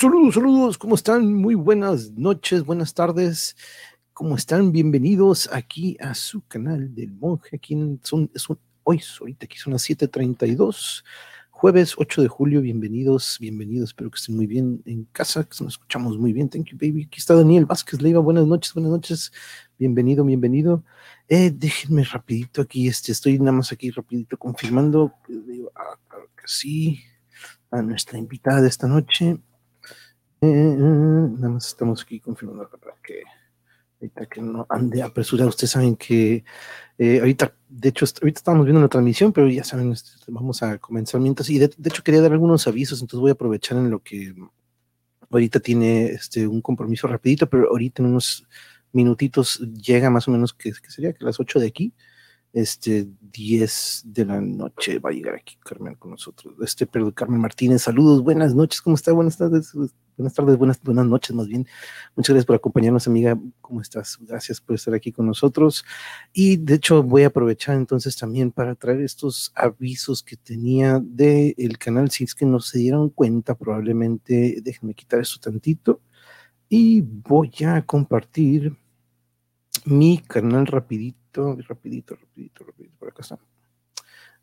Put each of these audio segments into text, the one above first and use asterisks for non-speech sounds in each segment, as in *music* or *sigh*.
Saludos, saludos, ¿cómo están? Muy buenas noches, buenas tardes. ¿Cómo están? Bienvenidos aquí a su canal del monje. Aquí son, es hoy, ahorita aquí son las 7:32, jueves 8 de julio. Bienvenidos, bienvenidos. Espero que estén muy bien en casa, que nos escuchamos muy bien. Thank you, baby. Aquí está Daniel Vázquez Leiva. Buenas noches, buenas noches. Bienvenido, bienvenido. Eh, déjenme rapidito aquí, este, estoy nada más aquí rapidito confirmando. Ah, claro que sí. A nuestra invitada de esta noche. Eh, nada más estamos aquí confirmando para que ahorita que no ande apresurado. Ustedes saben que eh, ahorita, de hecho, ahorita estamos viendo la transmisión, pero ya saben, este, vamos a comenzar mientras. Y de, hecho, quería dar algunos avisos, entonces voy a aprovechar en lo que ahorita tiene este un compromiso rapidito, pero ahorita en unos minutitos llega más o menos que, que sería que las 8 de aquí este 10 de la noche va a llegar aquí Carmen con nosotros. Este, pero Carmen Martínez, saludos, buenas noches, ¿cómo está? Buenas tardes, buenas tardes, buenas, buenas noches más bien. Muchas gracias por acompañarnos, amiga. ¿Cómo estás? Gracias por estar aquí con nosotros. Y de hecho voy a aprovechar entonces también para traer estos avisos que tenía del el canal. Si es que no se dieron cuenta, probablemente déjenme quitar esto tantito. Y voy a compartir mi canal rapidito rapidito, rapidito, rapidito, por acá está.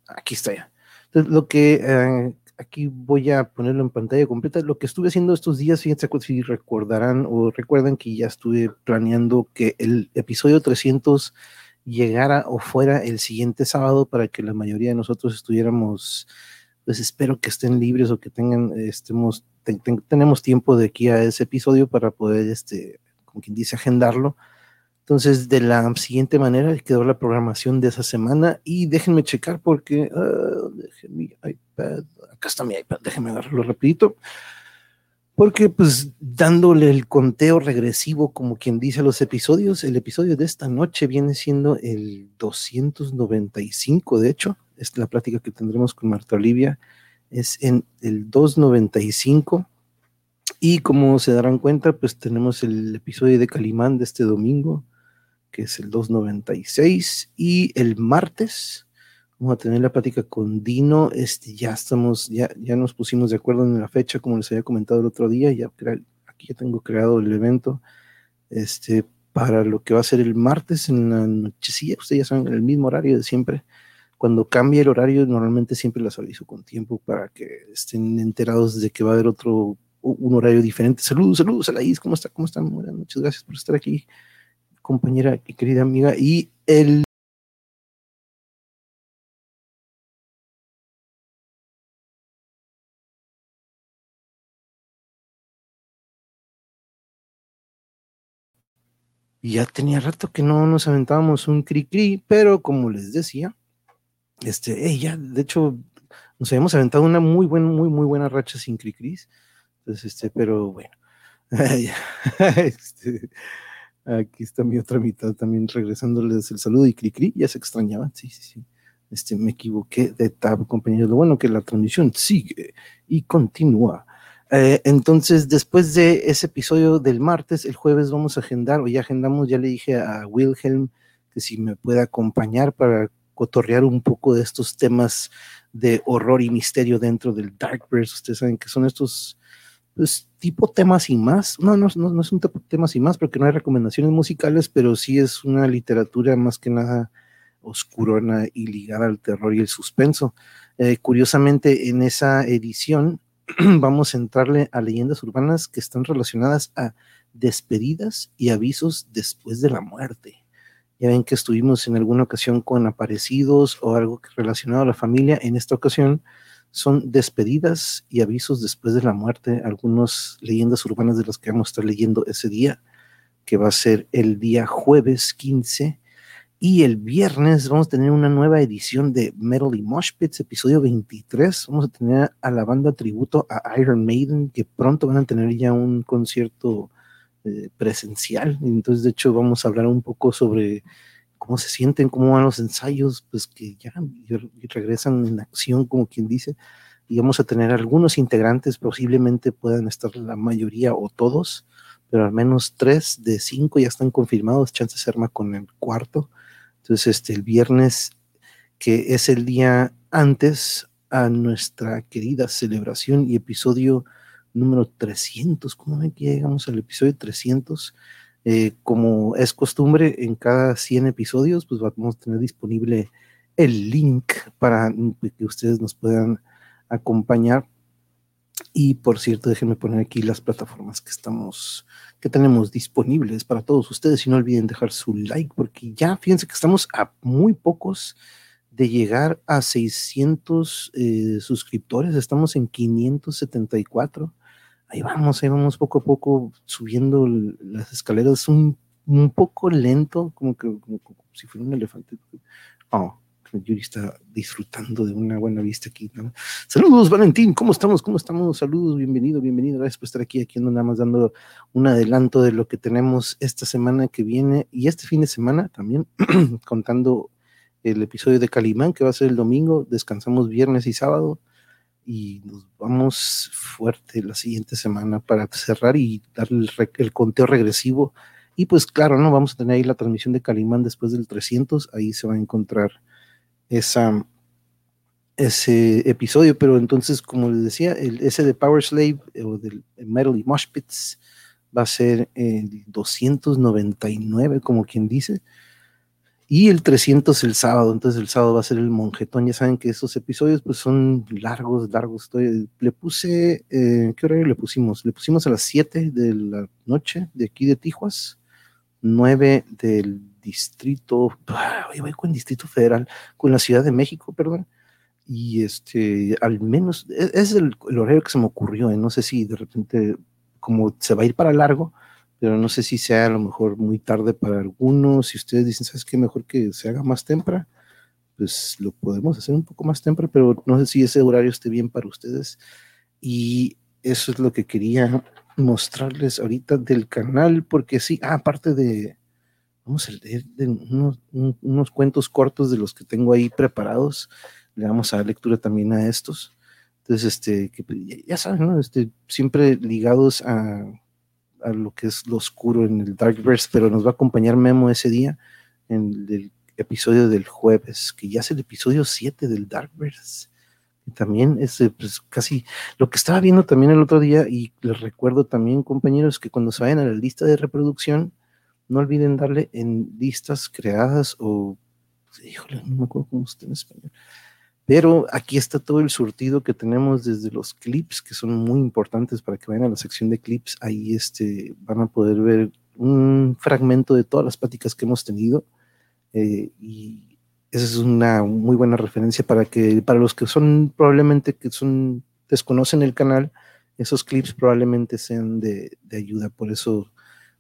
Aquí está ya. Entonces, lo que eh, aquí voy a ponerlo en pantalla completa. Lo que estuve haciendo estos días, fíjense si recordarán o recuerdan que ya estuve planeando que el episodio 300 llegara o fuera el siguiente sábado para que la mayoría de nosotros estuviéramos, pues espero que estén libres o que tengan, estemos, tenemos tiempo de aquí a ese episodio para poder, este, como quien dice, agendarlo entonces, de la siguiente manera quedó la programación de esa semana y déjenme checar porque, uh, mi iPad, acá está mi iPad, déjenme agarrarlo rapidito. Porque pues dándole el conteo regresivo, como quien dice a los episodios, el episodio de esta noche viene siendo el 295, de hecho, es la plática que tendremos con Marta Olivia, es en el 295. Y como se darán cuenta, pues tenemos el episodio de Calimán de este domingo, que es el 296. Y el martes vamos a tener la plática con Dino. Este, ya estamos, ya, ya nos pusimos de acuerdo en la fecha, como les había comentado el otro día. Ya aquí ya tengo creado el evento. Este, para lo que va a ser el martes en la nochecilla, ustedes ya saben, en el mismo horario de siempre. Cuando cambia el horario, normalmente siempre las aviso con tiempo para que estén enterados de que va a haber otro, un horario diferente. Saludos, saludos a la Is, ¿cómo está? ¿Cómo están? Buenas noches, gracias por estar aquí compañera y querida amiga, y el ya tenía rato que no nos aventábamos un cri cri, pero como les decía, este, ella, de hecho, nos habíamos aventado una muy buena, muy, muy buena racha sin cri cris. Entonces, este, pero bueno. *laughs* este, Aquí está mi otra mitad también regresándoles el saludo y cri cri, ya se extrañaban, sí, sí, sí. Este, me equivoqué de tab, compañeros. Lo bueno que la transmisión sigue y continúa. Eh, entonces, después de ese episodio del martes, el jueves vamos a agendar, o ya agendamos, ya le dije a Wilhelm que si me puede acompañar para cotorrear un poco de estos temas de horror y misterio dentro del Darkverse. Ustedes saben que son estos pues, tipo temas y más. No, no, no, es un tipo temas y más porque no hay recomendaciones musicales, pero sí es una literatura más que nada oscurona y ligada al terror y el suspenso. Eh, curiosamente, en esa edición *clears throat* vamos a entrarle a leyendas urbanas que están relacionadas a despedidas y avisos después de la muerte. Ya ven que estuvimos en alguna ocasión con aparecidos o algo relacionado a la familia. En esta ocasión son despedidas y avisos después de la muerte, algunas leyendas urbanas de las que vamos a estar leyendo ese día, que va a ser el día jueves 15. Y el viernes vamos a tener una nueva edición de Metal y Mosh Pits, episodio 23. Vamos a tener a la banda tributo a Iron Maiden, que pronto van a tener ya un concierto eh, presencial. Entonces, de hecho, vamos a hablar un poco sobre cómo se sienten, cómo van los ensayos, pues que ya regresan en acción, como quien dice, y vamos a tener algunos integrantes, posiblemente puedan estar la mayoría o todos, pero al menos tres de cinco ya están confirmados, chance se arma con el cuarto. Entonces, este, el viernes, que es el día antes a nuestra querida celebración y episodio número 300. ¿Cómo ven que llegamos al episodio 300? Eh, como es costumbre, en cada 100 episodios, pues vamos a tener disponible el link para que ustedes nos puedan acompañar. Y por cierto, déjenme poner aquí las plataformas que estamos, que tenemos disponibles para todos ustedes. Y no olviden dejar su like, porque ya fíjense que estamos a muy pocos de llegar a 600 eh, suscriptores. Estamos en 574. Ahí vamos, ahí vamos poco a poco subiendo las escaleras. Un, un poco lento, como que si fuera un elefante. Oh, Yuri está disfrutando de una buena vista aquí. Saludos, Valentín, ¿cómo estamos? ¿Cómo estamos? Saludos, bienvenido, bienvenido. Gracias por estar aquí, aquí ando nada más dando un adelanto de lo que tenemos esta semana que viene y este fin de semana también, *clears throat* contando el episodio de Calimán que va a ser el domingo. Descansamos viernes y sábado y nos vamos fuerte la siguiente semana para cerrar y dar el, el conteo regresivo. Y pues claro, ¿no? Vamos a tener ahí la transmisión de Calimán después del 300, ahí se va a encontrar esa, ese episodio, pero entonces, como les decía, el, ese de Power Slave eh, o del Metal y Mosh Pits va a ser el 299, como quien dice, y el 300 el sábado, entonces el sábado va a ser el monjetón, ya saben que esos episodios pues son largos, largos, le puse, eh, ¿qué horario le pusimos? Le pusimos a las 7 de la noche de aquí de Tijuas, 9 del distrito, voy con el distrito federal, con la Ciudad de México, perdón, y este, al menos, e, es, el, horario que se me ocurrió, ¿eh? no sé si de repente, como se va a ir para largo, pero no sé si sea a lo mejor muy tarde para algunos, si ustedes dicen, ¿sabes qué? Mejor que se haga más temprano, pues lo podemos hacer un poco más temprano, pero no sé si ese horario esté bien para ustedes. Y eso es lo que quería mostrarles ahorita del canal, porque sí, ah, aparte de, vamos a leer unos, cuentos cortos de los que tengo ahí preparados, le vamos a dar lectura también a estos. Entonces, este, ya saben, ¿no? Este, siempre ligados a, a lo que es lo oscuro en el Darkverse, pero nos va a acompañar Memo ese día en el episodio del jueves, que ya es el episodio 7 del Darkverse. También es pues, casi lo que estaba viendo también el otro día y les recuerdo también compañeros que cuando se vayan a la lista de reproducción no olviden darle en listas creadas o híjole no me acuerdo cómo está en español pero aquí está todo el surtido que tenemos desde los clips que son muy importantes para que vayan a la sección de clips ahí este van a poder ver un fragmento de todas las pláticas que hemos tenido eh, y esa es una muy buena referencia para que, para los que son probablemente que son, desconocen el canal, esos clips probablemente sean de, ayuda. Por eso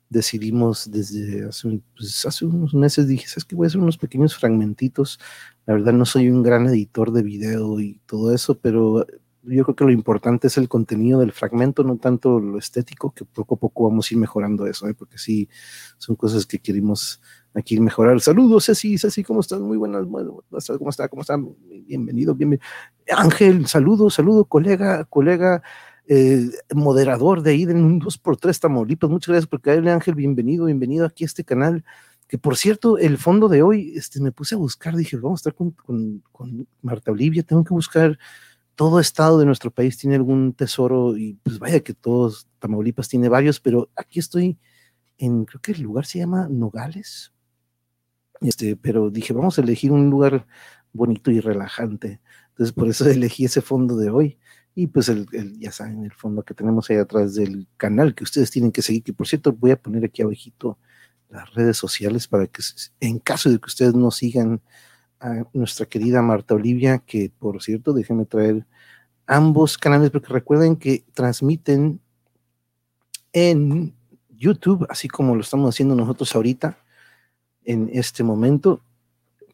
decidimos desde hace, pues, hace unos meses, dije, ¿sabes qué? Voy a hacer unos pequeños fragmentitos. La verdad no soy un gran editor de video y todo eso, pero yo creo que lo importante es el contenido del fragmento, no tanto lo estético, que poco a poco vamos a ir mejorando eso, ¿eh? porque sí, son cosas que queremos aquí mejorar. Saludos, Ceci, Ceci, ¿cómo estás? Muy buenas, ¿cómo está? ¿Cómo está? Bienvenido, bienvenido. Ángel, saludo, saludo, colega, colega, eh, moderador de ahí de un 2x3 Tamaulipas. Muchas gracias por caerle, Ángel, bienvenido, bienvenido aquí a este canal. Que por cierto, el fondo de hoy, este, me puse a buscar, dije, vamos a estar con, con, con Marta Olivia, tengo que buscar todo estado de nuestro país tiene algún tesoro y pues vaya que todos, Tamaulipas tiene varios, pero aquí estoy en, creo que el lugar se llama Nogales, este, pero dije, vamos a elegir un lugar bonito y relajante. Entonces, por eso elegí ese fondo de hoy. Y pues, el, ya saben, el fondo que tenemos ahí atrás del canal que ustedes tienen que seguir, que por cierto, voy a poner aquí abajito las redes sociales para que en caso de que ustedes no sigan a nuestra querida Marta Olivia, que por cierto, déjenme traer ambos canales, porque recuerden que transmiten en YouTube, así como lo estamos haciendo nosotros ahorita, en este momento.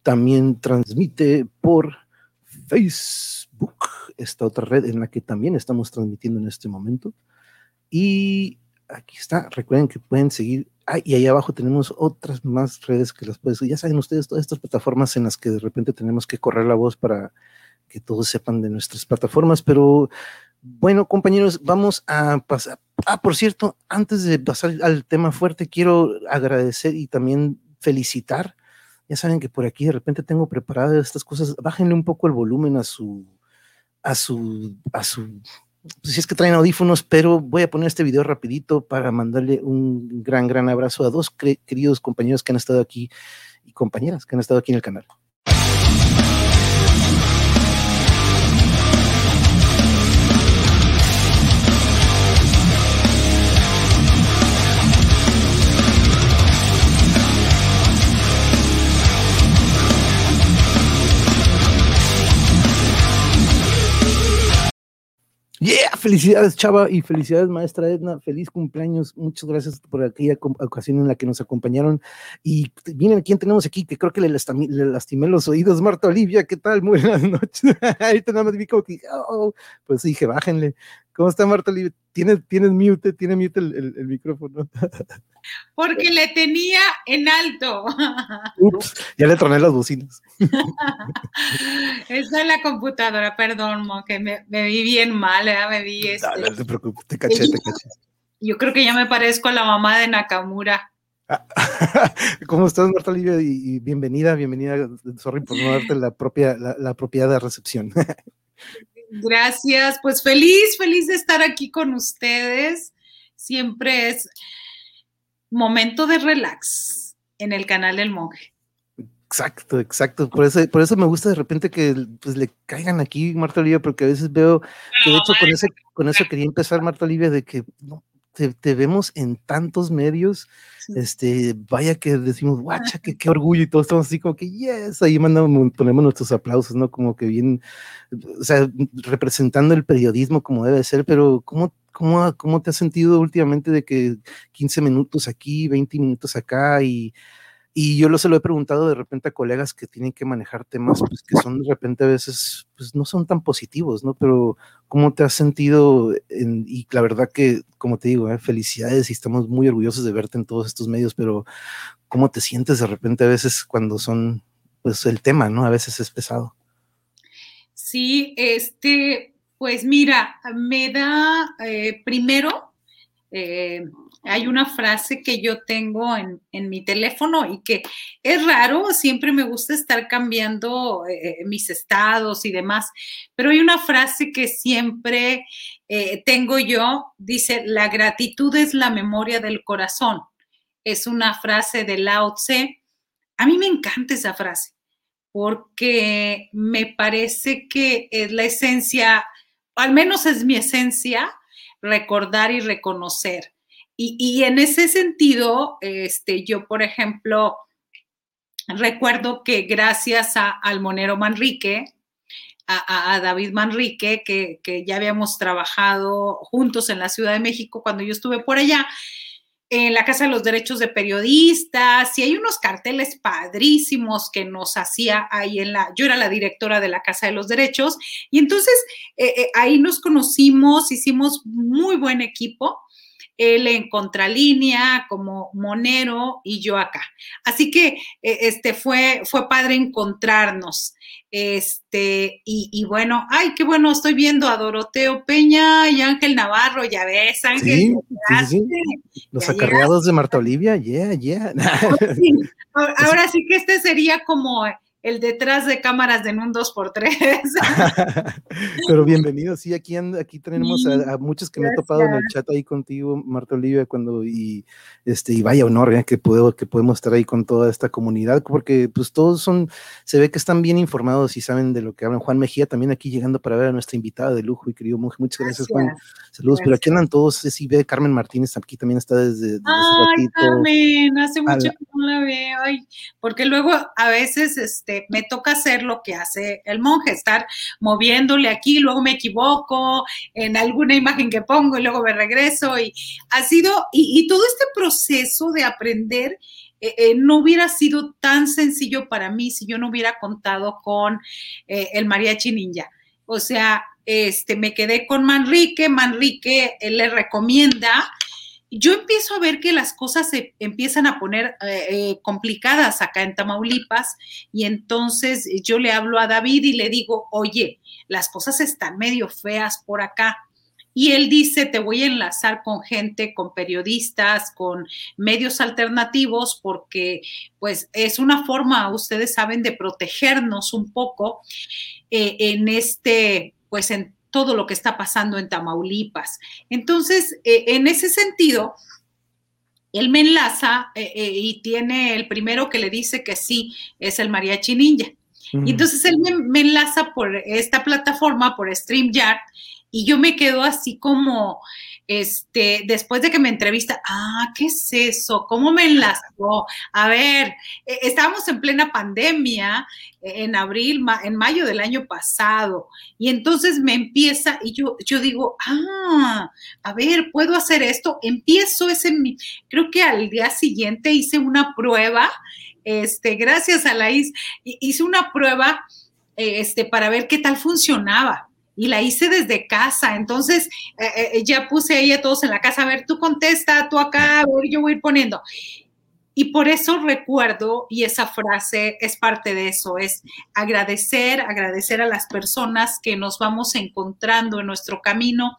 También transmite por Facebook, esta otra red en la que también estamos transmitiendo en este momento. Y aquí está, recuerden que pueden seguir. Ah, y ahí abajo tenemos otras más redes que las pueden Ya saben ustedes, todas estas plataformas en las que de repente tenemos que correr la voz para que todos sepan de nuestras plataformas. Pero bueno, compañeros, vamos a pasar. Ah, por cierto, antes de pasar al tema fuerte, quiero agradecer y también felicitar. Ya saben que por aquí de repente tengo preparadas estas cosas. Bájenle un poco el volumen a su, a su, a su pues, si es que traen audífonos, pero voy a poner este video rapidito para mandarle un gran, gran abrazo a dos queridos compañeros que han estado aquí y compañeras que han estado aquí en el canal. Yeah, felicidades Chava y felicidades maestra Edna, feliz cumpleaños, muchas gracias por aquella ocasión en la que nos acompañaron. Y miren quién tenemos aquí, que creo que le, lastimé, los oídos, Marta Olivia, ¿qué tal? *laughs* Buenas noches, ahorita nada más vi como que, oh, pues dije, bájenle, ¿cómo está Marta Olivia? ¿Tienes, tienes mute, tiene mute el, el micrófono? *laughs* Porque le tenía en alto. Ups, ya le troné las bocinas. *laughs* Está en la computadora, perdón, que me, vi bien mal, ¿eh? me vi este. No, te preocupes, te caché, te caché. Yo creo que ya me parezco a la mamá de Nakamura. *laughs* ¿Cómo estás, Marta Olivia? Y, bienvenida, bienvenida. Sorry por no darte la propia, la, la propiedad de recepción. Gracias, pues feliz, feliz de estar aquí con ustedes. Siempre es momento de relax en el canal del monje. Exacto, exacto. Por eso, por eso me gusta de repente que pues, le caigan aquí Marta Olivia, porque a veces veo que de hecho con eso, con eso quería empezar Marta Olivia de que no, te, vemos en tantos medios, este, vaya que decimos, guacha, que qué orgullo y todos estamos así como que, yes, ahí mandamos, ponemos nuestros aplausos, ¿no? Como que bien, o sea, representando el periodismo como debe ser, pero ¿cómo, cómo, cómo te has sentido últimamente de que 15 minutos aquí, 20 minutos acá y y yo lo se lo he preguntado de repente a colegas que tienen que manejar temas pues, que son de repente a veces, pues no son tan positivos, ¿no? Pero ¿cómo te has sentido? y la verdad que, como te digo, ¿eh? felicidades y estamos muy orgullosos de verte en todos estos medios, pero ¿cómo te sientes de repente a veces cuando son, pues el tema, ¿no? A veces es pesado. Sí, este, pues mira, me da eh, primero eh, hay una frase que yo tengo en, mi teléfono y que es raro, siempre me gusta estar cambiando eh, mis estados y demás, pero hay una frase que siempre eh, tengo yo, dice, la gratitud es la memoria del corazón. Es una frase de Lao Tse. A mí me encanta esa frase porque me parece que es la esencia, al menos es mi esencia, recordar y reconocer. Y, en ese sentido, este, yo, por ejemplo, recuerdo que gracias a, al monero Manrique, a, David Manrique, que, que, ya habíamos trabajado juntos en la Ciudad de México cuando yo estuve por allá, en la Casa de los Derechos de Periodistas, y hay unos carteles padrísimos que nos hacía ahí en la, yo era la directora de la Casa de los Derechos, y entonces eh, eh, ahí nos conocimos, hicimos muy buen equipo, él en contralínea como monero y yo acá. Así que eh, este fue, fue padre encontrarnos. Este, y, bueno, ay, qué bueno, estoy viendo a Doroteo Peña y Ángel Navarro, ya ves, Ángel. Sí, Los acarreados de Marta Olivia, yeah, yeah. Ahora sí *laughs* que este sería como el detrás de cámaras de un 2x3. *laughs* *laughs* Pero bienvenido, sí, aquí, aquí tenemos a, muchos que me he topado en el chat ahí contigo, Marta Olivia, cuando, y, este, y vaya honor, ¿eh? que, puedo, que podemos estar ahí con toda esta comunidad, porque pues todos son, se ve que están bien informados y saben de lo que hablan. Juan Mejía también aquí llegando para ver a nuestra invitada de lujo y querido monje, muchas gracias, Juan. Saludos, pero aquí andan todos, sí, ve Carmen Martínez, aquí también está desde, desde Ay, Carmen, hace mucho que no la veo, ay, porque luego a veces, este, me toca hacer lo que hace el monje, estar moviéndole aquí, luego me equivoco en alguna imagen que pongo y luego me regreso y ha sido, y, todo este proceso de aprender eh, eh, no hubiera sido tan sencillo para mí si yo no hubiera contado con eh, el mariachi ninja. O sea, este, me quedé con Manrique, Manrique le recomienda yo empiezo a ver que las cosas se empiezan a poner eh, eh, complicadas acá en Tamaulipas y entonces yo le hablo a David y le digo, oye, las cosas están medio feas por acá. Y él dice, te voy a enlazar con gente, con periodistas, con medios alternativos, porque pues es una forma, ustedes saben, de protegernos un poco eh, en este, pues en todo lo que está pasando en Tamaulipas. Entonces, eh, en ese sentido, él me enlaza eh, eh, y tiene el primero que le dice que sí, es el mariachi ninja. Y entonces él me, me, enlaza por esta plataforma, por StreamYard, y yo me quedo así como, este, después de que me entrevista, ah, ¿qué es eso? ¿Cómo me enlazó? A ver, e, estábamos en plena pandemia e, en abril, en mayo del año pasado, y entonces me empieza, y yo, yo digo, ah, a ver, ¿puedo hacer esto? Empiezo ese, creo que al día siguiente hice una prueba, este, gracias a la hice una prueba, este, para ver qué tal funcionaba y la hice desde casa. Entonces, eh, eh, ya puse ahí a todos en la casa, a ver, tú contesta, tú acá, yo voy a ir poniendo. Y por eso recuerdo, y esa frase es parte de eso, es agradecer, agradecer a las personas que nos vamos encontrando en nuestro camino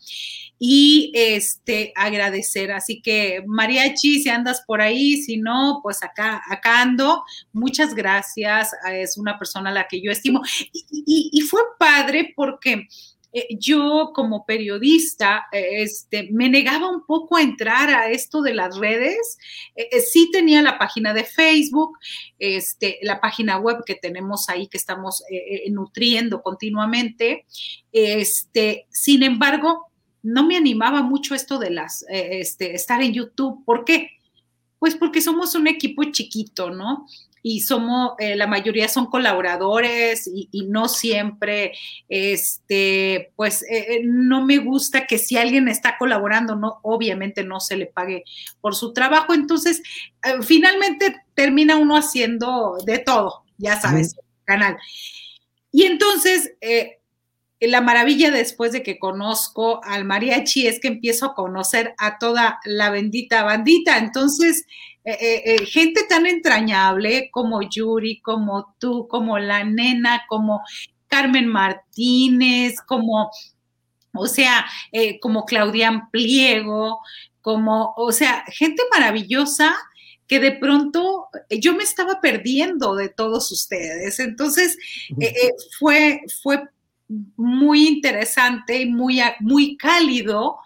y este agradecer. Así que Mariachi, si andas por ahí, si no, pues acá, acá ando. Muchas gracias. Es una persona a la que yo estimo. Y, fue padre porque eh, yo como periodista eh, este, me negaba un poco a entrar a esto de las redes. Eh, sí tenía la página de Facebook, este, la página web que tenemos ahí que estamos nutriendo continuamente. Este, sin embargo, no me animaba mucho esto de las, este, estar en YouTube. ¿Por qué? Pues porque somos un equipo chiquito, ¿no? y somos, eh, la mayoría son colaboradores y, no siempre, este, pues eh, eh, no me gusta que si alguien está colaborando, no, obviamente no se le pague por su trabajo. Entonces, finalmente termina uno haciendo de todo, ya sabes, canal. Y entonces, la maravilla después de que conozco al mariachi es que empiezo a conocer a toda la bendita bandita. Entonces, eh, eh, eh, gente tan entrañable como Yuri, como tú, como la nena, como Carmen Martínez, como, o sea, como Claudian Pliego, como, o sea, gente maravillosa que de pronto yo me estaba perdiendo de todos ustedes. Entonces, fue, fue muy interesante y muy, muy cálido,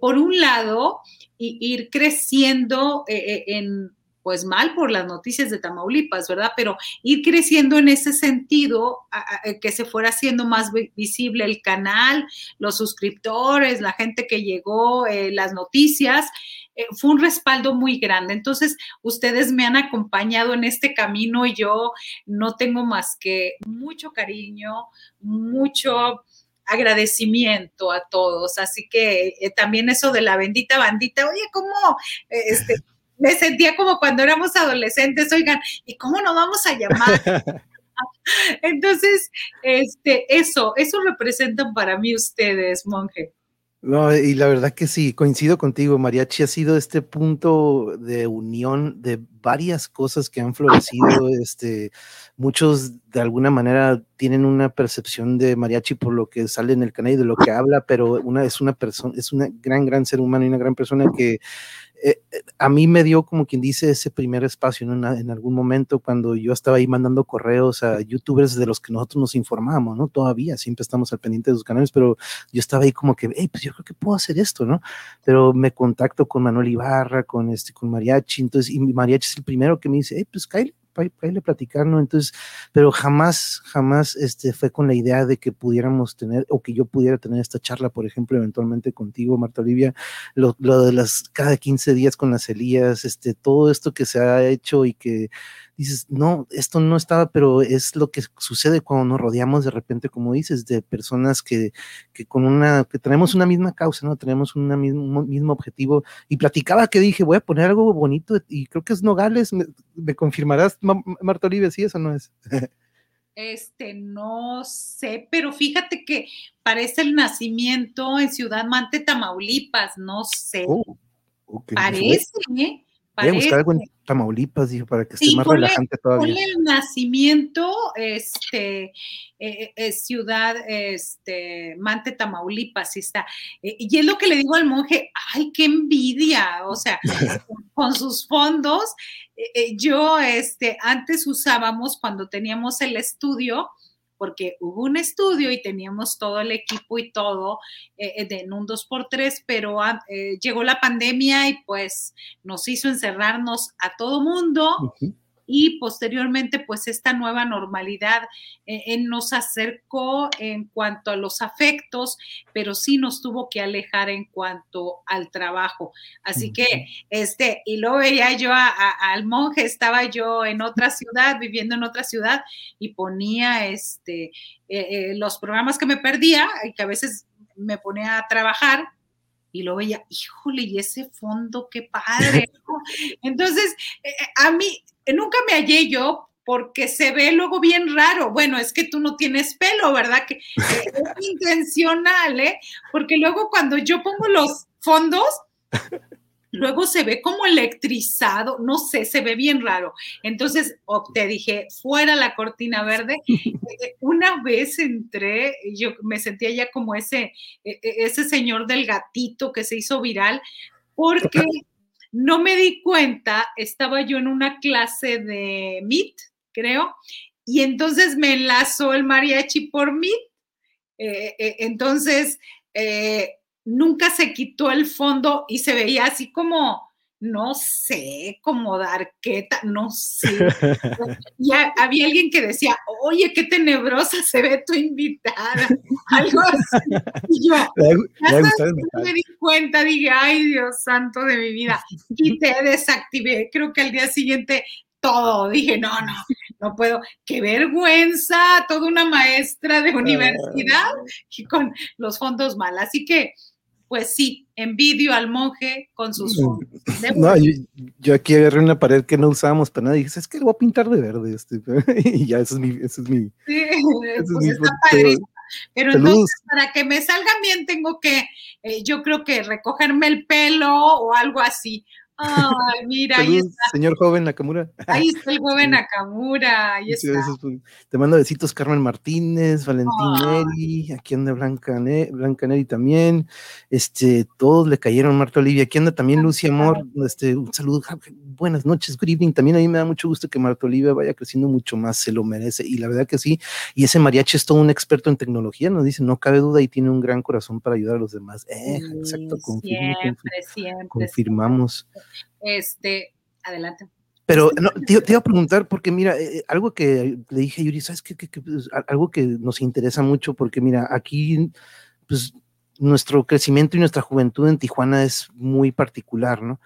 por un lado, ir creciendo eh, eh, en, pues mal por las noticias de Tamaulipas, ¿verdad? Pero ir creciendo en ese sentido, que se fuera haciendo más visible el canal, los suscriptores, la gente que llegó, eh, las noticias, fue un respaldo muy grande. Entonces, ustedes me han acompañado en este camino y yo no tengo más que mucho cariño, mucho agradecimiento a todos. Así que eh, también eso de la bendita bandita, oye, ¿cómo? Este, me sentía como cuando éramos adolescentes, oigan, ¿y cómo nos vamos a llamar? *laughs* Entonces, este, eso, eso representan para mí ustedes, monje. No, y la verdad que sí, coincido contigo, Mariachi ha sido este punto de unión de varias cosas que han florecido, este, muchos de alguna manera tienen una percepción de Mariachi por lo que sale en el canal y de lo que habla, pero una es una persona, es una gran, gran ser humano y una gran persona que eh, a mí me dio como quien dice ese primer espacio en, en, algún momento cuando yo estaba ahí mandando correos a youtubers de los que nosotros nos informamos, ¿no? Todavía siempre estamos al pendiente de sus canales, pero yo estaba ahí como que, hey, pues yo creo que puedo hacer esto, ¿no? Pero me contacto con Manuel Ibarra, con este, con Mariachi, entonces, y Mariachi es el primero que me dice, hey, pues Kyle, para, irle platicar, ¿no? Entonces, pero jamás, jamás este, fue con la idea de que pudiéramos tener, o que yo pudiera tener esta charla, por ejemplo, eventualmente contigo, Marta Olivia, lo, lo de las cada 15 días con las Elías, este, todo esto que se ha hecho y que dices, no, esto no estaba, pero es lo que sucede cuando nos rodeamos de repente, como dices, de personas que, que con una, que tenemos una misma causa, ¿no? Tenemos un mismo, mismo objetivo. Y platicaba que dije, voy a poner algo bonito y creo que es Nogales, ¿me, confirmarás, Marta Olive, si eso no es? *laughs* Este, no sé, pero fíjate que parece el nacimiento en Ciudad Mante, Tamaulipas, no sé. Oh, parece, ¿eh? Voy a buscar algo en Tamaulipas, dijo, para que esté más relajante todavía. el nacimiento, este, eh, eh, es ciudad, este, Mante, Tamaulipas, sí está. Eh, y es lo que le digo al monje, ay, qué envidia, o sea, *laughs* con sus fondos. yo, este, antes usábamos, cuando teníamos el estudio, porque hubo un estudio y teníamos todo el equipo y todo eh, en un 2x3, pero ah, llegó la pandemia y pues nos hizo encerrarnos a todo mundo y posteriormente pues esta nueva normalidad eh, nos acercó en cuanto a los afectos, pero sí nos tuvo que alejar en cuanto al trabajo. Así que, este, y luego veía yo al monje, estaba yo en otra ciudad, viviendo en otra ciudad y ponía este, eh, eh, los programas que me perdía y que a veces me ponía a trabajar y lo veía, híjole, y ese fondo, qué padre. *laughs* Entonces, a mí, nunca me hallé yo porque se ve luego bien raro. Bueno, es que tú no tienes pelo, ¿verdad? Que *laughs* es intencional, ¿eh? Porque luego cuando yo pongo los fondos, luego se ve como electrizado, no sé, se ve bien raro. Entonces te dije, fuera la cortina verde. *laughs* Eh, una vez entré, yo me sentía ya como ese, e, e, ese señor del gatito que se hizo viral, porque *laughs* no me di cuenta, estaba yo en una clase de Meet, creo, y entonces me enlazó el mariachi por Meet. Eh, eh, entonces, eh, nunca se quitó el fondo y se veía así como no sé, como arqueta, no sé. *laughs* Ya había alguien que decía, oye, qué tenebrosa se ve tu invitada, *laughs* algo así. Y yo, *laughs* me di cuenta, dije, ay, Dios santo de mi vida. Y te desactivé, creo que al día siguiente todo, dije, no, no, no puedo, qué vergüenza, toda una maestra de universidad y con los fondos mal. Así que, pues sí, envidio al monje con sus. No, yo, aquí agarré una pared que no usábamos para nada y dije, es que lo voy a pintar de verde. Este, *laughs* y ya, eso es mi. Eso es mi, sí, *laughs* pues está padrísimo. Pero entonces, para que me salga bien, tengo que, eh, yo creo que recogerme el pelo o algo así. Ay, mira, ahí está. Señor joven Nakamura. Ahí *laughs* está el joven Nakamura. Ahí está. Pues, te mando besitos, Carmen Martínez, Valentín Neri, aquí anda Blanca, Blanca Neri también. Este, todos le cayeron, Marta Olivia. Aquí anda también Lucy Amor. Este, un saludo, buenas noches, good evening. También a mí me da mucho gusto que Marta Olivia vaya creciendo mucho más, se lo merece. Y la verdad que sí. Y ese mariachi es todo un experto en tecnología, nos dice, no cabe duda, y tiene un gran corazón para ayudar a los demás. Eh, exacto, siempre, siempre, confirmamos. Este, adelante. Pero te, iba a preguntar, porque mira, eh, eh, algo que le dije a Yuri, ¿sabes qué? Pues, algo que nos interesa mucho, porque mira, aquí, pues nuestro crecimiento y nuestra juventud en Tijuana es muy particular, ¿no?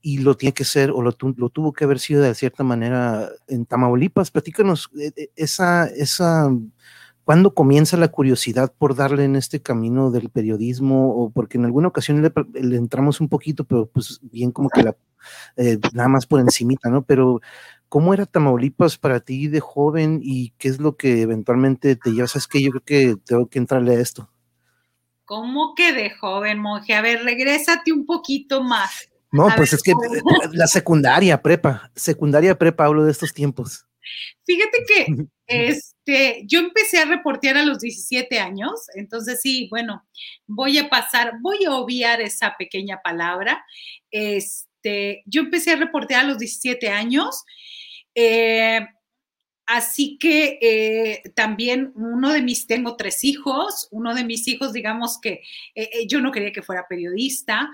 Y lo tiene que ser, o lo, lo tuvo que haber sido de cierta manera en Tamaulipas. Platícanos eh, esa, esa ¿Cuándo comienza la curiosidad por darle en este camino del periodismo? O porque en alguna ocasión le, entramos un poquito, pero pues bien como que la, eh, nada más por encimita, ¿no? Pero ¿cómo era Tamaulipas para ti de joven y qué es lo que eventualmente te llevas? Es que yo creo que tengo que entrarle a esto. ¿Cómo que de joven, monje? A ver, regrésate un poquito más. No, pues es que *laughs* la secundaria, prepa, secundaria, prepa, hablo de estos tiempos. Fíjate que *laughs* yo empecé a reportear a los 17 años, entonces sí, bueno, voy a pasar, voy a obviar esa pequeña palabra. Este, yo empecé a reportear a los 17 años. Eh, así que eh, también uno de mis, tengo tres hijos, uno de mis hijos, digamos que eh, yo no quería que fuera periodista,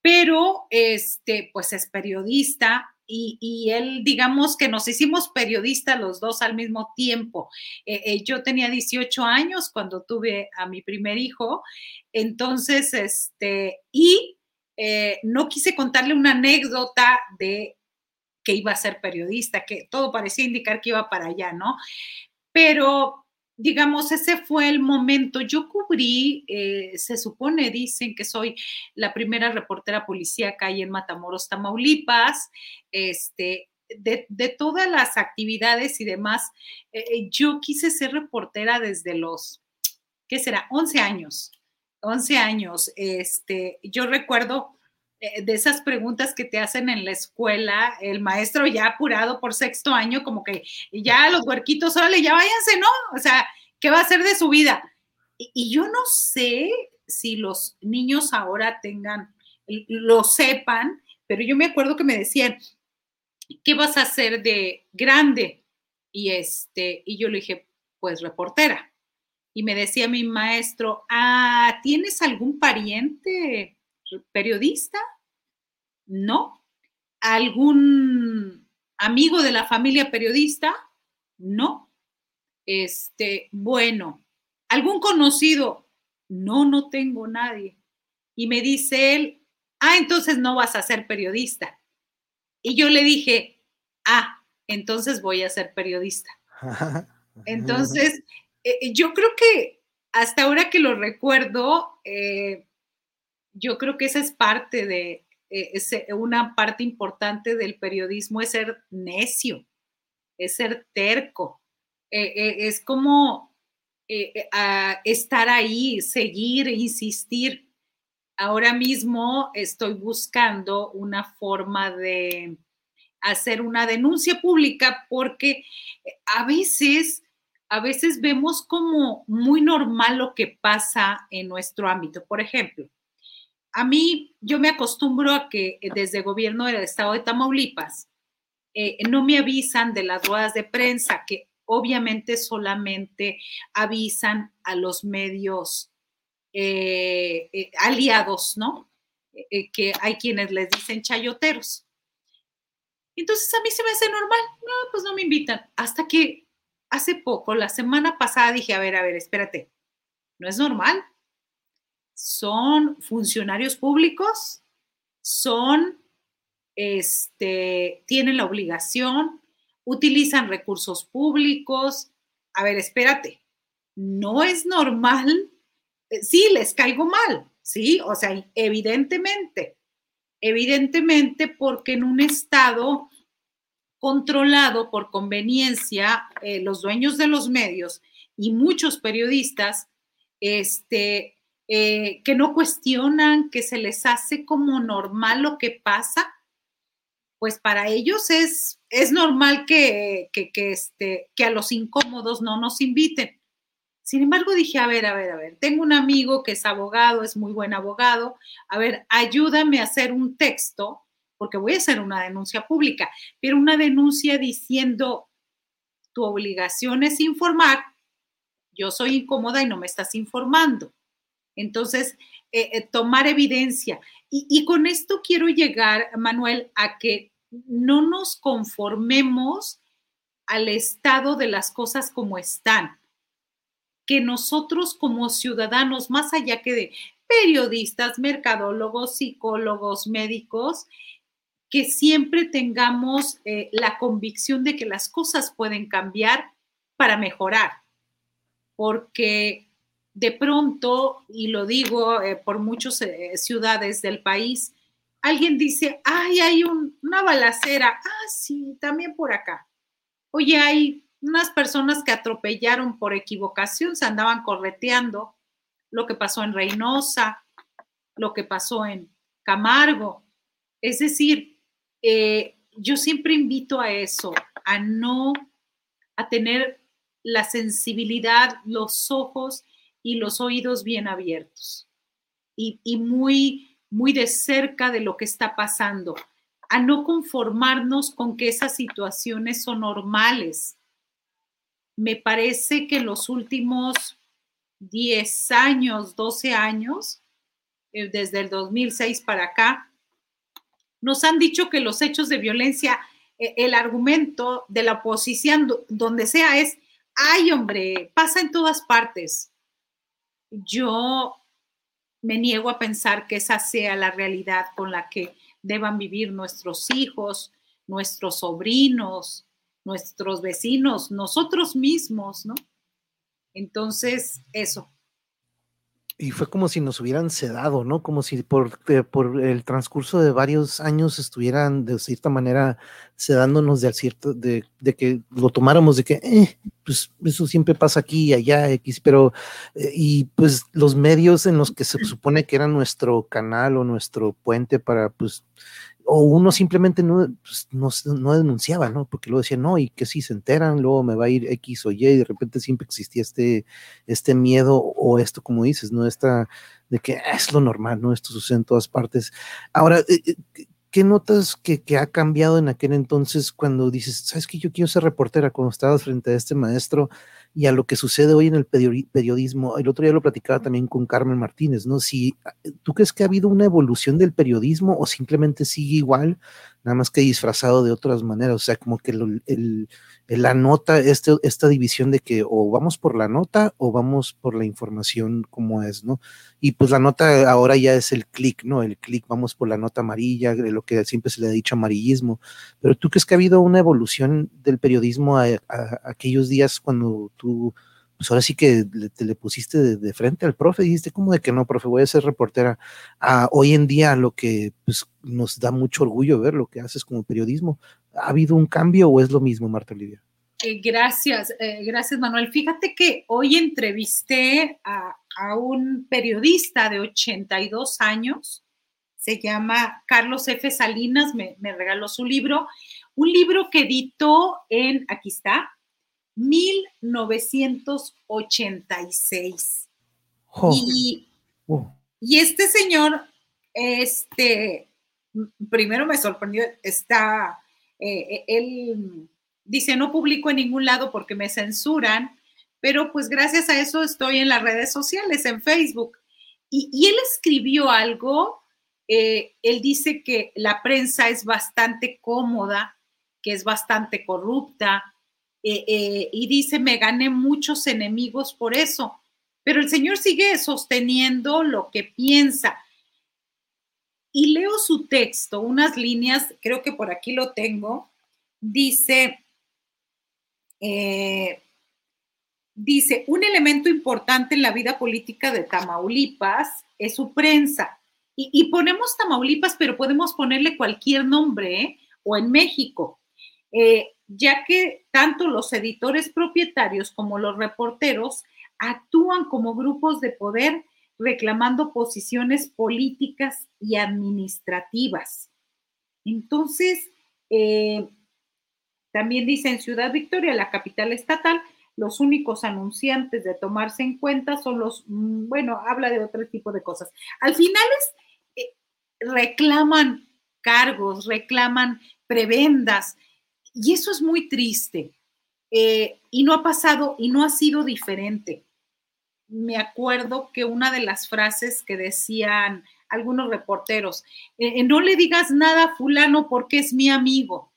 pero este, pues es periodista, y, él, digamos que nos hicimos periodistas los dos al mismo tiempo. Eh, eh, yo tenía 18 años cuando tuve a mi primer hijo, entonces, este, y eh, no quise contarle una anécdota de que iba a ser periodista, que todo parecía indicar que iba para allá, ¿no? Pero digamos, ese fue el momento. Yo cubrí, eh, se supone, dicen que soy la primera reportera policíaca ahí en Matamoros, Tamaulipas, este, de, todas las actividades y demás. Eh, yo quise ser reportera desde los, ¿qué será? 11 años. 11 años. Este, yo recuerdo de esas preguntas que te hacen en la escuela, el maestro ya apurado por sexto año, como que ya los huerquitos, órale, ya váyanse, ¿no? O sea, ¿qué va a hacer de su vida? Y, yo no sé si los niños ahora tengan, lo sepan, pero yo me acuerdo que me decían, ¿qué vas a hacer de grande? Y este, y yo le dije, pues reportera. Y me decía mi maestro, ah, ¿tienes algún pariente periodista? No. ¿Algún amigo de la familia periodista? No. Este, bueno, ¿algún conocido? No, no tengo nadie. Y me dice él, ah, entonces no vas a ser periodista. Y yo le dije, ah, entonces voy a ser periodista. *laughs* Entonces, eh, yo creo que hasta ahora que lo recuerdo, eh, yo creo que esa es parte de, una parte importante del periodismo, es ser necio, es ser terco, es como estar ahí, seguir, insistir. Ahora mismo estoy buscando una forma de hacer una denuncia pública porque a veces a veces vemos como muy normal lo que pasa en nuestro ámbito. Por ejemplo, a mí yo me acostumbro a que desde el gobierno del estado de Tamaulipas eh, no me avisan de las ruedas de prensa, que obviamente solamente avisan a los medios eh, eh, aliados, ¿no? que hay quienes les dicen chayoteros. Entonces a mí se me hace normal, no, pues no me invitan, hasta que hace poco, la semana pasada, dije, a ver, a ver, espérate, no es normal. Son funcionarios públicos, son, este, tienen la obligación, utilizan recursos públicos. A ver, espérate, no es normal. Eh, sí, les caigo mal, sí, o sea, evidentemente, evidentemente porque en un estado controlado por conveniencia eh, los dueños de los medios y muchos periodistas este, eh, que no cuestionan, que se les hace como normal lo que pasa, pues para ellos es, es normal que, que, este, que a los incómodos no nos inviten. Sin embargo, dije, a ver, a ver, a ver, tengo un amigo que es abogado, es muy buen abogado, a ver, ayúdame a hacer un texto porque voy a hacer una denuncia pública, pero una denuncia diciendo tu obligación es informar, yo soy incómoda y no me estás informando. Entonces, eh, eh, tomar evidencia. Y, con esto quiero llegar, Manuel, a que no nos conformemos al estado de las cosas como están. Que nosotros como ciudadanos, más allá que de periodistas, mercadólogos, psicólogos, médicos, que siempre tengamos eh, la convicción de que las cosas pueden cambiar para mejorar, porque de pronto, y lo digo eh, por muchas eh, ciudades del país, alguien dice, ay, hay una balacera, ah, sí, también por acá. Oye, hay unas personas que atropellaron por equivocación, se andaban correteando, lo que pasó en Reynosa, lo que pasó en Camargo. Es decir, eh, yo siempre invito a eso, a no, a tener la sensibilidad, los ojos y los oídos bien abiertos y, y muy, muy de cerca de lo que está pasando, a no conformarnos con que esas situaciones son normales. Me parece que en los últimos 10 años, 12 años, eh, desde el 2006 para acá, nos han dicho que los hechos de violencia, eh, el argumento de la oposición, donde sea, es, ay hombre, pasa en todas partes. Yo me niego a pensar que esa sea la realidad con la que deban vivir nuestros hijos, nuestros sobrinos, nuestros vecinos, nosotros mismos, ¿no? Entonces, eso, y fue como si nos hubieran sedado, ¿no? Como si por, eh, por el transcurso de varios años estuvieran de cierta manera sedándonos de, cierto, de, de que lo tomáramos de que, eh, pues eso siempre pasa aquí y allá, X, pero, eh, y pues los medios en los que se supone que era nuestro canal o nuestro puente para, pues, o uno simplemente no, pues, no, denunciaba, ¿no? Porque luego decía, no, y que si se enteran, luego me va a ir X o Y, y de repente siempre existía este, este miedo o esto, como dices, ¿no? Esta de que es lo normal, ¿no? Esto sucede en todas partes. Ahora, eh, eh, ¿qué notas que, que, ha cambiado en aquel entonces cuando dices, sabes que yo quiero ser reportera? Cuando estabas frente a este maestro, y a lo que sucede hoy en el periodismo. El otro día lo platicaba también con Carmen Martínez, ¿no? Si tú crees que ha habido una evolución del periodismo o simplemente sigue igual, nada más que disfrazado de otras maneras, o sea, como que el, la nota, este, esta división de que o vamos por la nota o vamos por la información como es, ¿no? Y pues la nota ahora ya es el clic, ¿no? El clic, vamos por la nota amarilla, de lo que siempre se le ha dicho amarillismo. Pero tú crees que ha habido una evolución del periodismo a, aquellos días cuando tú, pues ahora sí que te le pusiste de, frente al profe, dijiste como de que no, profe, voy a ser reportera. A hoy en día lo que pues, nos da mucho orgullo ver lo que haces como periodismo. ¿Ha habido un cambio o es lo mismo, Marta Olivia? Eh, gracias, eh, gracias Manuel. Fíjate que hoy entrevisté a, un periodista de 82 años, se llama Carlos F. Salinas, me, regaló su libro, un libro que editó en, aquí está, 1986. Y, y este señor, este, primero me sorprendió, está, eh, él dice, no publico en ningún lado porque me censuran, pero pues gracias a eso estoy en las redes sociales, en Facebook. Y, él escribió algo, eh, él dice que la prensa es bastante cómoda, que es bastante corrupta, eh, eh, y dice, me gané muchos enemigos por eso, pero el Señor sigue sosteniendo lo que piensa. Y leo su texto, unas líneas, creo que por aquí lo tengo, dice, eh, dice, un elemento importante en la vida política de Tamaulipas es su prensa. Y, ponemos Tamaulipas, pero podemos ponerle cualquier nombre, ¿eh? o en México, eh, ya que tanto los editores propietarios como los reporteros actúan como grupos de poder reclamando posiciones políticas y administrativas. Entonces, también dice en Ciudad Victoria, la capital estatal, los únicos anunciantes de tomarse en cuenta son los, mm, bueno, habla de otro tipo de cosas. Al final es, eh, reclaman cargos, reclaman prebendas, y eso es muy triste. Eh, y no ha pasado y no ha sido diferente. Me acuerdo que una de las frases que decían algunos reporteros, eh, no le digas nada a fulano porque es mi amigo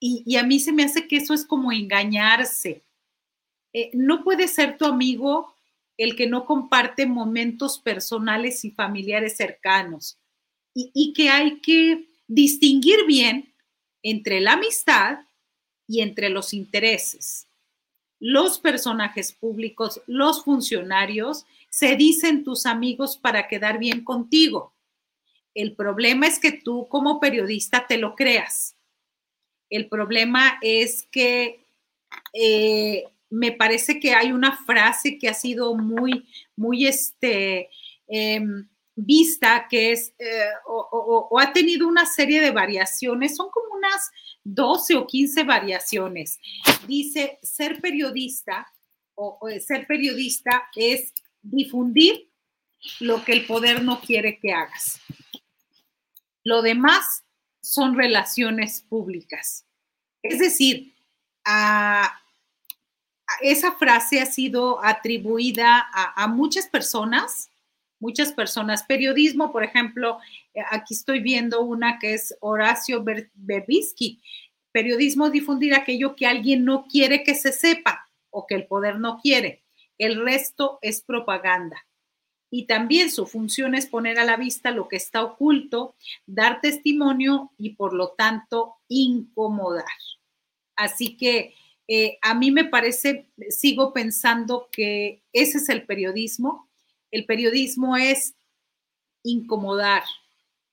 y, a mí se me hace que eso es como engañarse. Eh, no puede ser tu amigo el que no comparte momentos personales y familiares cercanos y que hay que distinguir bien entre la amistad y entre los intereses. Los personajes públicos, los funcionarios, se dicen tus amigos para quedar bien contigo. El problema es que tú como periodista te lo creas el problema es que eh, me parece que hay una frase que ha sido muy, muy este, em, vista, que es, eh, o, ha tenido una serie de variaciones, son como unas 12 o 15 variaciones. Dice, ser periodista o ser periodista es difundir lo que el poder no quiere que hagas. Lo demás son relaciones públicas. Es decir, esa frase ha sido atribuida a, muchas personas, muchas personas. Periodismo, por ejemplo, eh, aquí estoy viendo una que es Horacio Berbisky. Periodismo difundir aquello que alguien no quiere que se sepa o que el poder no quiere. El resto es propaganda y también su función es poner a la vista lo que está oculto, dar testimonio y por lo tanto incomodar. Así que eh, a mí me parece, sigo pensando que ese es el periodismo. El periodismo es incomodar,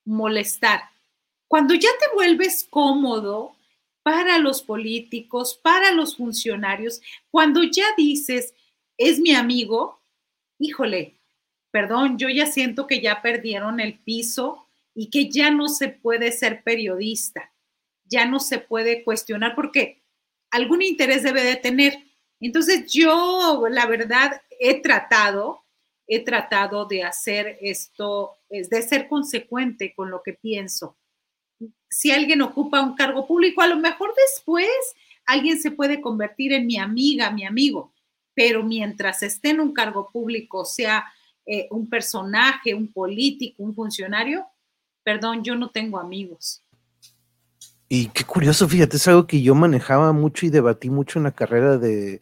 molestar. Cuando ya te vuelves cómodo para los políticos, para los funcionarios, cuando ya dices, es mi amigo, híjole, perdón, yo ya siento que ya perdieron el piso y que ya no se puede ser periodista, ya no se puede cuestionar porque algún interés debe de tener. Entonces yo, la verdad, he tratado, he tratado de hacer esto, de ser consecuente con lo que pienso. Si alguien ocupa un cargo público, a lo mejor después alguien se puede convertir en mi amiga, mi amigo, pero mientras esté en un cargo público, sea eh, un personaje, un político, un funcionario, perdón, yo no tengo amigos. Y qué curioso, fíjate, es algo que yo manejaba mucho y debatí mucho en la carrera de,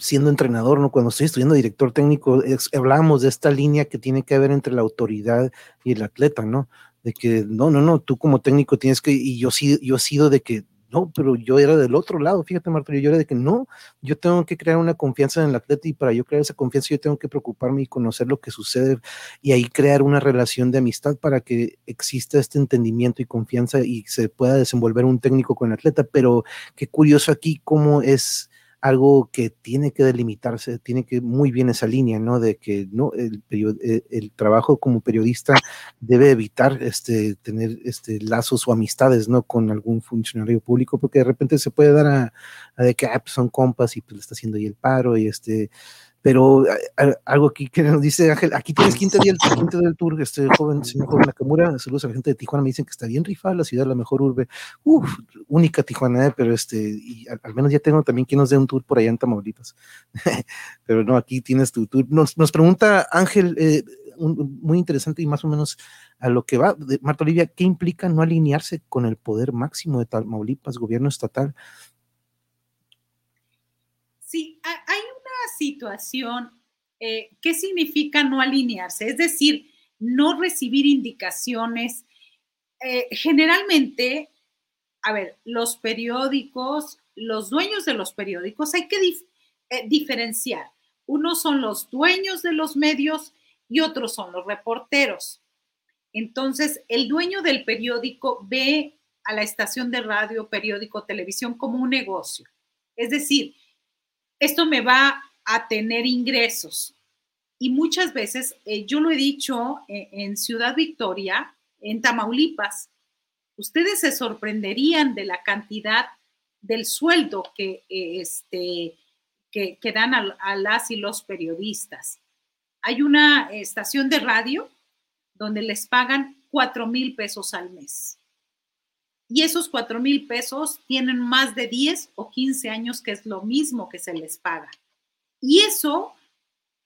siendo entrenador, ¿no? Cuando estoy estudiando director técnico, hablábamos de esta línea que tiene que haber entre la autoridad y el atleta, ¿no? De que no, no, no, tú como técnico tienes que, y yo sí, yo he sido de que no, pero yo era del otro lado, fíjate Marta, yo era de que no, yo tengo que crear una confianza en el atleta y para yo crear esa confianza yo tengo que preocuparme y conocer lo que sucede y ahí crear una relación de amistad para que exista este entendimiento y confianza y se pueda desenvolver un técnico con el atleta, pero qué curioso aquí cómo es algo que tiene que delimitarse, tiene que muy bien esa línea, ¿no? De que no el, eh, el, trabajo como periodista debe evitar este, tener este, lazos o amistades, ¿no? Con algún funcionario público, porque de repente se puede dar a, de que ah, pues son compas y pues le está haciendo ahí el paro y este, pero algo aquí que nos dice Ángel, aquí tienes quinto día, el quinto del tour, este joven, señor joven Nakamura, saludos a la gente de Tijuana, me dicen que está bien rifada la ciudad, la mejor urbe, Uf, única Tijuana, eh, pero este, y al, menos ya tengo también quien nos dé un tour por allá en Tamaulipas, *laughs* pero no, aquí tienes tu tour. Nos, nos pregunta Ángel, eh, muy interesante y más o menos a lo que va, de Marta Olivia, ¿qué implica no alinearse con el poder máximo de Tamaulipas, gobierno estatal? Sí, hay situación, eh, ¿qué significa no alinearse? Es decir, no recibir indicaciones. Eh, generalmente, a ver, los periódicos, los dueños de los periódicos, hay que eh, diferenciar. Unos son los dueños de los medios y otros son los reporteros. Entonces, el dueño del periódico ve a la estación de radio, periódico, televisión como un negocio. Es decir, esto me va a tener ingresos. Y muchas veces, eh, yo lo he dicho eh, en Ciudad Victoria, en Tamaulipas, ustedes se sorprenderían de la cantidad del sueldo que, eh, este, que, dan a, las y los periodistas. Hay una estación de radio donde les pagan cuatro mil pesos al mes. Y esos cuatro mil pesos tienen más de 10 o 15 años, que es lo mismo que se les paga. Y eso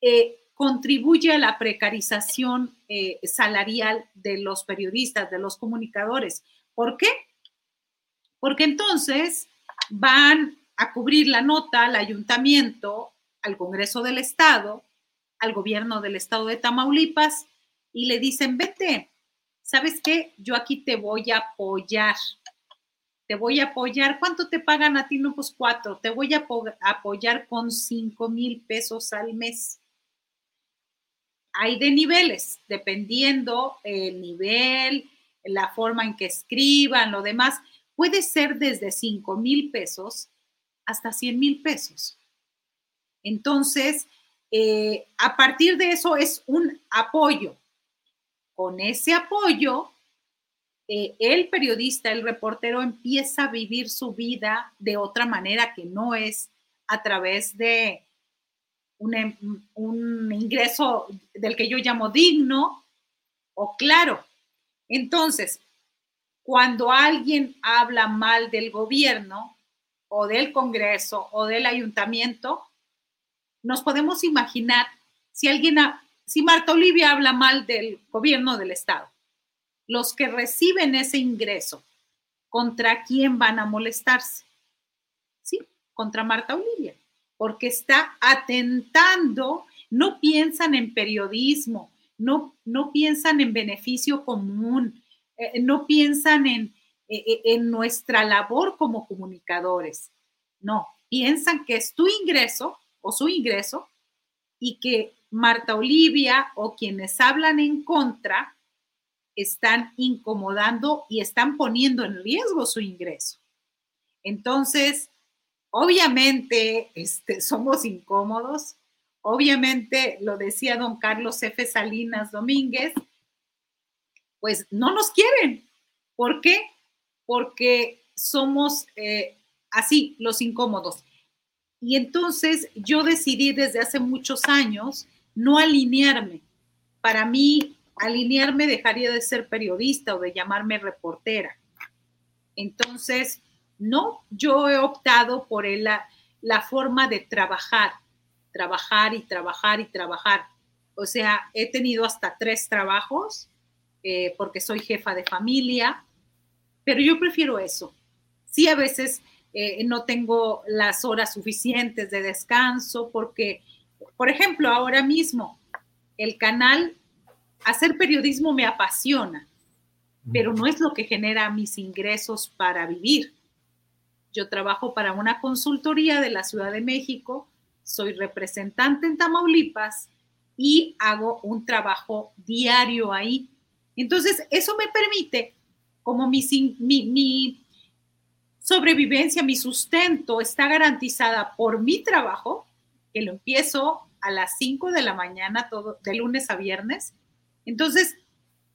eh, contribuye a la precarización eh, salarial de los periodistas, de los comunicadores. ¿Por qué? Porque entonces van a cubrir la nota al ayuntamiento, al Congreso del Estado, al gobierno del Estado de Tamaulipas y le dicen, vete, ¿sabes qué? Yo aquí te voy a apoyar te voy a apoyar. ¿Cuánto te pagan a ti? No, pues cuatro. Te voy a apoyar con cinco mil pesos al mes. Hay de niveles, dependiendo el nivel, la forma en que escriban, lo demás. Puede ser desde cinco mil pesos hasta cien mil pesos. Entonces, eh, a partir de eso es un apoyo. Con ese apoyo, eh, el periodista, el reportero empieza a vivir su vida de otra manera que no es a través de un, em, un ingreso del que yo llamo digno o claro. Entonces, cuando alguien habla mal del gobierno o del Congreso o del ayuntamiento, nos podemos imaginar si alguien, si Marta Olivia habla mal del gobierno del Estado los que reciben ese ingreso, ¿contra quién van a molestarse? Sí, contra Marta Olivia, porque está atentando, no piensan en periodismo, no, no piensan en beneficio común, eh, no piensan en, eh, eh, en nuestra labor como comunicadores. No, piensan que es tu ingreso o su ingreso y que Marta Olivia o quienes hablan en contra están incomodando y están poniendo en riesgo su ingreso. Entonces, obviamente, este, *laughs* somos incómodos. Obviamente, lo decía don Carlos F. Salinas Domínguez, pues no nos quieren. ¿Por qué? Porque somos eh, así, los incómodos. Y entonces yo decidí desde hace muchos años no alinearme. Para mí alinearme dejaría de ser periodista o de llamarme reportera. Entonces, no, yo he optado por la, la forma de trabajar, trabajar y trabajar y trabajar. O sea, he tenido hasta tres trabajos eh, porque soy jefa de familia, pero yo prefiero eso. Sí, a veces eh, no tengo las horas suficientes de descanso porque, por ejemplo, ahora mismo el canal, hacer periodismo me apasiona, pero no es lo que genera mis ingresos para vivir. Yo trabajo para una consultoría de la Ciudad de México, soy representante en Tamaulipas y hago un trabajo diario ahí. Entonces, eso me permite, como mi, mi, sobrevivencia, mi sustento está garantizada por mi trabajo, que lo empiezo a las 5 de la mañana, todo, de lunes a viernes. Entonces,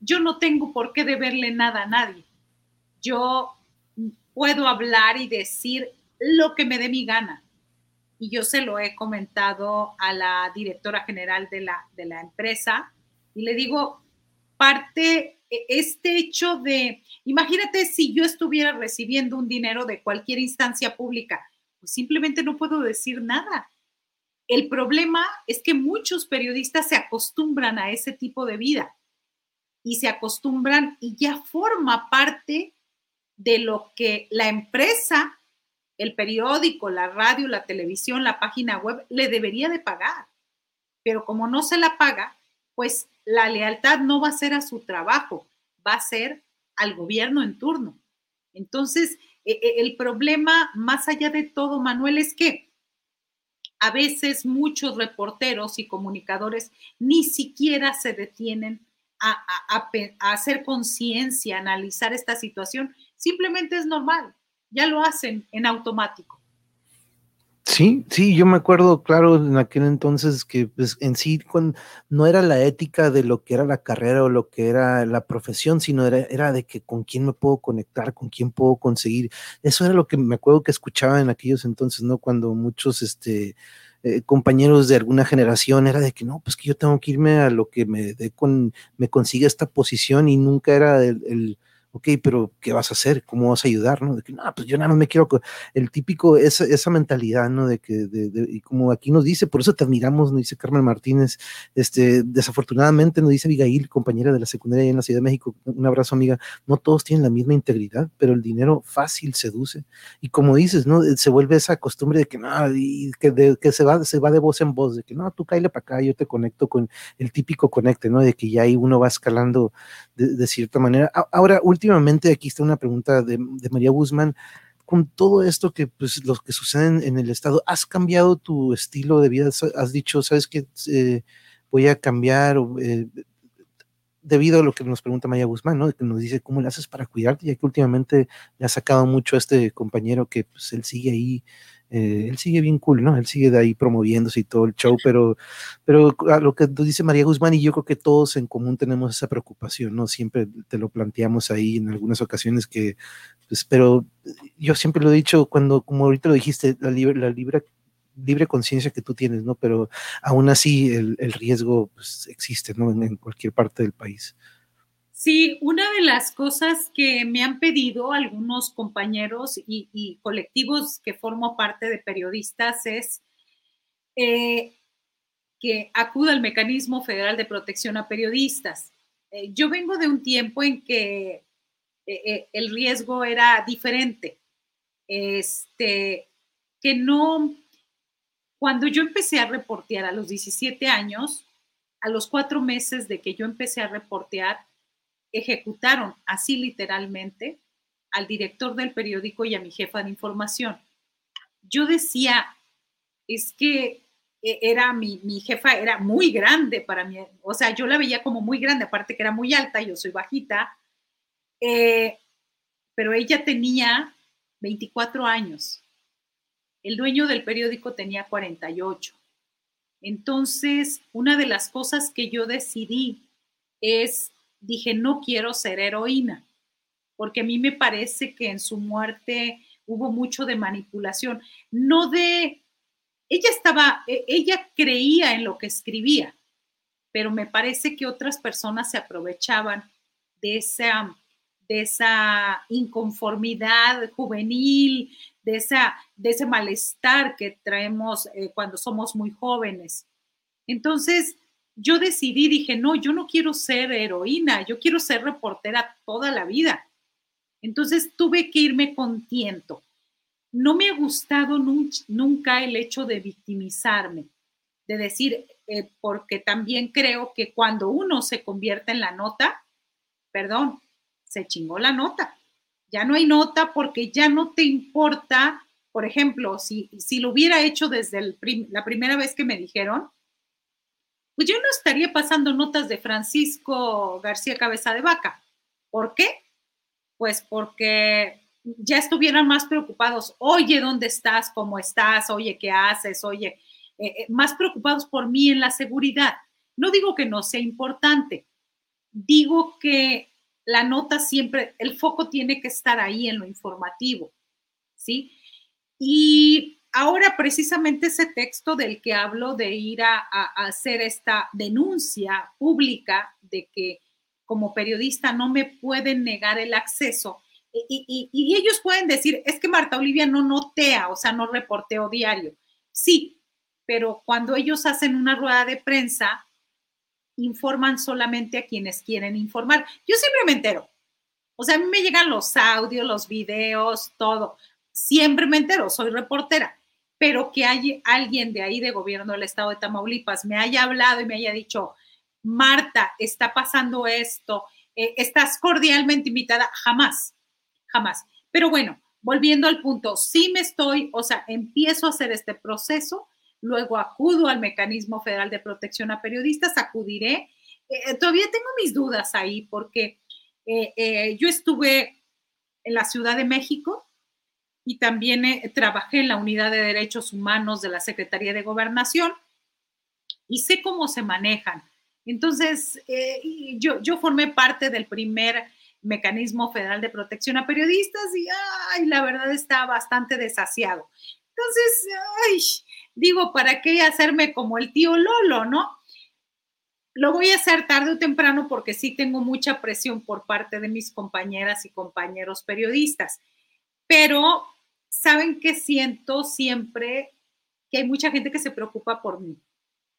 yo no tengo por qué deberle nada a nadie. Yo puedo hablar y decir lo que me dé mi gana. Y yo se lo he comentado a la directora general de la, de la empresa y le digo, parte, e, este hecho de, imagínate si yo estuviera recibiendo un dinero de cualquier instancia pública, pues simplemente no puedo decir nada. El problema es que muchos periodistas se acostumbran a ese tipo de vida y se acostumbran y ya forma parte de lo que la empresa, el periódico, la radio, la televisión, la página web le debería de pagar. Pero como no se la paga, pues la lealtad no va a ser a su trabajo, va a ser al gobierno en turno. Entonces, e, e, el problema, más allá de todo, Manuel, es que a veces muchos reporteros y comunicadores ni siquiera se detienen a, hacer conciencia, analizar esta situación. Simplemente es normal, ya lo hacen en automático. Sí, sí, yo me acuerdo, claro, en aquel entonces que pues, en sí no era la ética de lo que era la carrera o lo que era la profesión, sino era, era de que con quién me puedo conectar, con quién puedo conseguir. Eso era lo que me acuerdo que escuchaba en aquellos entonces, ¿no? Cuando muchos, este, eh, compañeros de alguna generación era de que no, pues que yo tengo que irme a lo que me dé con, me consiga esta posición y nunca era el ok, pero ¿qué vas a hacer? ¿Cómo vas a ayudar? ¿no? De que, no, pues yo nada más me quiero, el típico, esa, esa mentalidad, ¿no? De que, de, y como aquí nos dice, por eso te admiramos, nos dice Carmen Martínez, este, desafortunadamente nos dice Abigail, compañera de la secundaria en la Ciudad de México, un abrazo amiga, no todos tienen la misma integridad, pero el dinero fácil seduce, y como dices, ¿no? Se vuelve esa costumbre de que, no, y que, que se, va, se va de voz en voz, de que, no, tú cállate para acá, yo te conecto con el típico conecte, ¿no? De que ya ahí uno va escalando de, de cierta manera. Ahora, últimamente, últimamente, aquí está una pregunta de, María Guzmán, con todo esto que, pues, lo que sucede en, el Estado, ¿has cambiado tu estilo de vida? ¿Has dicho, sabes que eh, voy a cambiar eh, debido a lo que nos pregunta María Guzmán, ¿no? Que nos dice cómo le haces para cuidarte, ya que últimamente le ha sacado mucho a este compañero que, pues, él sigue ahí eh, él sigue bien cool, ¿no? Él sigue de ahí promoviéndose y todo el show, pero, pero a lo que dice María Guzmán y yo creo que todos en común tenemos esa preocupación, ¿no? Siempre te lo planteamos ahí en algunas ocasiones que, pues, pero yo siempre lo he dicho cuando, como ahorita lo dijiste, la libre, la libre, libre conciencia que tú tienes, ¿no? Pero aún así el, el riesgo pues, existe, ¿no? en cualquier parte del país. Sí, una de las cosas que me han pedido algunos compañeros y, colectivos que formo parte de periodistas es eh, que acuda al mecanismo federal de protección a periodistas. Eh, yo vengo de un tiempo en que eh, el riesgo era diferente. Este, que no, cuando yo empecé a reportear a los 17 años, a los cuatro meses de que yo empecé a reportear, ejecutaron así literalmente al director del periódico y a mi jefa de información. Yo decía, es que e, era mi, jefa era muy grande para mí, o sea, yo la veía como muy grande, aparte que era muy alta, yo soy bajita, eh, pero ella tenía 24 años, el dueño del periódico tenía 48. Entonces, una de las cosas que yo decidí es dije, no quiero ser heroína, porque a mí me parece que en su muerte hubo mucho de manipulación, no de, ella estaba, e, ella creía en lo que escribía, pero me parece que otras personas se aprovechaban de esa, de esa inconformidad juvenil, de, esa, de ese malestar que traemos eh, cuando somos muy jóvenes. Entonces, yo decidí, dije, no, yo no quiero ser heroína, yo quiero ser reportera toda la vida. Entonces tuve que irme con tiento. No me ha gustado nunca el hecho de victimizarme, de decir, eh, porque también creo que cuando uno se convierte en la nota, perdón, se chingó la nota. Ya no hay nota porque ya no te importa, por ejemplo, si, si lo hubiera hecho desde la primera vez que me dijeron, pues yo no estaría pasando notas de Francisco García Cabeza de Vaca. ¿Por qué? Pues porque ya estuvieran más preocupados, oye, ¿dónde estás? ¿Cómo estás? Oye, ¿qué haces? Oye, eh, eh, más preocupados por mí en la seguridad. No digo que no sea importante, digo que la nota siempre, el foco tiene que estar ahí en lo informativo, ¿sí? Y ahora precisamente ese texto del que hablo de ir a, hacer esta denuncia pública de que como periodista no me pueden negar el acceso. Y, y, ellos pueden decir, es que Marta Olivia no notea, o sea, no reporteo diario. Sí, pero cuando ellos hacen una rueda de prensa, informan solamente a quienes quieren informar. Yo siempre me entero. O sea, a mí me llegan los audios, los videos, todo. Siempre me entero, soy reportera pero que hay alguien de ahí de gobierno del estado de Tamaulipas me haya hablado y me haya dicho, Marta, está pasando esto, eh, estás cordialmente invitada, jamás, jamás. Pero bueno, volviendo al punto, sí me estoy, o sea, empiezo a hacer este proceso, luego acudo al mecanismo federal de protección a periodistas, acudiré. Eh, todavía tengo mis dudas ahí porque eh, yo estuve en la Ciudad de México, y también eh, trabajé en la Unidad de Derechos Humanos de la Secretaría de Gobernación y sé cómo se manejan. Entonces, eh, yo, yo formé parte del primer mecanismo federal de protección a periodistas y ay, la verdad está bastante desasiado. Entonces, ay, digo, ¿para qué hacerme como el tío Lolo, no? Lo voy a hacer tarde o temprano porque sí tengo mucha presión por parte de mis compañeras y compañeros periodistas. Pero saben que siento siempre que hay mucha gente que se preocupa por mí.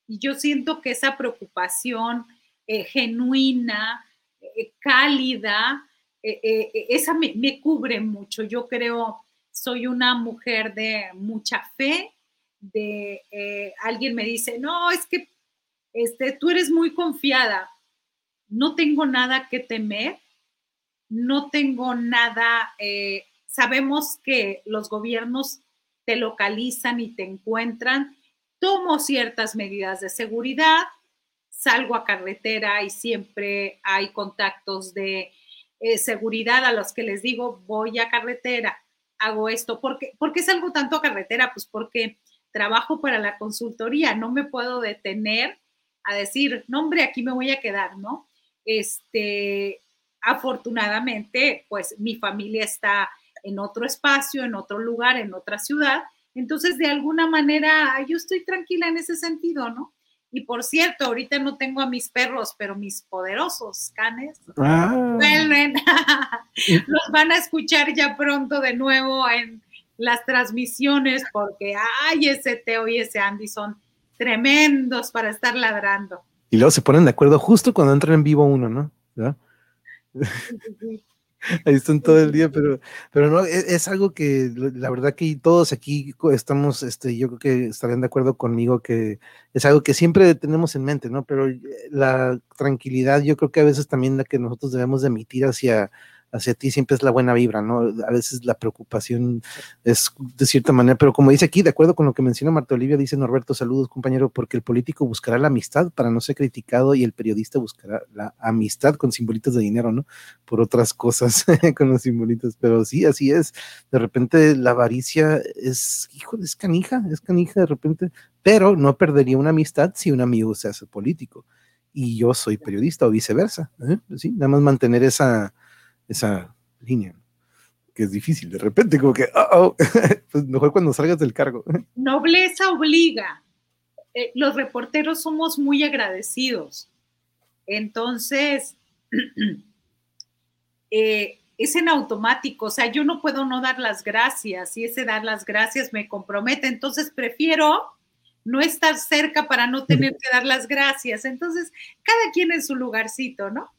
Y yo siento que esa preocupación eh, genuina, eh, cálida, eh, esa me, cubre mucho. Yo creo, soy una mujer de mucha fe, de alguien me dice, no, es que este, tú eres muy confiada, no tengo nada que temer, no tengo nada sabemos que los gobiernos te localizan y te encuentran, tomo ciertas medidas de seguridad, salgo a carretera y siempre hay contactos de eh, seguridad a los que les digo, voy a carretera, hago esto. ¿Por qué, ¿Por qué salgo tanto a carretera? Pues porque trabajo para la consultoría, no me puedo detener a decir, no, hombre, aquí me voy a quedar, ¿no? Este, afortunadamente, pues mi familia está en otro espacio, en otro lugar, en otra ciudad. Entonces, de alguna manera, yo estoy tranquila en ese sentido, ¿no? Y por cierto, ahorita no tengo a mis perros, pero mis poderosos canes ah. vuelven. *laughs* Los van a escuchar ya pronto de nuevo en las transmisiones, porque ay, ese Teo y ese Andy son tremendos para estar ladrando. Y luego se ponen de acuerdo justo cuando entra en vivo uno, ¿no? *laughs* Ahí están todo el día, pero, pero no, e, es, algo que la verdad que todos aquí estamos, este, yo creo que estarían de acuerdo conmigo que es algo que siempre tenemos en mente, ¿no? Pero eh, la tranquilidad yo creo que a veces también la que nosotros debemos de emitir hacia, hacia ti siempre es la buena vibra, ¿no? A veces la preocupación es de cierta manera, pero como dice aquí, de acuerdo con lo que menciona Marta Olivia, dice Norberto, saludos compañero, porque el político buscará la amistad para no ser criticado y el periodista buscará la amistad con simbolitos de dinero, ¿no? Por otras cosas, *laughs* con los simbolitos, pero sí, así es. De repente la avaricia es, hijo, es canija, es canija de repente, pero no perdería una amistad si un amigo se hace político y yo soy periodista o viceversa, ¿eh? Sí, nada más mantener esa esa línea, que es difícil de repente, como que, oh, *laughs* pues mejor cuando salgas del cargo. *laughs* Nobleza obliga. Eh, los reporteros somos muy agradecidos. Entonces, *clears throat* eh, es en automático, o sea, yo no puedo no dar las gracias y ese dar las gracias me compromete, entonces prefiero no estar cerca para no tener que dar las gracias. Entonces, cada quien en su lugarcito, ¿no?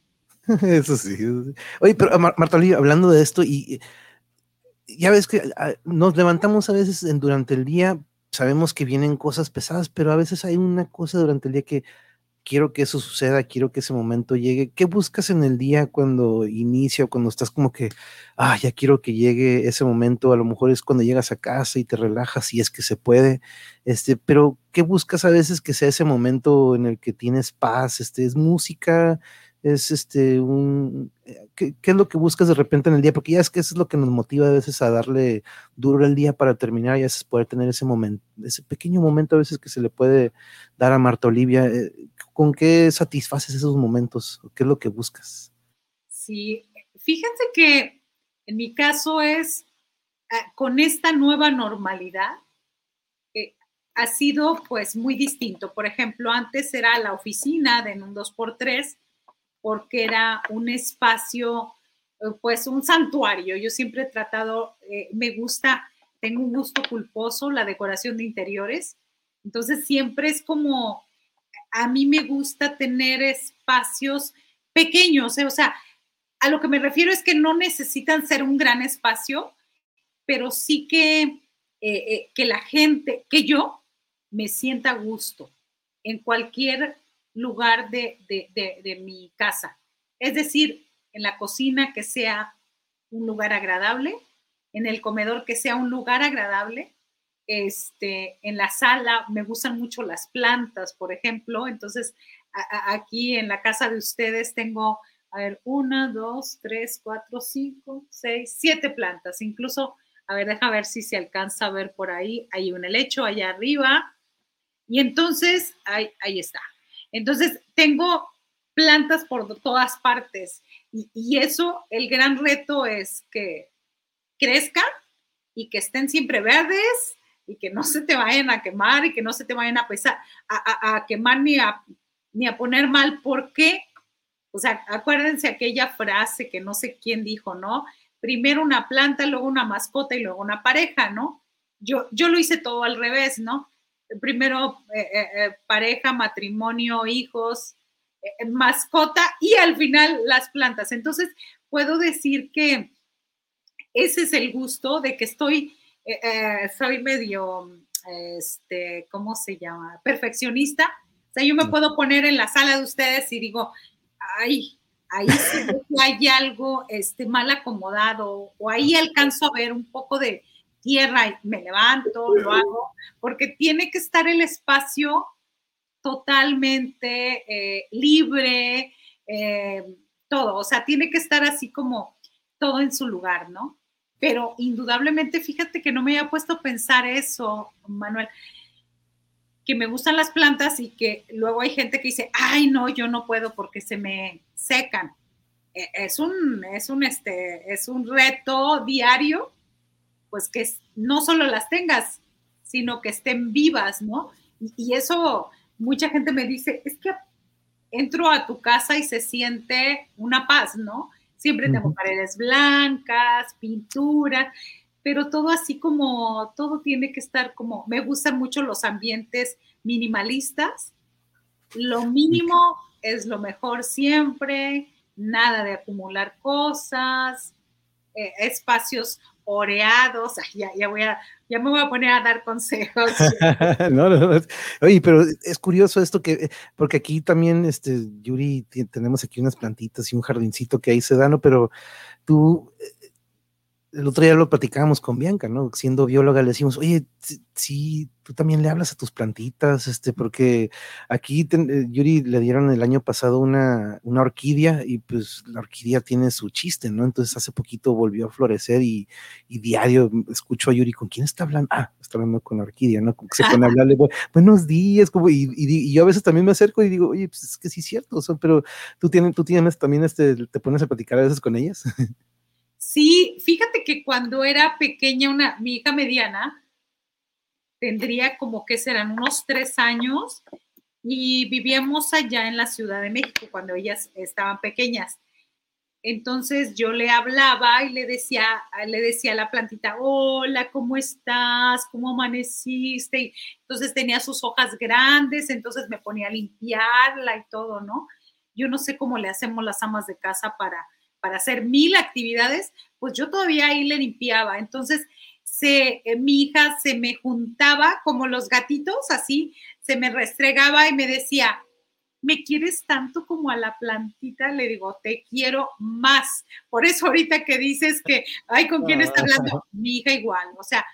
*laughs* Eso sí. Oye, pero Marta hablando de esto, y ya ves que ah, nos levantamos a veces durante el día, sabemos que vienen cosas pesadas, pero a veces hay una cosa durante el día que quiero que eso suceda, quiero que ese momento llegue. ¿Qué buscas en el día cuando inicia cuando estás como que, ah, ya quiero que llegue ese momento? A lo mejor es cuando llegas a casa y te relajas, si es que se puede. Este, pero ¿qué buscas a veces que sea ese momento en el que tienes paz? Este, es música, es este un eh, ¿qué, es lo que buscas de repente en el día? Porque ya es que eso es lo que nos motiva a veces a darle duro el día para terminar y a poder tener ese momento, ese pequeño momento a veces que se le puede dar a Marta Olivia. Eh, ¿Con qué satisfaces esos momentos? ¿Qué es lo que buscas? Sí, fíjense que en mi caso es ah, con esta nueva normalidad ha sido pues muy distinto. Por ejemplo, antes era la oficina de un 2x3 porque era un espacio, eh, pues un santuario. Yo siempre he tratado, eh, me gusta, tengo un gusto culposo, la decoración de interiores. Entonces siempre es como, a mí me gusta tener espacios pequeños, eh, o sea, a lo que me refiero es que no necesitan ser un gran espacio, pero sí que, que la gente, que yo me sienta a gusto en cualquier lugar de, mi casa. Es decir, en la cocina que sea un lugar agradable, en el comedor que sea un lugar agradable, este, en la sala me gustan mucho las plantas, por ejemplo, entonces aquí en la casa de ustedes tengo, a ver, una, dos, tres, cuatro, cinco, seis, siete plantas, incluso, a ver, deja ver si se alcanza a ver por ahí, hay un helecho allá arriba, y entonces ahí, ahí está, entonces, tengo plantas por todas partes y, eso, el gran reto es que crezcan y que estén siempre verdes y que no se te vayan a quemar y que no se te vayan a pesar, a, quemar ni a, ni a poner mal. ¿Por qué? O sea, acuérdense aquella frase que no sé quién dijo, ¿no? Primero una planta, luego una mascota y luego una pareja, ¿no? Yo, yo lo hice todo al revés, ¿no? Primero eh, eh, eh, pareja, matrimonio, hijos, mascota y al final las plantas. Entonces, puedo decir que ese es el gusto de que estoy, soy medio, este, ¿cómo se llama? Perfeccionista. O sea, yo me puedo poner en la sala de ustedes y digo, ay, ahí hay algo este, mal acomodado o ahí alcanzo a ver un poco de, tierra y me levanto, lo hago, porque tiene que estar el espacio totalmente eh, libre, eh, todo, o sea, tiene que estar así como todo en su lugar, ¿no? Pero indudablemente, fíjate que no me había puesto a pensar eso, Manuel, que me gustan las plantas y que luego hay gente que dice, ay, no, yo no puedo porque se me secan. E, es un, es un, este, es un reto diario pues que no solo las tengas, sino que estén vivas, ¿no? Y, eso, mucha gente me dice, es que entro a tu casa y se siente una paz, ¿no? Siempre tengo paredes blancas, pintura, pero todo así como, todo tiene que estar como, me gustan mucho los ambientes minimalistas, lo mínimo es lo mejor siempre, nada de acumular cosas, eh, espacios oreados, ya, ya, voy a, ya me voy a poner a dar consejos. *laughs* no, no, Oye, pero es curioso esto que, porque aquí también, este, Yuri, tenemos aquí unas plantitas y un jardincito que ahí se dan, ¿no? Pero tú, el otro día lo platicábamos con Bianca, ¿no? Siendo bióloga le decimos, oye, sí, tú también le hablas a tus plantitas, este, porque aquí eh, Yuri le dieron el año pasado una, una orquídea y pues la orquídea tiene su chiste, ¿no? Entonces hace poquito volvió a florecer y, diario escucho a Yuri, ¿con quién está hablando? Ah, está hablando con la orquídea, ¿no? Se pone a hablarle, buenos días, como, y, y, yo a veces también me acerco y digo, oye, pues es que sí es cierto, pero tú tienes, tú tienes también, este, te pones a platicar a veces con ellas. *laughs* Sí, fíjate que cuando era pequeña, una, mi hija mediana, tendría como que serán unos tres años y vivíamos allá en la Ciudad de México cuando ellas estaban pequeñas. Entonces yo le hablaba y le decía, le decía a la plantita, hola, ¿cómo estás? ¿Cómo amaneciste? Entonces tenía sus hojas grandes, entonces me ponía a limpiarla y todo, ¿no? Yo no sé cómo le hacemos las amas de casa para, para hacer mil actividades, pues yo todavía ahí le limpiaba. Entonces, se, eh, mi hija se me juntaba como los gatitos, así, se me restregaba y me decía, ¿me quieres tanto como a la plantita? Le digo, te quiero más. Por eso ahorita que dices que, ay, ¿con quién está hablando? Mi hija igual, o sea,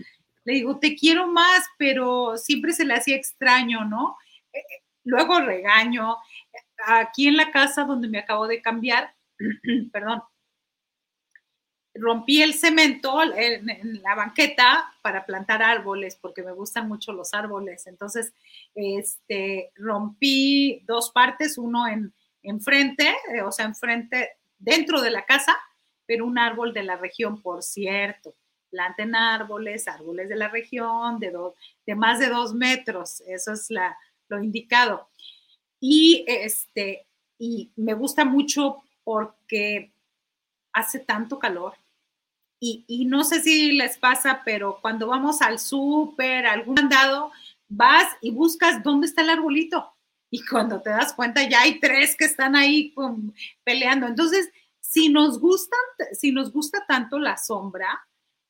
le digo, te quiero más, pero siempre se le hacía extraño, ¿no? Eh, eh, luego regaño. Aquí en la casa donde me acabo de cambiar, *clears throat* perdón, rompí el cemento en, la banqueta para plantar árboles, porque me gustan mucho los árboles. Entonces, este, rompí dos partes, uno en enfrente, eh, o sea, enfrente, dentro de la casa, pero un árbol de la región, por cierto. Planten árboles, árboles de la región, de, de más de dos metros, eso es lo indicado. Y, este, y me gusta mucho porque hace tanto calor y, no sé si les pasa, pero cuando vamos al súper, algún andado, vas y buscas dónde está el arbolito. Y cuando te das cuenta, ya hay tres que están ahí peleando. Entonces, si nos gustan, si nos gusta tanto la sombra,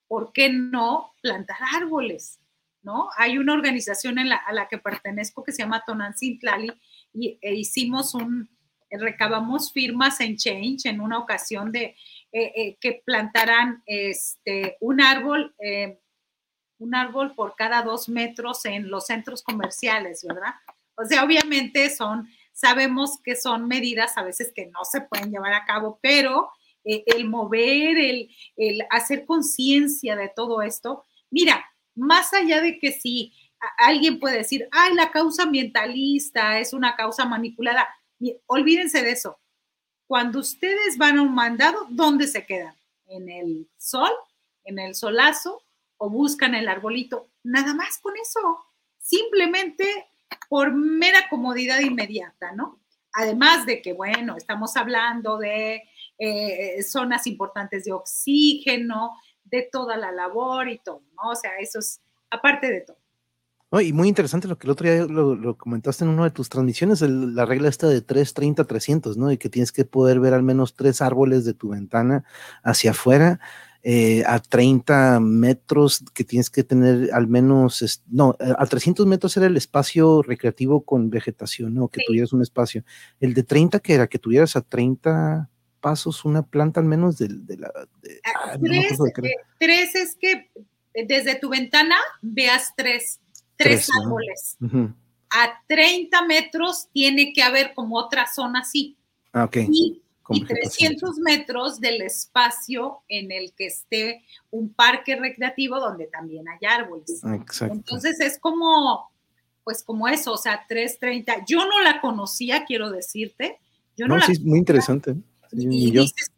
¿por qué no plantar árboles? ¿No? Hay una organización a la que pertenezco que se llama Tonantzin y e hicimos un, recabamos firmas en Change en una ocasión de eh, eh, que plantarán este, un árbol, eh, un árbol por cada dos metros en los centros comerciales, ¿verdad? O sea, obviamente son, sabemos que son medidas a veces que no se pueden llevar a cabo, pero el mover, el, el hacer conciencia de todo esto, mira, más allá de que si alguien puede decir, ay, la causa ambientalista es una causa manipulada, olvídense de eso cuando ustedes van a un mandado, ¿dónde se quedan? ¿En el sol? ¿En el solazo? ¿O buscan el arbolito? Nada más con eso. Simplemente por mera comodidad inmediata, ¿no? Además de que, bueno, estamos hablando de eh, zonas importantes de oxígeno, de toda la labor y todo, ¿no? O sea, eso es aparte de todo y muy interesante lo que el otro día lo, comentaste en una de tus transmisiones, la regla esta de 330 300, ¿no? Y que tienes que poder ver al menos tres árboles de tu ventana hacia afuera, eh, a 30 metros, que tienes que tener al menos, no, eh, a 300 metros era el espacio recreativo con vegetación, ¿no? Que tuvieras un espacio. El de 30, que era que tuvieras a 30 pasos una planta al menos de, la... Ah, eh, tres es que desde tu ventana veas tres tres, árboles. A 30 metros tiene que haber como otra zona así. Ah, ok. Y, 300 metros del espacio en el que esté un parque recreativo donde también hay árboles. Exacto. Entonces es como, pues como eso, o sea, 330. Yo no la conocía, quiero decirte. Yo no, sí, muy interesante. y, dices,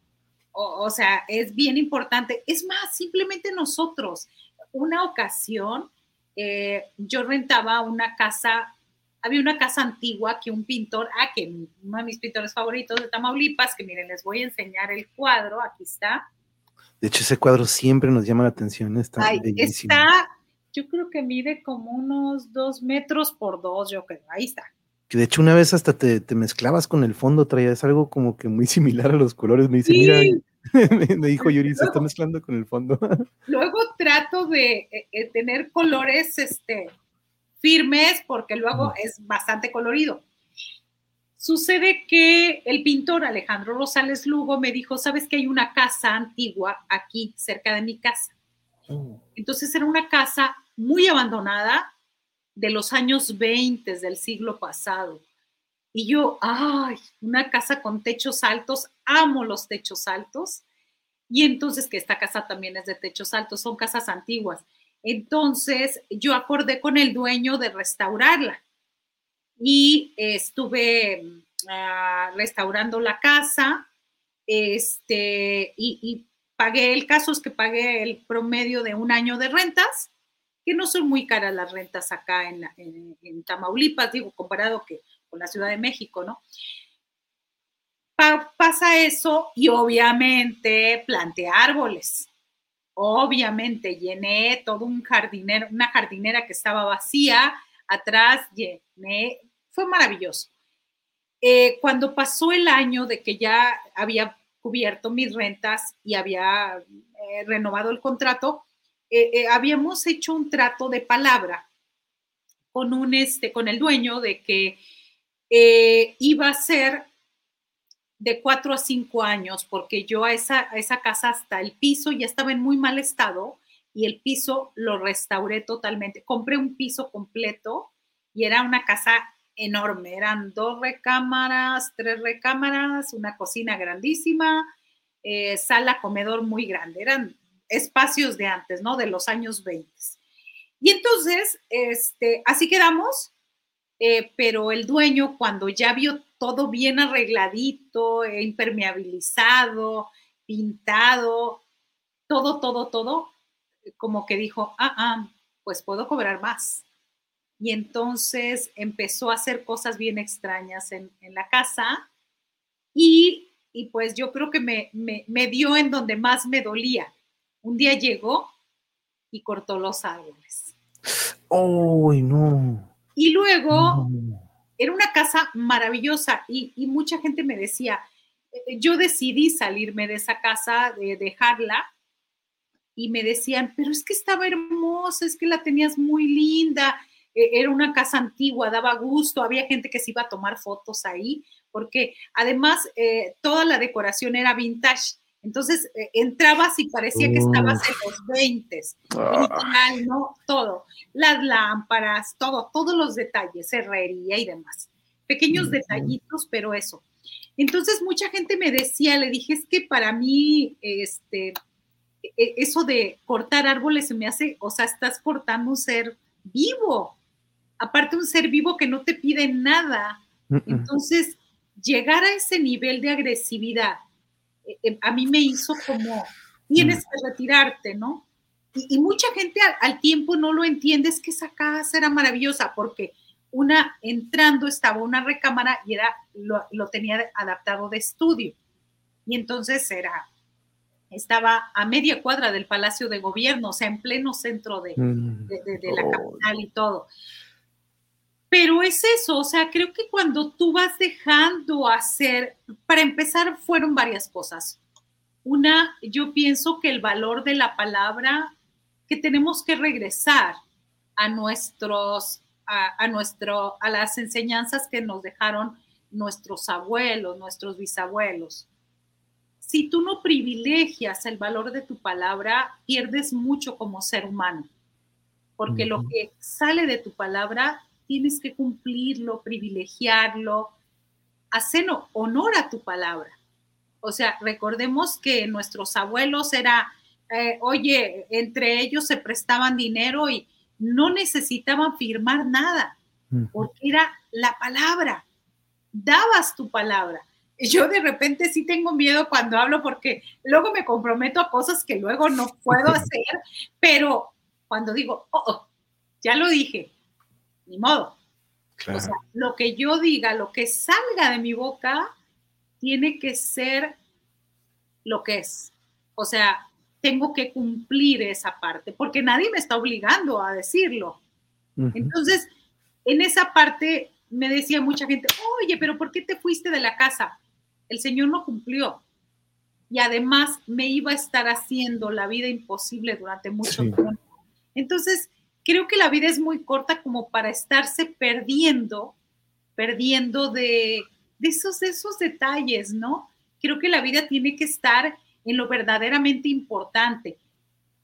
o sea, es bien importante. Es más, simplemente nosotros, una ocasión, eh, yo rentaba una casa, había una casa antigua que un pintor, ah, que uno de mis pintores favoritos de Tamaulipas, que miren, les voy a enseñar el cuadro, aquí está. De hecho, ese cuadro siempre nos llama la atención, está Está, yo creo que mide como unos dos metros por dos, yo creo, ahí está. Que de hecho una vez hasta te, mezclabas con el fondo, traías algo como que muy similar a los colores, me dice, mira, *laughs* me dijo Yuri, se está mezclando con el fondo. *laughs* luego trato de eh, eh, tener colores este, firmes porque luego es bastante colorido. Sucede que el pintor Alejandro Rosales Lugo me dijo, sabes que hay una casa antigua aquí cerca de mi casa. Oh. Entonces era una casa muy abandonada de los años 20 del siglo pasado y yo, ay, una casa con techos altos, amo los techos altos. Y entonces que esta casa también es de techos altos, son casas antiguas. Entonces yo acordé con el dueño de restaurarla y estuve ah, restaurando la casa este, y, pagué, el caso es que pagué el promedio de un año de rentas, que no son muy caras las rentas acá en, en Tamaulipas, digo, comparado que la Ciudad de México, ¿no? Pasa eso y obviamente planté árboles. Obviamente llené todo un jardinero, una jardinera que estaba vacía, atrás llené, fue maravilloso. Eh, cuando pasó el año de que ya había cubierto mis rentas y había eh, renovado el contrato, eh, habíamos hecho un trato de palabra con un este, con el dueño de que iba a ser de cuatro a cinco años, porque yo a esa, a esa casa hasta el piso ya estaba en muy mal estado y el piso lo restauré totalmente. Compré un piso completo y era una casa enorme. Eran dos recámaras, tres recámaras, una cocina grandísima, eh, sala, comedor muy grande. Eran espacios de antes, ¿no? De los años 20. Y entonces, este, así quedamos, eh, pero el dueño cuando ya vio todo bien arregladito, e impermeabilizado, pintado, todo, todo, todo, como que dijo, ah, ah, pues puedo cobrar más y entonces empezó a hacer cosas bien extrañas en, la casa y, pues yo creo que me, me, dio en donde más me dolía. Un día llegó y cortó los árboles. ¡Ay, no! Y luego era una casa maravillosa y, mucha gente me decía, eh, yo decidí salirme de esa casa, de dejarla, y me decían, pero es que estaba hermosa, es que la tenías muy linda, e-, era una casa antigua, daba gusto, había gente que se iba a tomar fotos ahí, porque además eh, toda la decoración era vintage. Entonces eh, entrabas y parecía que estabas en los 20, ah. ¿no? Todo. Las lámparas, todo, todos los detalles, herrería y demás. Pequeños detallitos, pero eso. Entonces mucha gente me decía, le dije, es que para mí, este, e-, eso de cortar árboles se me hace, o sea, estás cortando un ser vivo aparte un ser vivo que no te pide nada. Entonces, llegar a ese nivel de agresividad, eh, eh, a mí me hizo como, tienes que retirarte, ¿no? Y, mucha gente al, tiempo no lo entiende, es que esa casa era maravillosa porque una, entrando estaba una recámara y era, lo, tenía adaptado de estudio. Y entonces era, estaba a media cuadra del Palacio de Gobierno, o sea, en pleno centro de, mm. la oh. capital y todo. Pero es eso, o sea, creo que cuando tú vas dejando hacer, para empezar, fueron varias cosas. Una, yo pienso que el valor de la palabra, que tenemos que regresar a nuestros, a, nuestro, a las enseñanzas que nos dejaron nuestros abuelos, nuestros bisabuelos. Si tú no privilegias el valor de tu palabra, pierdes mucho como ser humano, porque lo que sale de tu palabra tienes que cumplirlo, privilegiarlo, hacer honor a tu palabra. O sea, recordemos que nuestros abuelos era, eh, oye, entre ellos se prestaban dinero y no necesitaban firmar nada, porque era la palabra, dabas tu palabra. Yo de repente sí tengo miedo cuando hablo porque luego me comprometo a cosas que luego no puedo *laughs* hacer, pero cuando digo, oh, oh ya lo dije, ni modo. O sea, lo que yo diga, lo que salga de mi boca, tiene que ser lo que es. O sea, tengo que cumplir esa parte, porque nadie me está obligando a decirlo. Entonces, en esa parte me decía mucha gente, oye, pero ¿por qué te fuiste de la casa? El Señor no cumplió. Y además me iba a estar haciendo la vida imposible durante mucho tiempo. Entonces, creo que la vida es muy corta como para estarse perdiendo, perdiendo de, esos, esos detalles, ¿no? Creo que la vida tiene que estar en lo verdaderamente importante.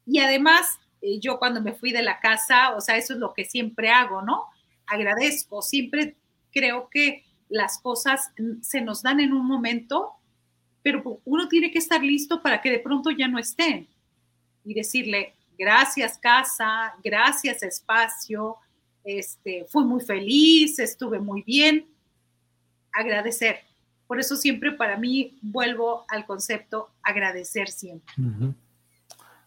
Y además, eh, yo cuando me fui de la casa, o sea, eso es lo que siempre hago, ¿no? Agradezco, siempre creo que las cosas se nos dan en un momento, pero uno tiene que estar listo para que de pronto ya no estén y decirle, gracias casa, gracias espacio, este, fui muy feliz, estuve muy bien. Agradecer. Por eso siempre para mí vuelvo al concepto agradecer siempre.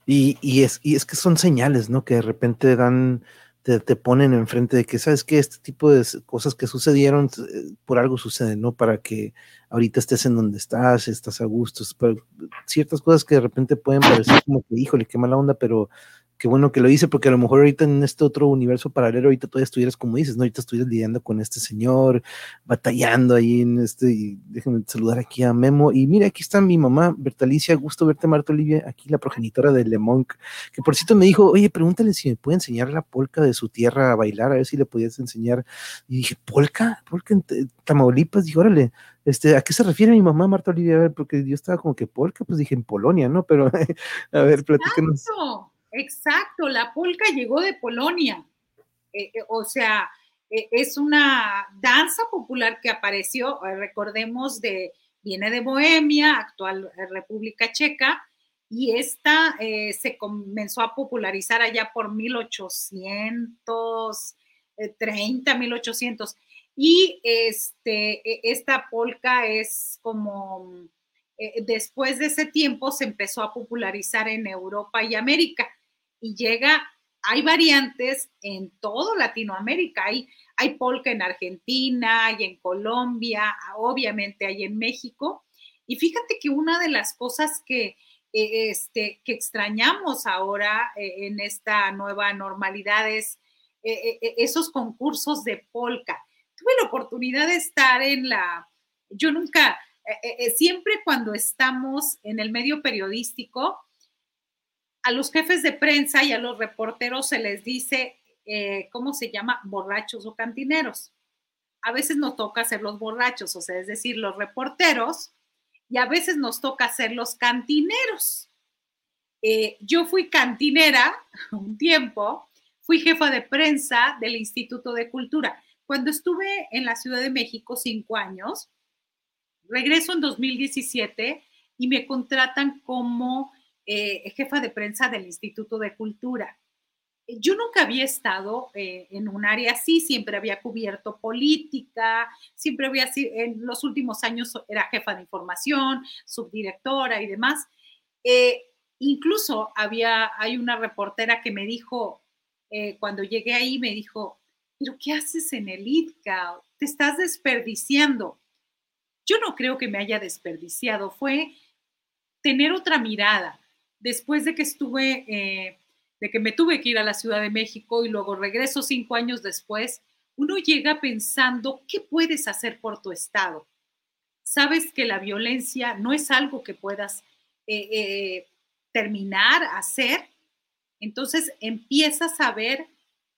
y, es, y es que son señales, ¿no? Que de repente dan te, ponen enfrente de que, ¿sabes que Este tipo de cosas que sucedieron eh, por algo suceden, ¿no? Para que ahorita estés en donde estás, estás a gusto, ciertas cosas que de repente pueden parecer como que, híjole, qué mala onda, pero qué bueno que lo hice, porque a lo mejor ahorita en este otro universo paralelo, ahorita todavía estuvieras como dices, ¿no? Ahorita estuvieras lidiando con este señor, batallando ahí en este, y déjenme saludar aquí a Memo. Y mira, aquí está mi mamá, Bertalicia, gusto verte, Marta Olivia, aquí la progenitora de Le Monk, que por cierto me dijo, oye, pregúntale si me puede enseñar la polca de su tierra a bailar, a ver si le podías enseñar. Y dije, ¿polca? ¿Polca en Tamaulipas? Dije, órale, este, ¿a qué se refiere mi mamá, Marta Olivia? A ver, porque yo estaba como que polca, pues dije en Polonia, ¿no? Pero, *laughs* a ver, platícanos. Exacto, la polka llegó de Polonia. Eh, eh, o sea, eh, es una danza popular que apareció, recordemos, de, viene de Bohemia, actual República Checa, y esta se comenzó a popularizar allá por 1830, 1800. Y este, e, esta polka es como, después de ese tiempo se empezó a popularizar en Europa y América y llega, hay variantes en todo Latinoamérica, hay, hay polka en Argentina, hay en Colombia, obviamente hay en México. Y fíjate que una de las cosas que, eh, este, que extrañamos ahora eh, en esta nueva normalidad es eh, esos concursos de polka. Tuve la oportunidad de estar en la, yo nunca, siempre cuando estamos en el medio periodístico, a los jefes de prensa y a los reporteros se les dice, eh, ¿cómo se llama? Borrachos o cantineros. A veces nos toca ser los borrachos, o sea, es decir, los reporteros, y a veces nos toca ser los cantineros. Eh, yo fui cantinera *laughs* un tiempo, fui jefa de prensa del Instituto de Cultura. Cuando estuve en la Ciudad de México cinco años, regreso en 2017 y me contratan como eh, jefa de prensa del Instituto de Cultura. Yo nunca había estado eh, en un área así, siempre había cubierto política, siempre había sido, en los últimos años era jefa de información, subdirectora y demás. Eh, incluso había, hay una reportera que me dijo, cuando llegué ahí, me dijo, pero ¿qué haces en el ITCA? Te estás desperdiciando. Yo no creo que me haya desperdiciado, fue tener otra mirada, después de que estuve, eh, de que me tuve que ir a la Ciudad de México y luego regreso cinco años después, uno llega pensando, ¿qué puedes hacer por tu estado? Sabes que la violencia no es algo que puedas eh, eh, terminar, hacer. Entonces empiezas a ver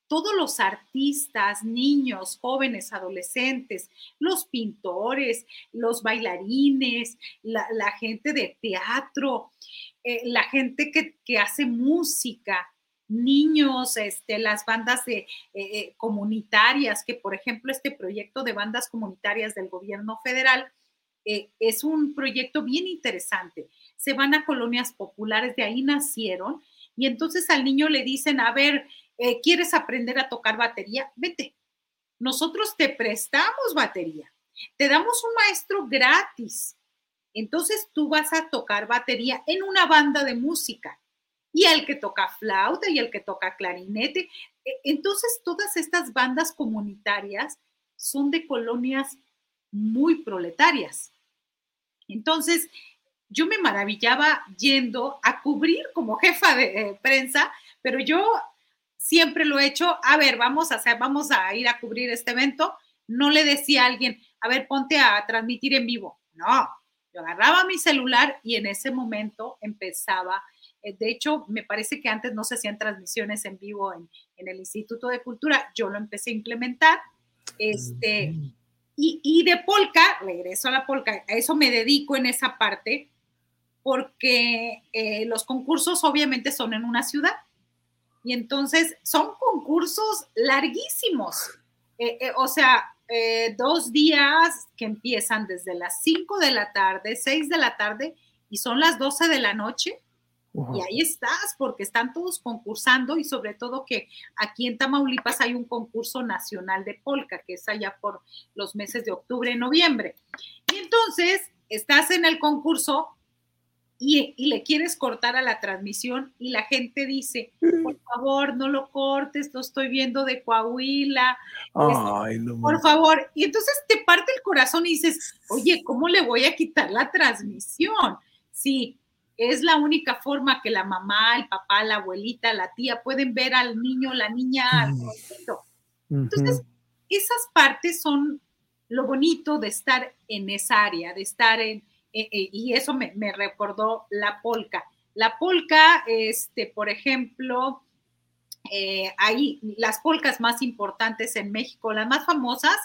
todos los artistas, niños, jóvenes, adolescentes, los pintores, los bailarines, la, gente de teatro, eh, la gente que, hace música, niños, este, las bandas de, eh, eh, comunitarias, que por ejemplo este proyecto de bandas comunitarias del gobierno federal es un proyecto bien interesante. Se van a colonias populares, de ahí nacieron, y entonces al niño le dicen, a ver, ¿quieres aprender a tocar batería? Vete. Nosotros te prestamos batería, te damos un maestro gratis entonces tú vas a tocar batería en una banda de música y el que toca flauta y el que toca clarinete. E, entonces todas estas bandas comunitarias son de colonias muy proletarias. Entonces yo me maravillaba yendo a cubrir como jefa de eh, prensa, pero yo siempre lo he hecho, a ver, vamos a hacer, vamos a ir a cubrir este evento. No le decía a alguien, a ver, ponte a transmitir en vivo. No, yo agarraba mi celular y en ese momento empezaba, eh, de hecho, me parece que antes no se hacían transmisiones en vivo en, el Instituto de Cultura, yo lo empecé a implementar. Este, y, de polka, regreso a la polka, a eso me dedico en esa parte, porque eh, los concursos obviamente son en una ciudad. Y entonces son concursos larguísimos. Eh, o sea, eh, dos días que empiezan desde las 5 de la tarde, 6 de la tarde, y son las 12 de la noche. Y ahí estás, porque están todos concursando y sobre todo que aquí en Tamaulipas hay un concurso nacional de polka, que es allá por los meses de octubre y noviembre. Y entonces estás en el concurso y, le quieres cortar a la transmisión y la gente dice, por favor, no lo cortes, lo estoy viendo de Coahuila. por favor. Y entonces te parte el corazón y dices, oye, ¿cómo le voy a quitar la transmisión? Sí, es la única forma que la mamá, el papá, la abuelita, la tía pueden ver al niño, la niña. Entonces, esas partes son lo bonito de estar en esa área, de estar en, eh, eh, y eso me, recordó la polca. La polca, este, por ejemplo, eh, hay las polcas más importantes en México, las más famosas,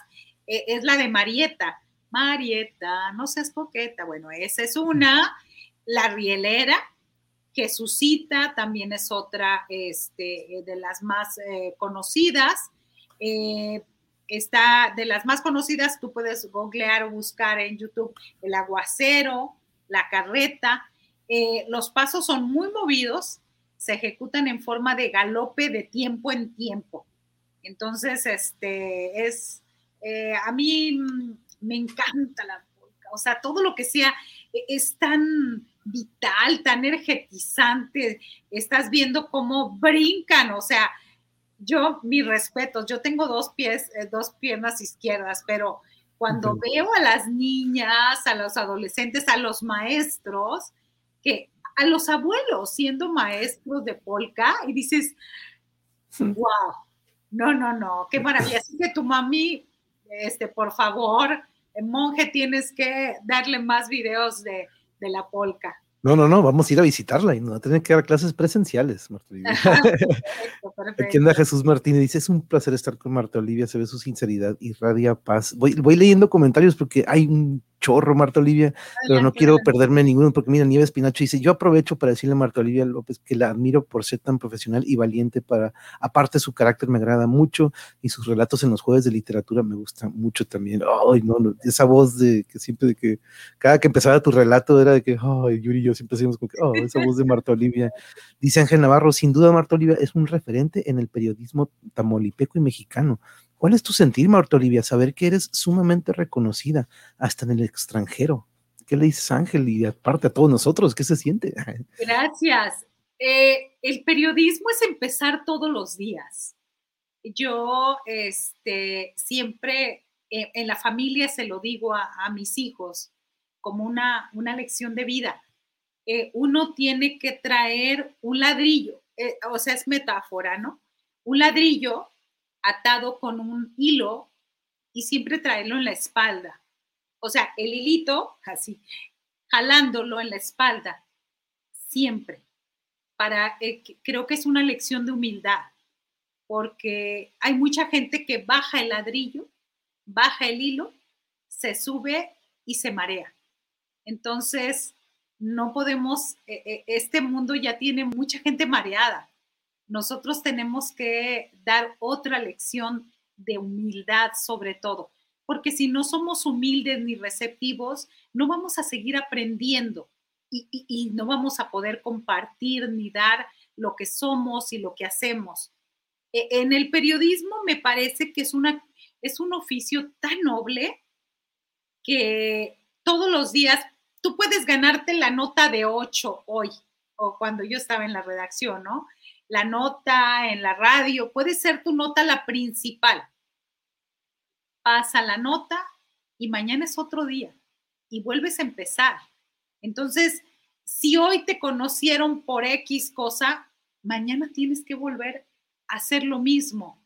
es la de Marieta. Marieta, no seas coqueta. Bueno, esa es una. La rielera, Jesucita también es otra este, de las más conocidas está de las más conocidas, tú puedes googlear o buscar en YouTube el aguacero, la carreta. Eh, los pasos son muy movidos, se ejecutan en forma de galope de tiempo en tiempo. Entonces, este es, eh, a mí me encanta la polka, o sea, todo lo que sea e, es tan vital, tan energetizante, estás viendo cómo brincan, o sea, yo, mis respetos, yo tengo dos pies, eh, dos piernas izquierdas, pero cuando veo a las niñas, a los adolescentes, a los maestros, que a los abuelos siendo maestros de polka, y dices, wow, no, no, no, qué maravilla. Así que tu mami, este, por favor, monje, tienes que darle más videos de, de la polka. No, no, no, vamos a ir a visitarla y no va a tener que dar clases presenciales, Marta Olivia. *laughs* *laughs* Aquí anda Jesús Martínez, dice, es un placer estar con Marta Olivia, se ve su sinceridad y radia paz. Voy, voy leyendo comentarios porque hay un chorro, Marta Olivia, pero no quiero perderme ninguno porque mira, Nieves Pinacho dice, yo aprovecho para decirle a Marta Olivia López que la admiro por ser tan profesional y valiente para, aparte su carácter me agrada mucho y sus relatos en los jueves de literatura me gustan mucho también. Ay, no, esa voz de que siempre de que cada que empezaba tu relato era de que, ay, Yuri y yo siempre decíamos como que, oh, esa voz de Marta Olivia. Dice Ángel Navarro, sin duda Marta Olivia es un referente en el periodismo tamolipeco y mexicano ¿Cuál es tu sentir, Marta Olivia? Saber que eres sumamente reconocida hasta en el extranjero. ¿Qué le dices, Ángel? Y aparte a todos nosotros, ¿qué se siente? *laughs* Gracias. Eh, el periodismo es empezar todos los días. Yo este, siempre eh, en la familia se lo digo a, mis hijos como una, una lección de vida. Eh, uno tiene que traer un ladrillo, o sea, es metáfora, ¿no? Un ladrillo atado con un hilo y siempre traerlo en la espalda. O sea, el hilito, así, jalándolo en la espalda, siempre. Para, eh, creo que es una lección de humildad, porque hay mucha gente que baja el ladrillo, baja el hilo, se sube y se marea. Entonces, no podemos, eh, eh, este mundo ya tiene mucha gente mareada nosotros tenemos que dar otra lección de humildad sobre todo, porque si no somos humildes ni receptivos, no vamos a seguir aprendiendo y, no vamos a poder compartir ni dar lo que somos y lo que hacemos. E, en el periodismo me parece que es, una, es un oficio tan noble que todos los días tú puedes ganarte la nota de 8 hoy o cuando yo estaba en la redacción, ¿no? La nota en la radio, puede ser tu nota la principal. Pasa la nota y mañana es otro día y vuelves a empezar. Entonces, si hoy te conocieron por X cosa, mañana tienes que volver a hacer lo mismo.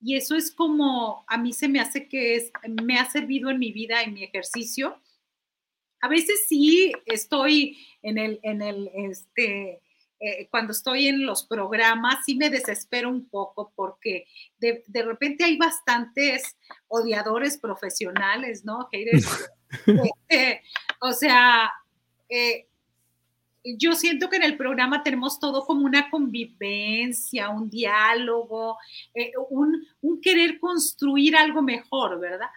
Y eso es como a mí se me hace que es, me ha servido en mi vida, en mi ejercicio. A veces sí estoy en el, en el, este, eh, cuando estoy en los programas sí me desespero un poco porque de, repente hay bastantes odiadores profesionales, ¿no? *laughs* Este, o sea, eh, yo siento que en el programa tenemos todo como una convivencia, un diálogo, eh, un, un, querer construir algo mejor, ¿verdad?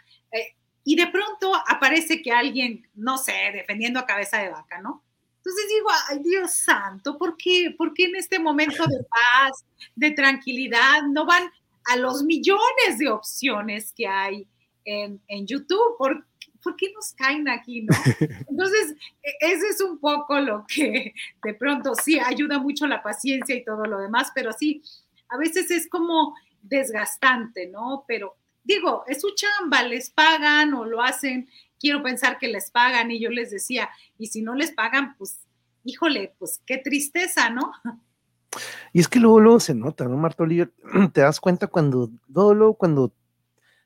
y de pronto aparece que alguien, no sé, defendiendo a cabeza de vaca, ¿no? Entonces digo, ay Dios santo, ¿por qué, ¿por qué en este momento de paz, de tranquilidad, no van a los millones de opciones que hay en, en YouTube? ¿Por, ¿por qué nos caen aquí, no? *laughs* Entonces, e, ese es un poco lo que de pronto sí ayuda mucho la paciencia y todo lo demás, pero sí, a veces es como desgastante, ¿no? Pero digo, es su chamba, les pagan o lo hacen, quiero pensar que les pagan y yo les decía, y si no les pagan, pues, híjole, pues qué tristeza, ¿no? Y es que luego, luego se nota, ¿no, Marta? *clears throat* Te das cuenta cuando, luego, cuando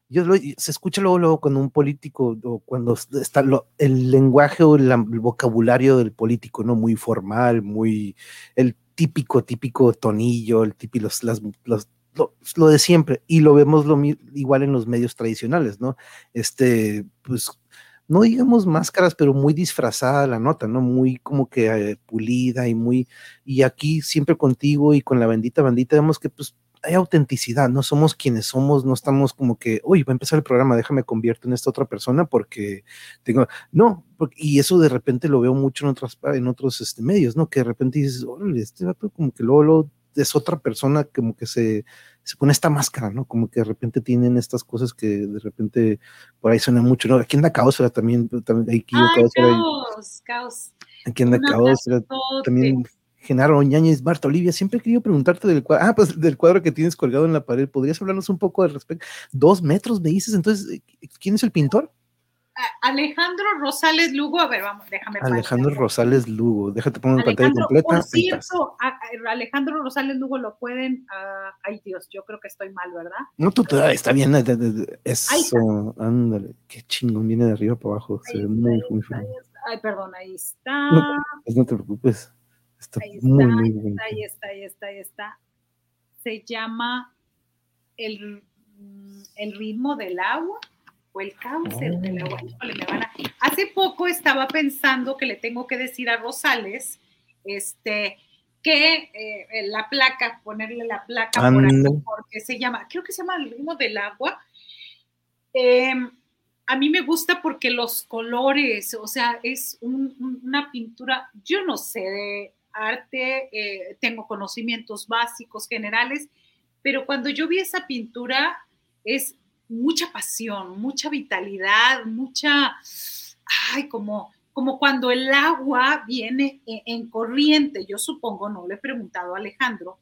yo se escucha luego, luego cuando un político o cuando está el lenguaje o el, vocabulario del político, ¿no? Muy formal, muy el típico, típico tonillo, el típico, las, lo, de siempre, y lo vemos lo, igual en los medios tradicionales, ¿no? Este, pues, no digamos máscaras, pero muy disfrazada la nota, ¿no? Muy como que eh, pulida y muy, y aquí siempre contigo y con la bendita bandita vemos que pues hay autenticidad, no somos quienes somos, no estamos como que, oye, va a empezar el programa, déjame convierto en esta otra persona porque tengo, no, y eso de repente lo veo mucho en otros, este, medios, ¿no? Que de repente dices, este vato como que luego, es otra persona, como que se, se pone esta máscara, ¿no? Como que de repente tienen estas cosas que de repente por ahí suena mucho, ¿no? Aquí anda Caos, también, también aquí, Ay, caos, caos. Aquí anda Caos, también Genaro Ñañez, Marta Olivia, siempre he querido preguntarte del cuadro, ah, pues del cuadro que tienes colgado en la pared, ¿podrías hablarnos un poco al respecto? Dos metros, me dices, entonces, ¿quién es el pintor? Alejandro Rosales Lugo, a ver, vamos, déjame. Alejandro Rosales Lugo, déjate poner en pantalla completa. Por cierto, Alejandro Rosales Lugo lo pueden, uh, ay Dios, yo creo que estoy mal, ¿verdad? No, tú está bien, eso, ándale, qué chingón, viene de arriba para abajo, se ve muy, muy feo. Ay, perdón, ahí está. Pues no te preocupes ahí está, ahí está, ahí está, ahí está. Se llama el, el ritmo del agua el cáncer del agua. Oh. Hace poco estaba pensando que le tengo que decir a Rosales, este, que eh, la placa, ponerle la placa por aquí, porque se llama, creo que se llama el ritmo del agua. Em, a mí me gusta porque los colores, o sea, es una pintura, yo no sé arte, eh, tengo conocimientos básicos, generales, pero cuando yo vi esa pintura es mucha pasión, mucha vitalidad, mucha, ay, como, como cuando el agua viene en, corriente, yo supongo, no le he preguntado a Alejandro,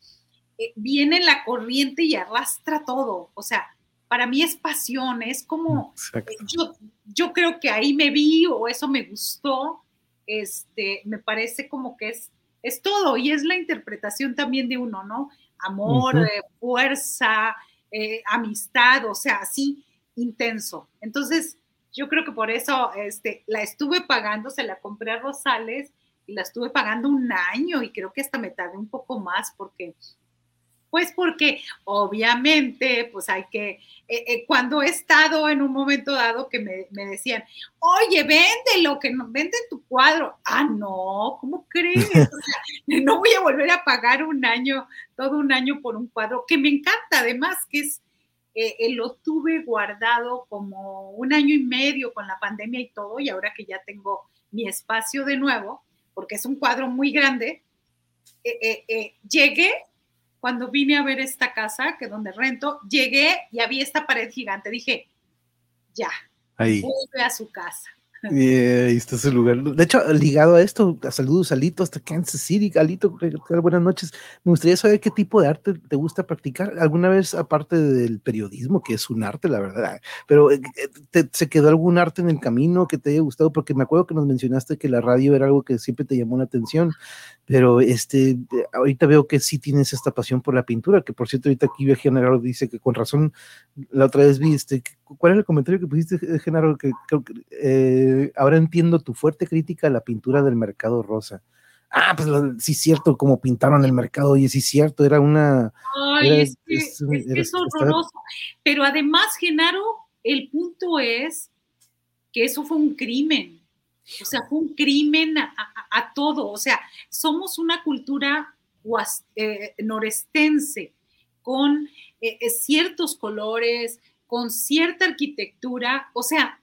eh, viene la corriente y arrastra todo, o sea, para mí es pasión, es como, eh, yo, yo creo que ahí me vi o eso me gustó, este, me parece como que es es todo y es la interpretación también de uno, ¿no? Amor, eh, fuerza, eh, amistad, o sea, así intenso. Entonces, yo creo que por eso este, la estuve pagando, se la compré a Rosales y la estuve pagando un año y creo que hasta me tardé un poco más porque pues porque obviamente, pues hay que, eh, eh, cuando he estado en un momento dado que me, decían, oye, véndelo, que no, vende tu cuadro. Ah, no, ¿cómo crees? *laughs* no voy a volver a pagar un año, todo un año por un cuadro, que me encanta además, que es, eh, lo tuve guardado como un año y medio con la pandemia y todo, y ahora que ya tengo mi espacio de nuevo, porque es un cuadro muy grande, llegué cuando vine a ver esta casa, que donde rento, llegué y había esta pared gigante. Dije, ya, Ahí. vuelve a su casa. Yeah, ahí está su lugar. De hecho, ligado a esto, saludos Alito hasta Kansas City. Alito, buenas noches. Me gustaría saber qué tipo de arte te gusta practicar. ¿Alguna vez, aparte del periodismo, que es un arte, la verdad, pero eh, te, se quedó algún arte en el camino que te haya gustado? Porque me acuerdo que nos mencionaste que la radio era algo que siempre te llamó la atención, pero este, ahorita veo que sí tienes esta pasión por la pintura, que por cierto, ahorita aquí Genaro dice que con razón, la otra vez vi, este, ¿cuál era el comentario que pusiste, Genaro? Que, que eh, ahora entiendo tu fuerte crítica a la pintura del mercado rosa. Ah, pues sí es cierto, como pintaron el mercado, y sí es cierto, era una... Ay, es, que, es, horroroso. Pero además, Genaro, el punto es que eso fue un crimen. O sea, fue un crimen a, todo. O sea, somos una cultura eh, norestense con eh, ciertos colores, con cierta arquitectura. O sea,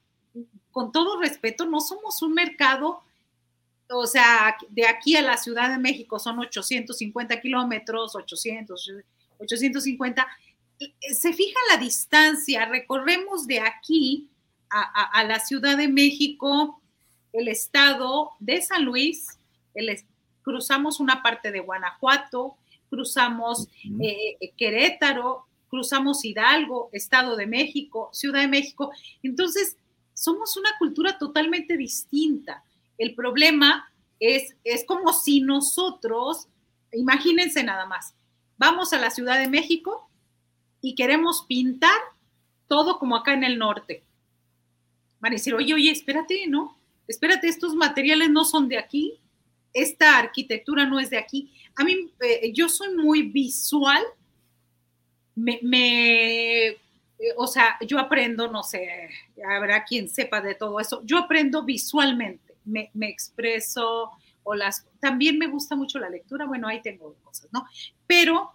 con todo respeto, no somos un mercado, o sea, de aquí a la Ciudad de México son 850 kilómetros, 800, 850. Se fija la distancia, recorremos de aquí a, la Ciudad de México, el estado de San Luis, cruzamos una parte de Guanajuato, cruzamos eh, eh, Querétaro, cruzamos Hidalgo, Estado de México, Ciudad de México. Entonces, somos una cultura totalmente distinta. El problema es, es como si nosotros, imagínense nada más, vamos a la Ciudad de México y queremos pintar todo como acá en el norte. Van a decir, oye, oye, espérate, ¿no? Espérate, estos materiales no son de aquí, esta arquitectura no es de aquí. A mí, eh, yo soy muy visual, me, me, o sea, yo aprendo, no sé, habrá quien sepa de todo eso, yo aprendo visualmente, me, me expreso, o las, también me gusta mucho la lectura, bueno, ahí tengo cosas, ¿no? Pero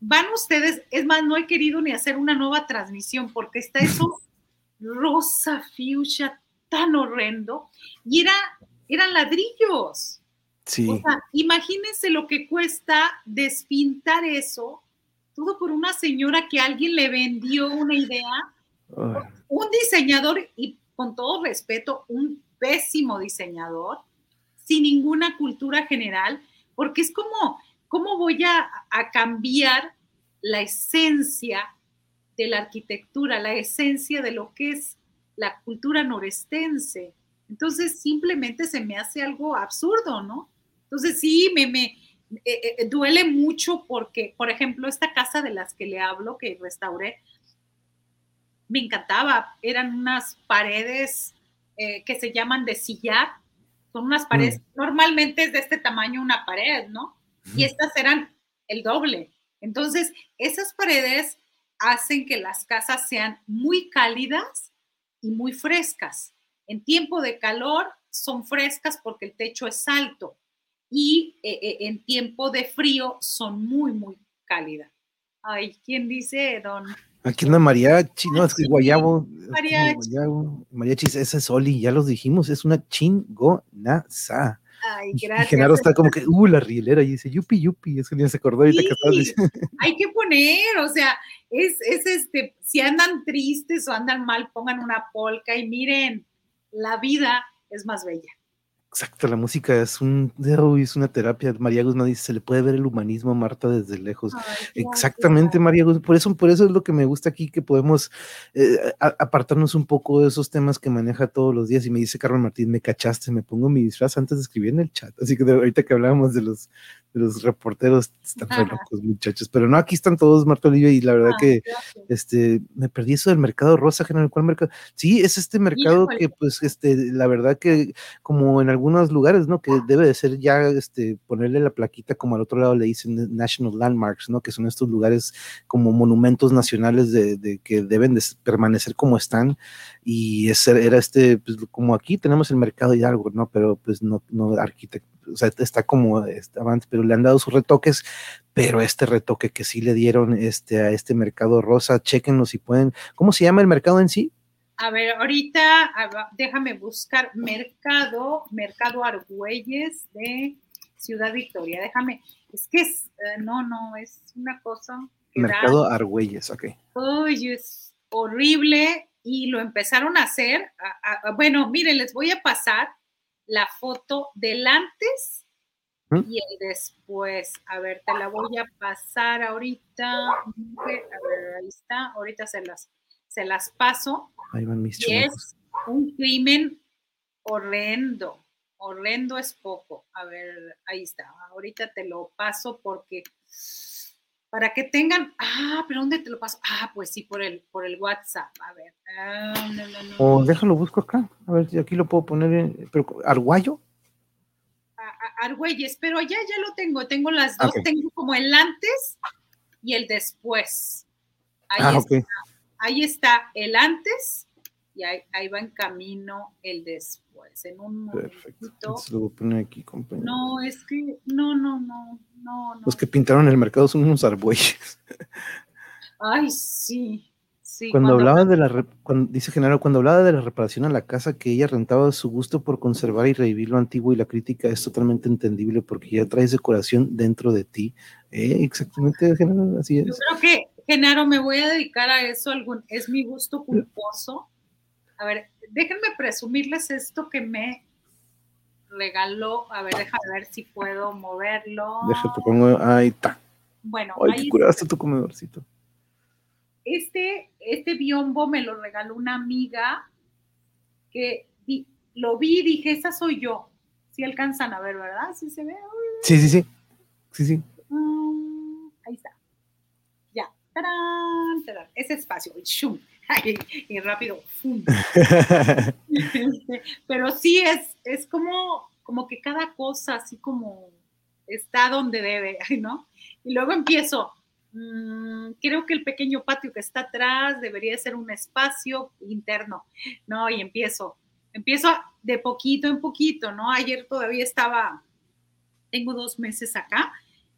van ustedes, es más, no he querido ni hacer una nueva transmisión porque está eso *laughs* rosa fuchsia tan horrendo y era, eran ladrillos. Sí. O sea, imagínense lo que cuesta despintar eso, todo por una señora que alguien le vendió una idea, un diseñador, y con todo respeto, un pésimo diseñador, sin ninguna cultura general, porque es como, ¿cómo voy a, cambiar la esencia de la arquitectura, la esencia de lo que es la cultura norestense? Entonces simplemente se me hace algo absurdo, ¿no? Entonces sí, me, me eh, eh, duele mucho porque, por ejemplo, esta casa de las que le hablo, que restauré, me encantaba. Eran unas paredes eh, que se llaman de sillar, son unas paredes, mm. normalmente es de este tamaño una pared, ¿no? Y estas eran el doble. Entonces, esas paredes hacen que las casas sean muy cálidas y muy frescas. En tiempo de calor son frescas porque el techo es alto y eh, eh, en tiempo de frío son muy, muy cálidas. Ay, ¿quién dice, don? Aquí anda mariachi, no, es que guayabo. Mariachi. mariachi, esa es Oli, ya los dijimos, es una chingonaza. Ay, gracias. Y Genaro está como que, uh, la rielera, y dice, yupi, yupi, eso ni se acordó ahorita que estás diciendo. *laughs* Hay que poner, o sea, es, es este, si andan tristes o andan mal, pongan una polca y miren, la vida es más bella. Exacto, la música es un es una terapia. María Guzmán dice, se le puede ver el humanismo a Marta desde lejos. Exactamente, María Guzmán. Por eso, por eso es lo que me gusta aquí, que podemos eh, apartarnos un poco de esos temas que maneja todos los días. Y me dice Carmen Martín, me cachaste, me pongo mi disfraz antes de escribir en el chat. Así que ahorita que hablábamos de los, los reporteros, están locos, muchachos. Pero no, aquí están todos, Marta Olivia, y la verdad ah, que este, me perdí eso del mercado rosa, general. ¿Cuál mercado? Sí, es este mercado que, pues, este, la verdad que como en algunos lugares, ¿no? Que debe de ser ya, este, ponerle la plaquita como al otro lado le dicen National Landmarks, ¿no? Que son estos lugares como monumentos nacionales de, que deben de permanecer como están. Y ese era este, pues como aquí tenemos el mercado y algo, ¿no? Pero pues no, no arquitecto, o sea, está como estaba antes, pero le han dado sus retoques, pero este retoque que sí le dieron este, a este mercado rosa, chequenlo si pueden. ¿Cómo se llama el mercado en sí? A ver, ahorita déjame buscar Mercado, Mercado Argüelles de Ciudad Victoria. Déjame, es que es, eh, no, no, es una cosa. Mercado Argüelles, ok. Uy, es horrible y lo empezaron a hacer. bueno, miren, les voy a pasar la foto del antes ¿Mm? y el después. A ver, te la voy a pasar ahorita. A ver, ahí está. Ahorita se las se las paso. Ahí van mis y es un crimen horrendo. Horrendo es poco. A ver, ahí está. Ahorita te lo paso porque para que tengan, ah, pero ¿dónde te lo paso? Ah, pues sí, por el, por el WhatsApp. A ver. Ah, o déjalo, busco acá. A ver si aquí lo puedo poner. En, pero, ¿Arguayo? Argüelles, pero ya, ya lo tengo. Tengo las dos. Tengo como el antes y el después. Ahí ah, está ahí está el antes y ahí, va en camino el después. En un Perfecto. lo voy a poner aquí, compañero. No, es que, no, no, no, no, Los que pintaron el mercado son unos arbueyes. Ay, sí. Sí, cuando, hablaba de la, dice Genaro, cuando hablaba de la reparación a la casa que ella rentaba, su gusto por conservar y revivir lo antiguo y la crítica es totalmente entendible porque ya traes decoración dentro de ti. Eh, exactamente, Genaro, así es. Yo creo que Genaro, me voy a dedicar a eso, algún, es mi gusto culposo. A ver, déjenme presumirles esto que me regaló. A ver, déjame ver si puedo moverlo. Déjate, pongo, ahí está. Bueno, Ay, ahí te curaste tu comedorcito. este, este biombo me lo regaló una amiga que di- lo vi y dije, esa soy yo. Si alcanzan a ver, ¿verdad? Sí se ve. Sí, sí, sí. Sí, sí. Mm, ahí está. Ya. ¡Tarán! ¡Tarán! Ese espacio. ¡shum! Y rápido. *laughs* Este, Pero sí es, es como, como que cada cosa así como está donde debe, *laughs* ¿no? Y luego empiezo. mm, creo que el pequeño patio que está atrás debería ser un espacio interno, ¿no? Y empiezo, empiezo de poquito en poquito, ¿no? Ayer todavía estaba, tengo dos meses acá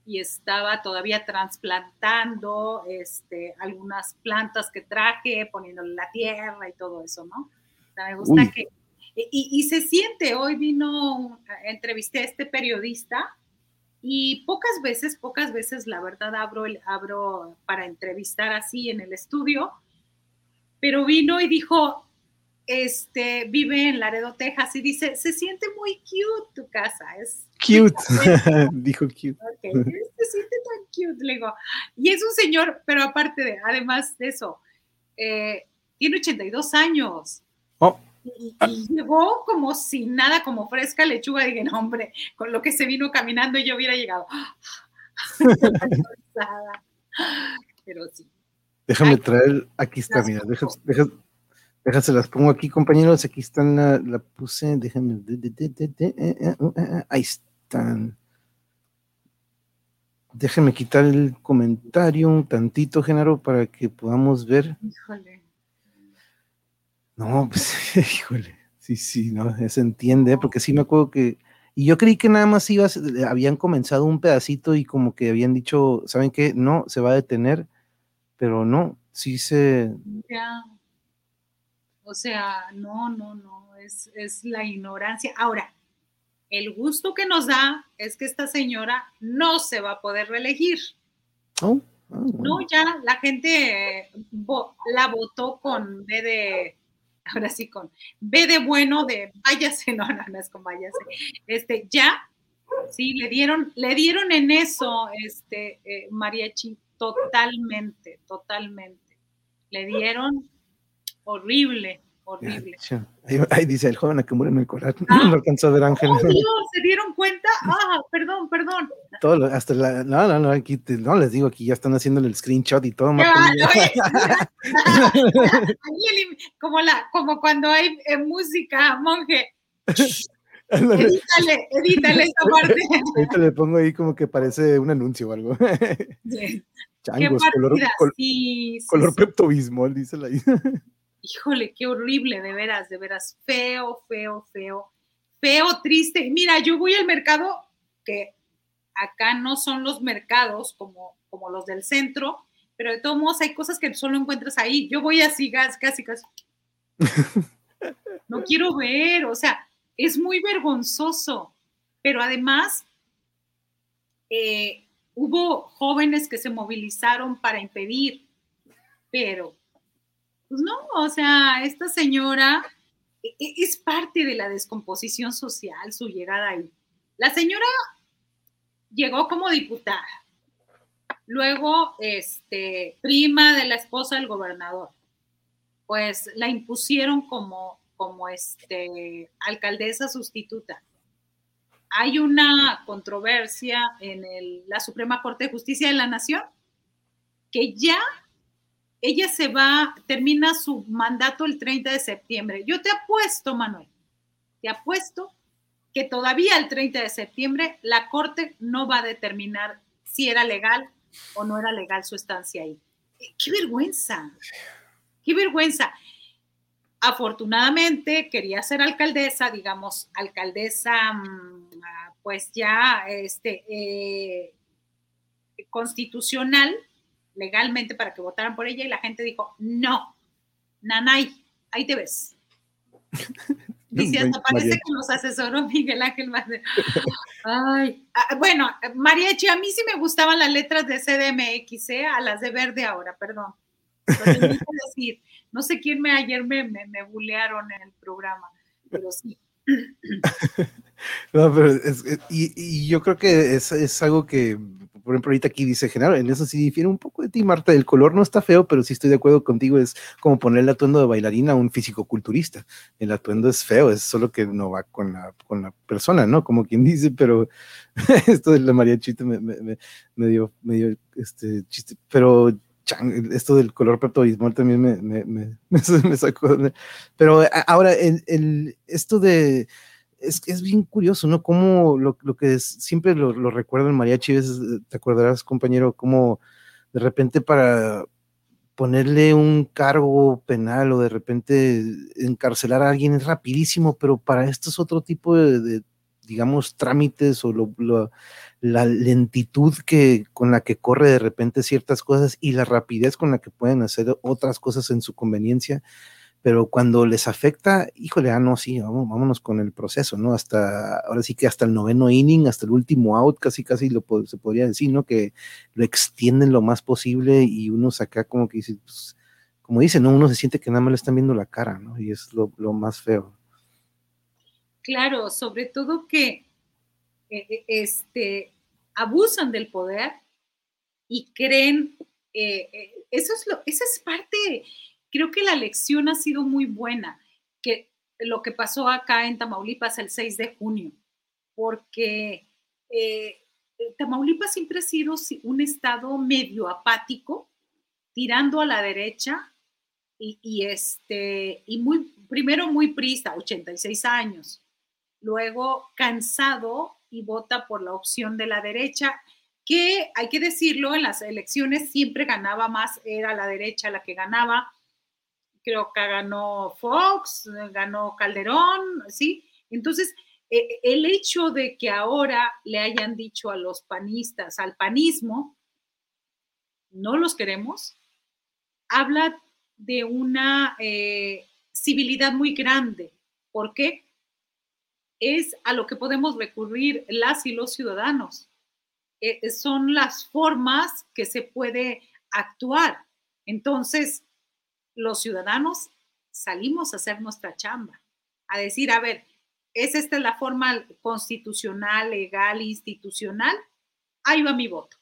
y estaba todavía trasplantando este, algunas plantas que traje, poniéndole la tierra y todo eso, ¿no? O sea, me gusta Uy. que... Y, y se siente, hoy vino, un- entrevisté a este periodista y pocas veces, pocas veces, la verdad, abro, el, abro para entrevistar así en el estudio, pero vino y dijo, este, vive en Laredo, Texas, y dice, se siente muy cute tu casa, es Cute. *laughs* Dijo cute. Ok, se siente tan cute, le digo. Y es un señor, pero aparte de, además de eso, eh, tiene 82 años. Oh, Y, y llegó como sin nada, como fresca lechuga. Dije, no, hombre, con lo que se vino caminando yo hubiera llegado. *laughs* Pero sí. déjame traer. Aquí está, mira. Fotos. deja, déjase las pongo aquí, compañeros. Aquí están, la, la puse. De- de- de- eh, eh, uh, eh, eh, ahí están. Déjenme quitar el comentario un tantito, Genaro, para que podamos ver. Híjole. No, pues, *laughs* híjole, sí, sí, no, se entiende, porque sí me acuerdo que, y yo creí que nada más ibas, habían comenzado un pedacito y como que habían dicho, ¿saben qué? No, se va a detener, pero no, sí se, Ya. O sea, no, no, no, es, es la ignorancia. Ahora, el gusto que nos da es que esta señora no se va a poder reelegir. oh, ah, bueno. No, ya la gente eh, la votó con B de, ahora sí, con B de bueno, de váyase, *laughs* no, no, no es con váyase. Este, ya, sí, le dieron, le dieron en eso, este, eh, mariachi, totalmente, totalmente. Le dieron horrible, horrible. Ahí, ahí dice el joven a que muere en el coral. *laughs* Ah. No alcanzó a ver Ángel. ¡Oh, Dios! ¿Se dieron cuenta? Ah, perdón, perdón. Todo lo- hasta la, no, no, no, aquí te- no les digo, aquí ya están haciendo el screenshot y todo. *laughs* *laughs* El- como, la, como cuando hay eh, música, monje. Edítale, edítale esa parte. Ahorita le pongo ahí como que parece un anuncio o algo. Changos, color, col- sí, sí, color sí. Dice la Híjole, qué horrible, de veras, de veras. Feo, feo, feo. Feo, triste. Mira, yo voy al mercado, que acá no son los mercados como, como los del centro, pero de todos modos hay cosas que solo encuentras ahí. Yo voy así, casi, casi. *laughs* No quiero ver, o sea, es muy vergonzoso. Pero además, eh, hubo jóvenes que se movilizaron para impedir, pero, pues no, o sea, esta señora e- e- es parte de la descomposición social, su llegada ahí. La señora llegó como diputada, luego, este, prima de la esposa del gobernador, pues la impusieron como, como este, alcaldesa sustituta hay una controversia en el- la Suprema Corte de Justicia de la Nación que ya ella se va, termina su mandato el 30 de septiembre. Yo te apuesto, Manuel, te apuesto que todavía el 30 de septiembre la Corte no va a determinar si era legal o no era legal su estancia ahí. ¡Qué vergüenza! ¡Qué vergüenza! afortunadamente quería ser alcaldesa, digamos, alcaldesa, mm, ah, pues ya este, eh, constitucional, legalmente para que votaran por ella, y la gente dijo, no, Nanay, ahí te ves. *laughs* Hasta parece Mariachi. que nos asesoró Miguel Ángel Mancera. Ay, ah, bueno, Mariachi, a mí sí me gustaban las letras de CDMX, ¿eh? a las de verde ahora, perdón. *laughs* decir, no sé quién me ayer me, me, me bulearon en el programa, pero sí. *laughs* No, pero y, yo creo que es, es, algo que, por ejemplo, ahorita aquí dice Genaro, en eso sí difiere un poco de ti, Marta. El color no está feo, pero sí estoy de acuerdo contigo. Es como poner el atuendo de bailarina a un físico-culturista. El atuendo es feo, es solo que no va con la, con la persona, ¿no? Como quien dice, pero *laughs* esto de la María Chiste me, me, me, dio, me dio este chiste. Pero esto del color Pepto también me, me, me, *laughs* sacó. Pero ahora, el, el, esto de. Es, es bien curioso, ¿no? Como lo, lo que es, siempre lo, lo recuerdo en mariachi, te acordarás, compañero, como de repente para ponerle un cargo penal o de repente encarcelar a alguien es rapidísimo, pero para esto es otro tipo de, digamos, trámites o la lentitud que, con la que corre de repente ciertas cosas y la rapidez con la que pueden hacer otras cosas en su conveniencia, pero cuando les afecta, híjole, ah, no, sí, vamos, vámonos con el proceso, ¿no? Hasta, ahora sí que hasta el noveno inning, hasta el último out, casi, casi lo se podría decir, ¿no? Que lo extienden lo más posible y uno saca como que dice, pues, como dice, ¿no? Uno se siente que nada más le están viendo la cara, ¿no? Y es lo, más feo. Claro, sobre todo que eh, eh, este, abusan del poder y creen, eh, eso es lo, esa es parte, creo que la lección ha sido muy buena, que lo que pasó acá en Tamaulipas el 6 de junio, porque Tamaulipas siempre ha sido un estado medio apático, tirando a la derecha y, y, este, y muy, primero muy prista, 86 años, luego cansado y vota por la opción de la derecha, que hay que decirlo, en las elecciones siempre ganaba más, era la derecha la que ganaba. Creo que ganó Fox, ganó Calderón, ¿sí? Entonces, e, el hecho de que ahora le hayan dicho a los panistas, al panismo, no los queremos, habla de una eh, civilidad muy grande. ¿Por qué? es a lo que podemos recurrir las y los ciudadanos. Eh, eh, son las formas que se puede actuar. Entonces, los ciudadanos salimos a hacer nuestra chamba, a decir, a ver, ¿es esta la forma constitucional, legal, institucional? Ahí va mi voto.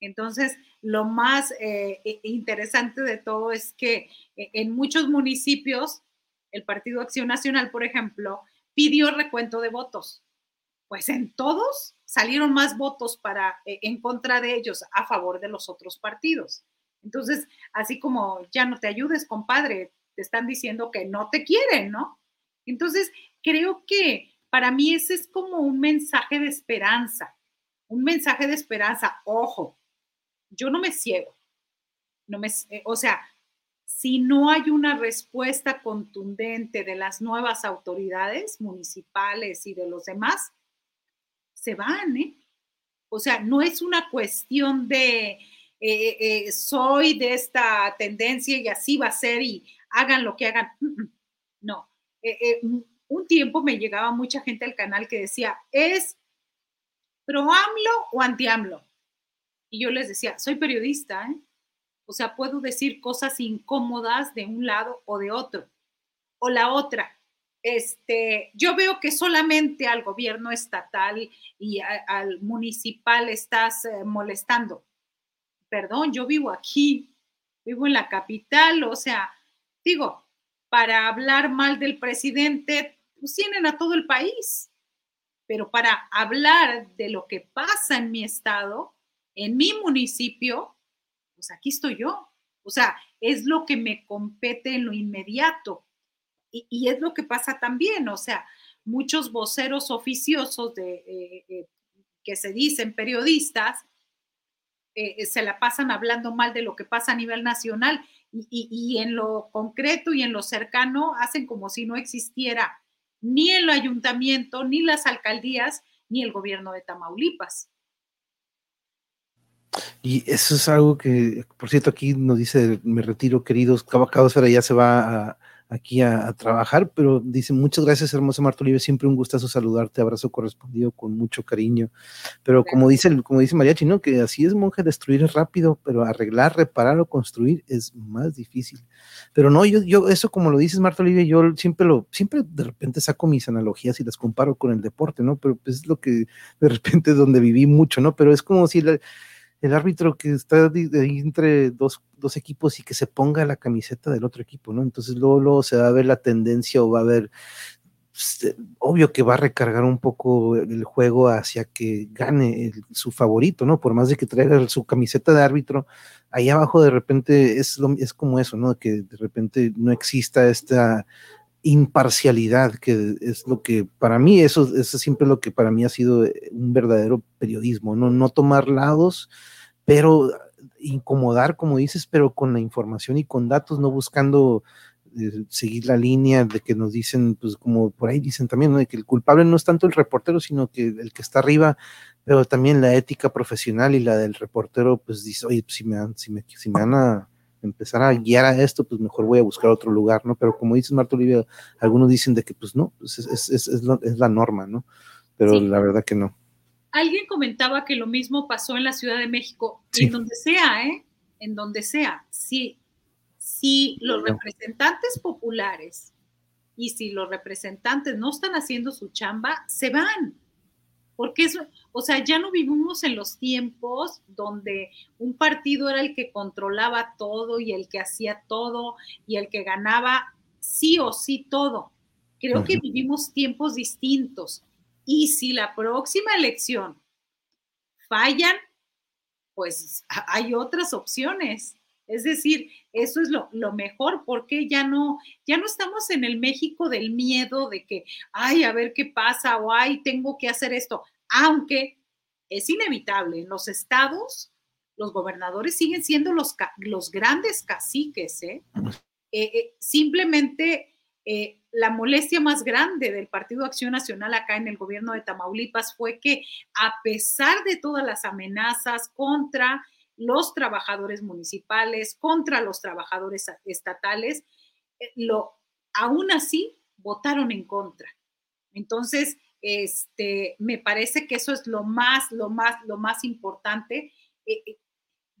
Entonces, lo más eh, interesante de todo es que en muchos municipios, el Partido Acción Nacional, por ejemplo, pidió recuento de votos. Pues en todos salieron más votos para eh, en contra de ellos a favor de los otros partidos. Entonces, así como ya no te ayudes, compadre, te están diciendo que no te quieren, ¿no? Entonces, creo que para mí ese es como un mensaje de esperanza, un mensaje de esperanza. Ojo, yo no me ciego, no me, o sea, si no hay una respuesta contundente de las nuevas autoridades municipales y de los demás, se van, ¿eh? O sea, no es una cuestión de eh, eh, soy de esta tendencia y así va a ser y hagan lo que hagan. *laughs* No. Eh, un tiempo me llegaba mucha gente al canal que decía, ¿es pro AMLO o anti AMLO? Y yo les decía, soy periodista. O sea, puedo decir cosas incómodas de un lado o de otro. O la otra, este, yo veo que solamente al gobierno estatal y al municipal estás molestando. Perdón, yo vivo aquí, vivo en la capital, o sea, digo, para hablar mal del presidente, pues tienen a todo el país, pero para hablar de lo que pasa en mi estado, en mi municipio, pues aquí estoy yo. O sea, es lo que me compete en lo inmediato. Y, es lo que pasa también, o sea, muchos voceros oficiosos de, eh, eh, que se dicen periodistas, eh, se la pasan hablando mal de lo que pasa a nivel nacional y, y, en lo concreto y en lo cercano hacen como si no existiera ni el ayuntamiento, ni las alcaldías, ni el gobierno de Tamaulipas. Y eso es algo que, por cierto, aquí nos dice, me retiro, queridos, Cabo ya se va a, aquí a, trabajar, pero dice, muchas gracias, hermosa Marta Olive, siempre un gustazo saludarte, abrazo correspondido con mucho cariño. Pero como dice, como dice Mariachi, ¿no? Que así es, monje, destruir es rápido, pero arreglar, reparar o construir es más difícil. Pero no, yo, yo, eso como lo dices, Marta Olive, yo siempre lo, siempre de repente saco mis analogías y las comparo con el deporte, ¿no? Pero pues, es lo que de repente es donde viví mucho, ¿no? Pero es como si el árbitro que está entre dos, dos, equipos y que se ponga la camiseta del otro equipo, ¿no? Entonces luego, se va a ver la tendencia o va a ver, pues, eh, obvio que va a recargar un poco el juego hacia que gane su favorito, ¿no? Por más de que traiga su camiseta de árbitro, ahí abajo de repente es, lo, es como eso, ¿no? Que de repente no exista esta imparcialidad, que es lo que para mí, eso, eso siempre lo que para mí ha sido eh, un verdadero periodismo, no, no tomar lados, pero incomodar, como dices, pero con la información y con datos, no buscando eh, seguir la línea de que nos dicen, pues como por ahí dicen también, de que el culpable no es tanto el reportero, sino que el que está arriba, pero también la ética profesional y la del reportero, pues dice, oye, pues, si, me, si, me, si me van a empezar a guiar a esto, pues mejor voy a buscar otro lugar, ¿no? Pero como dices Marta Olivia, algunos dicen de que pues no, pues es, es, es, la norma, ¿no? Pero la verdad que no. Alguien comentaba que lo mismo pasó en la Ciudad de México, en donde sea, ¿eh? En donde sea. Si, si los representantes populares y si los representantes no están haciendo su chamba, se van. Porque eso, o sea, ya no vivimos en los tiempos donde un partido era el que controlaba todo y el que hacía todo y el que ganaba sí o sí todo. Creo que vivimos tiempos distintos. Y si la próxima elección fallan, pues hay otras opciones. Es decir, eso es lo, lo, mejor porque ya no, ya no estamos en el México del miedo de que, ay, a ver qué pasa o ay, tengo que hacer esto aunque es inevitable, en los estados los gobernadores siguen siendo los, los grandes caciques. ¿eh? Eh, eh, simplemente la molestia más grande del Partido Acción Nacional acá en el gobierno de Tamaulipas fue que a pesar de todas las amenazas contra los trabajadores municipales, contra los trabajadores estatales, lo, aún así votaron en contra. Entonces, este, me parece que eso es lo más, lo más, lo más importante. Eh, eh,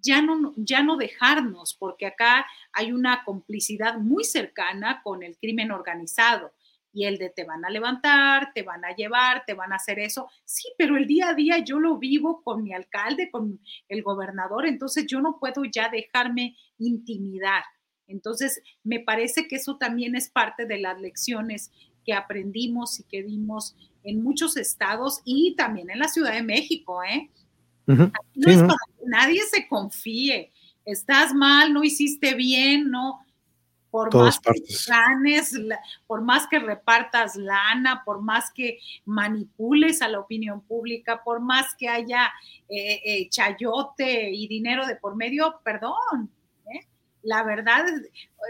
ya no, ya no dejarnos, porque acá hay una complicidad muy cercana con el crimen organizado y el de te van a levantar, te van a llevar, te van a hacer eso. Sí, pero el día a día yo lo vivo con mi alcalde, con el gobernador, entonces yo no puedo ya dejarme intimidar. Entonces, me parece que eso también es parte de las lecciones que aprendimos y que dimos en muchos estados y también en la Ciudad de México, ¿eh? no es para que nadie se confíe. Estás mal, no hiciste bien, no. Por más que ganes, por más que repartas lana, por más que manipules a la opinión pública, por más que haya eh, eh, chayote y dinero de por medio, perdón. ¿eh? La verdad,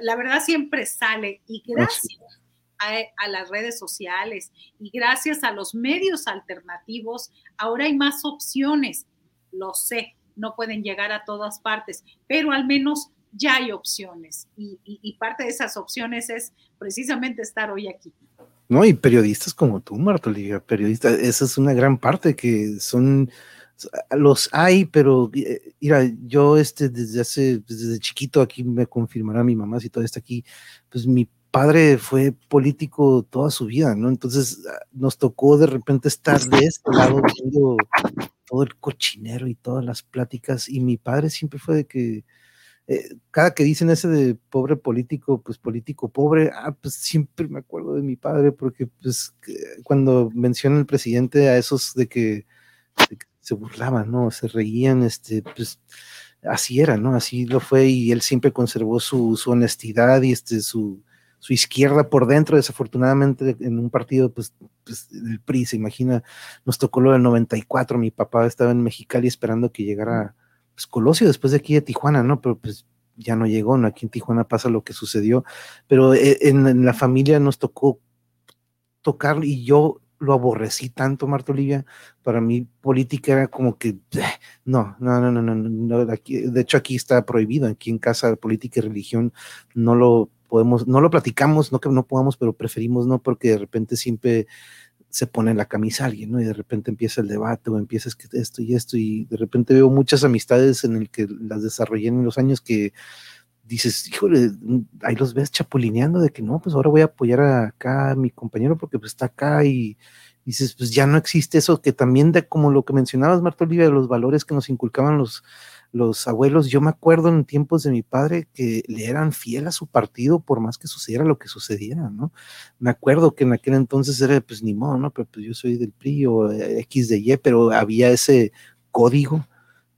la verdad siempre sale. Y gracias a, las redes sociales y gracias a los medios alternativos, ahora hay más opciones. Lo sé, no pueden llegar a todas partes, pero al menos ya hay opciones y, parte de esas opciones es precisamente estar hoy aquí. No, y periodistas como tú, Marta Olivia, periodistas, esa es una gran parte que son, los hay, pero eh, mira, yo este, desde hace, desde chiquito aquí me confirmará mi mamá si todavía está aquí, pues mi padre fue político toda su vida, ¿no? Entonces ah, nos tocó de repente estar de este lado todo el cochinero y todas las pláticas y mi padre siempre fue de que eh, cada que dicen ese de pobre político, pues político pobre, ah, pues siempre me acuerdo de mi padre porque pues cuando menciona el presidente a esos de que, se burlaban, ¿no? Se reían, este, pues así era, ¿no? Así lo fue y él siempre conservó su, su honestidad y este, su, su izquierda por dentro, desafortunadamente en un partido, pues, pues, el PRI, se imagina, nos tocó lo del 94, mi papá estaba en Mexicali esperando que llegara pues, Colosio después de aquí de Tijuana, ¿no? Pero pues ya no llegó, ¿no? Aquí en Tijuana pasa lo que sucedió, pero eh, en, la familia nos tocó tocar y yo lo aborrecí tanto, Marta Olivia, para mí política era como que, no, no, no, no, no, no, de hecho aquí está prohibido, aquí en casa política y religión no lo podemos, no lo platicamos, no que no podamos, pero preferimos no, porque de repente siempre se pone la camisa alguien, ¿no? Y de repente empieza el debate o empiezas que esto y esto, y de repente veo muchas amistades en el que las desarrollé en los años que dices, híjole, ahí los ves chapulineando de que no, pues ahora voy a apoyar acá a mi compañero porque pues está acá y dices, pues ya no existe eso que también de como lo que mencionabas, Marta Olivia, de los valores que nos inculcaban los, los abuelos, yo me acuerdo en tiempos de mi padre que le eran fiel a su partido por más que sucediera lo que sucediera, ¿no? Me acuerdo que en aquel entonces era, pues ni modo, ¿no? Pero pues yo soy del PRI o X de Y, pero había ese código,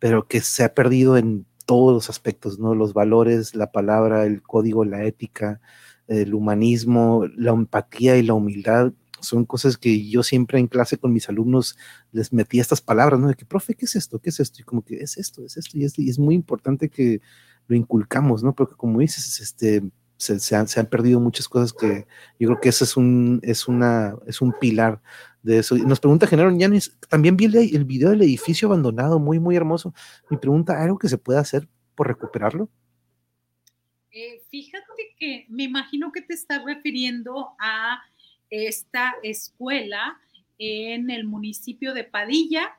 pero que se ha perdido en todos los aspectos, ¿no? Los valores, la palabra, el código, la ética, el humanismo, la empatía y la humildad son cosas que yo siempre en clase con mis alumnos les metía estas palabras, ¿no? De que, profe, ¿qué es esto? ¿Qué es esto? Y como que es esto, es esto, y es, y es muy importante que lo inculcamos, ¿no? Porque como dices, este, se, han, se, han, perdido muchas cosas que yo creo que ese es un, es una, es un pilar de eso. Nos pregunta Genaro Yanis, también vi el, el video del edificio abandonado, muy, muy hermoso. Mi pregunta, ¿algo que se pueda hacer por recuperarlo? Eh, fíjate que me imagino que te estás refiriendo a esta escuela en el municipio de Padilla,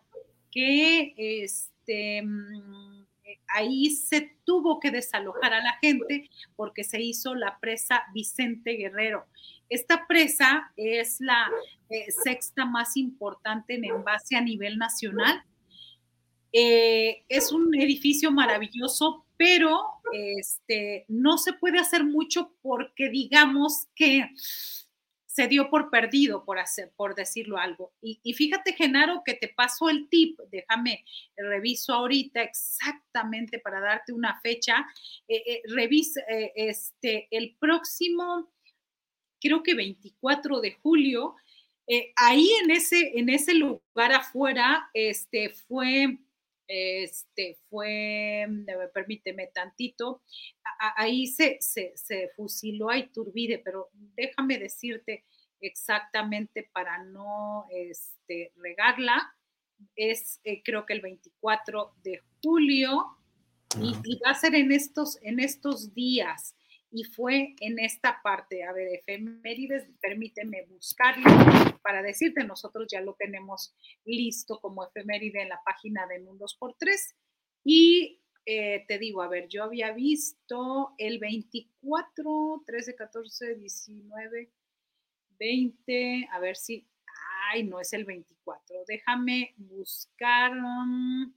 que este, mm, ahí se tuvo que desalojar a la gente porque se hizo la presa Vicente Guerrero. Esta presa es la eh, sexta más importante en envase a nivel nacional. Eh, es un edificio maravilloso, pero este, no se puede hacer mucho porque digamos que se dio por perdido, por, hacer, por decirlo algo. Y, fíjate, Genaro, que te paso el tip, déjame, reviso ahorita exactamente para darte una fecha. Eh, eh, revisa eh, este, el próximo, creo que 24 de julio, ahí en ese, en ese lugar afuera, este, fue este fue, permíteme tantito, ahí se, se, se, fusiló a Iturbide, pero déjame decirte exactamente para no este, regarla, es eh, creo que el 24 de julio y, y, va a ser en estos, en estos días. Y fue en esta parte. A ver, efemérides, permíteme buscarlo para decirte, nosotros ya lo tenemos listo como efeméride en la página de Mundos por Tres. Y eh, te digo, a ver, yo había visto el 24, 13, 14, 19, 20, a ver si, ay, no es el 24, déjame buscar. Um,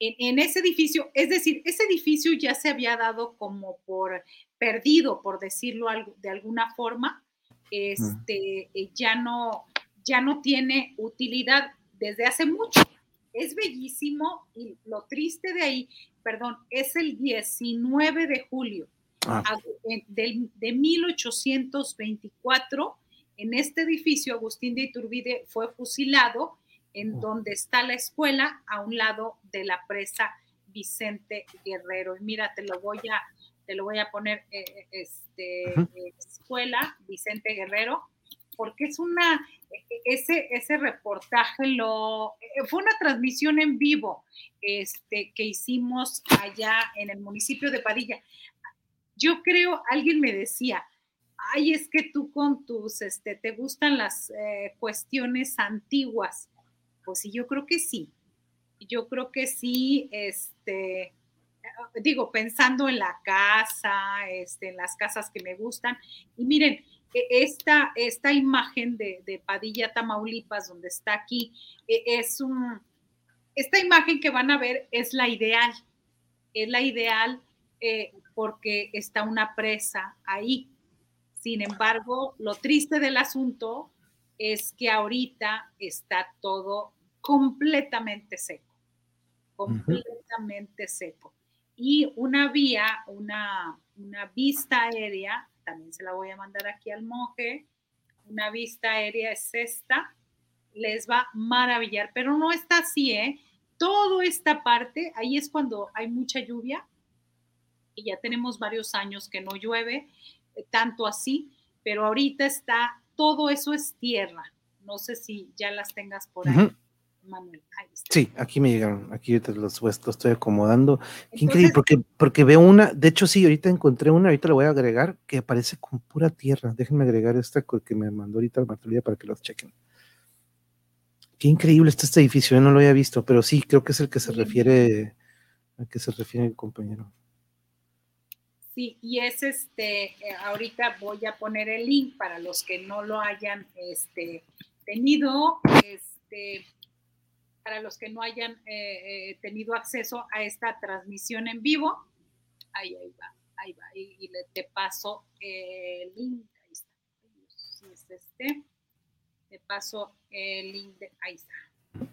en, ese edificio, es decir, ese edificio ya se había dado como por perdido, por decirlo de alguna forma, este, eh, ya, no, ya no tiene utilidad desde hace mucho. Es bellísimo y lo triste de ahí, perdón, es el 19 de julio ah. de, de 1824. En este edificio, Agustín de Iturbide fue fusilado en donde está la escuela, a un lado de la presa Vicente Guerrero. Y mira, te lo voy a, te lo voy a poner, eh, eh, este, escuela Vicente Guerrero, porque es una, ese, ese reportaje lo, eh, fue una transmisión en vivo este, que hicimos allá en el municipio de Padilla. Yo creo, alguien me decía, ay, es que tú con tus, este, te gustan las cuestiones antiguas. Pues sí, yo creo que sí. Yo creo que sí, este, digo, pensando en la casa, este, en las casas que me gustan. Y miren, e, esta, esta imagen de, Padilla, Tamaulipas, donde está aquí, e, es un, esta imagen que van a ver es la ideal, es la ideal eh, porque está una presa ahí. Sin embargo, lo triste del asunto es que ahorita está todo completamente seco, completamente seco. Y una vía, una, una vista aérea, también se la voy a mandar aquí al monje, una vista aérea es esta, les va a maravillar, pero no está así, ¿eh? Toda esta parte, ahí es cuando hay mucha lluvia, y ya tenemos varios años que no llueve eh, tanto así, pero ahorita está, todo eso es tierra. No sé si ya las tengas por ahí. Manuel. Sí, aquí me llegaron, aquí te los, los estoy acomodando. Qué increíble, porque, porque veo una, de hecho sí, ahorita encontré una, ahorita la voy a agregar, que aparece con pura tierra. Déjenme agregar esta que me mandó ahorita Martelía para que los chequen. Qué increíble está este edificio, yo no lo había visto, pero sí, creo que es el que se refiere, al que se refiere el compañero. Sí, y es este, eh, ahorita voy a poner el link para los que no lo hayan este, tenido, este, para los que no hayan eh, eh, tenido acceso a esta transmisión en vivo. Ahí, va, ahí va, y, le, te paso el link, ahí está. Si es este, te paso el link, ahí está.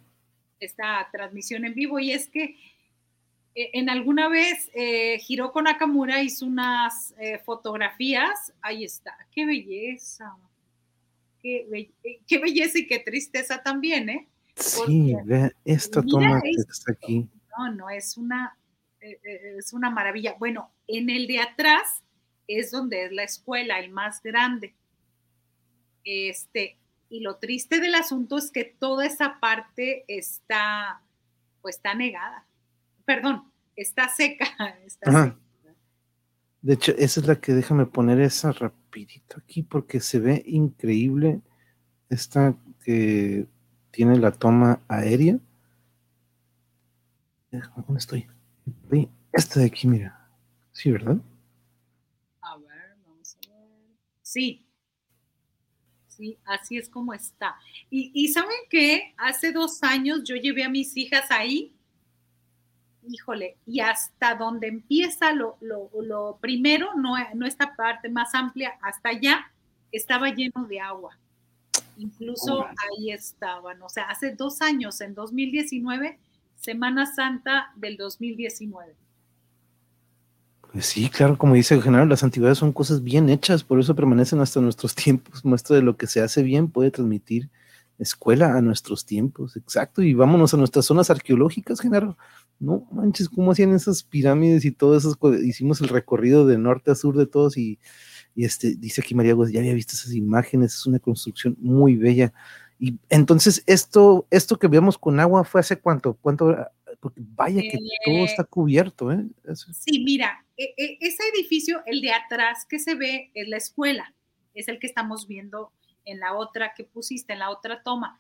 Esta transmisión en vivo, y es que eh, en alguna vez Hiroko Nakamura hizo unas fotografías. Ahí está. ¡Qué belleza! Qué, belleza y qué tristeza también, ¿eh? Sí, vea esta toma que está aquí. No, no, es una, es una maravilla. Bueno, en el de atrás es donde es la escuela, el más grande. Este, y lo triste del asunto es que toda esa parte está, pues está negada perdón, está seca. *laughs* De hecho, esa es la que déjame poner esa rapidito aquí porque se ve increíble esta que tiene la toma aérea. ¿Dónde estoy? Esta de aquí, mira. Sí, ¿verdad? A ver, vamos a ver. Sí. Sí, así es como está. Y, saben que hace dos años yo llevé a mis hijas ahí híjole, y hasta donde empieza lo, primero, no, no esta parte más amplia, hasta allá estaba lleno de agua. Incluso ahí estaban, o sea, hace dos años, en 2019, Semana Santa del 2019. Pues sí, claro, como dice el general, las antigüedades son cosas bien hechas, por eso permanecen hasta nuestros *laughs* tiempos. Muestra de lo que se hace bien puede transmitir escuela a nuestros tiempos, exacto. Y vámonos a nuestras zonas arqueológicas, general. No manches, cómo hacían esas pirámides y todo eso. Hicimos el recorrido de norte a sur de todos y, este, dice aquí María ya había visto esas imágenes, es una construcción muy bella. Y entonces, esto, esto que vemos con agua fue hace cuánto, cuánto, porque vaya que todo está eh, cubierto, ¿eh? Sí, mira, e, e, ese edificio, el de atrás que se ve, es la escuela, es el que estamos viendo en la otra que pusiste, en la otra toma.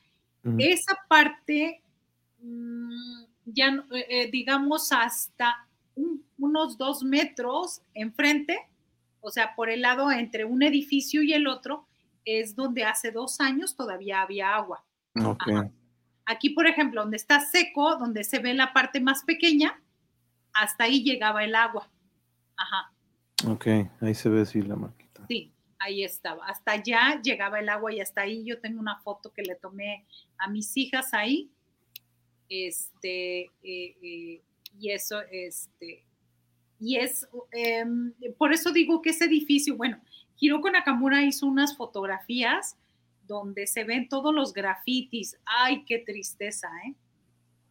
Esa parte, mm, ya eh, eh, digamos hasta unos dos metros enfrente, o sea, por el lado entre un edificio y el otro, es donde hace dos años todavía había agua. Aquí, por ejemplo, donde está seco, donde se ve la parte más pequeña, hasta ahí llegaba el agua. Ajá. Ok, ahí se ve así la maquita. Sí, ahí estaba. Hasta allá llegaba el agua y hasta ahí yo tengo una foto que le tomé a mis hijas ahí. Este, eh, eh, y eso, este, y es, em, por eso digo que ese edificio, bueno, Hiroko Nakamura hizo unas fotografías donde se ven todos los grafitis. Ay, qué tristeza, ¿eh?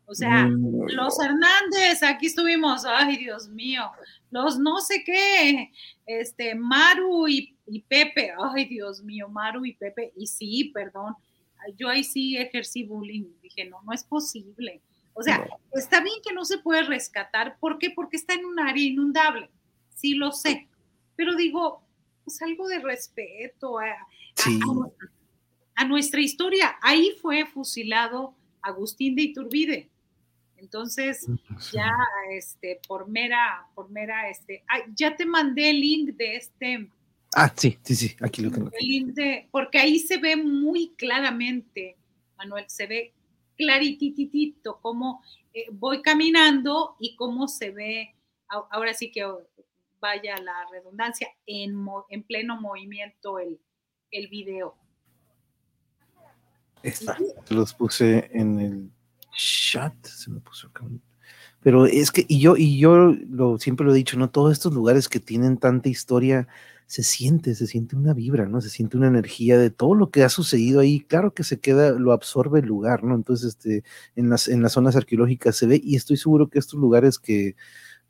O sea, mm. los Hernández, aquí estuvimos, ay Dios mío, los no sé qué, este, Maru y, Pepe, ay Dios mío, Maru y Pepe, y sí, perdón, yo ahí sí ejercí bullying, dije, no, no es posible. O sea, está bien que no se puede rescatar, ¿por qué? Porque está en un área inundable, sí lo sé, pero digo, pues algo de respeto a, a nuestra historia. Ahí fue fusilado Agustín de Iturbide entonces, ya este, por mera, por mera, este, ya te mandé el link de este. Ah, sí, sí, sí, aquí lo tengo. El link de, porque ahí se ve muy claramente, Manuel, se ve clarititito cómo eh, voy caminando y cómo se ve, ahora sí que vaya la redundancia, en, en pleno movimiento el, el video. Los puse en el chat, se me puso acá. Pero es que, y yo, y yo lo, siempre lo he dicho, ¿no? Todos estos lugares que tienen tanta historia, se siente, se siente una vibra, ¿no? Se siente una energía de todo lo que ha sucedido ahí. Claro que se queda, lo absorbe el lugar, ¿no? Entonces, este, en las, en las zonas arqueológicas se ve, y estoy seguro que estos lugares que,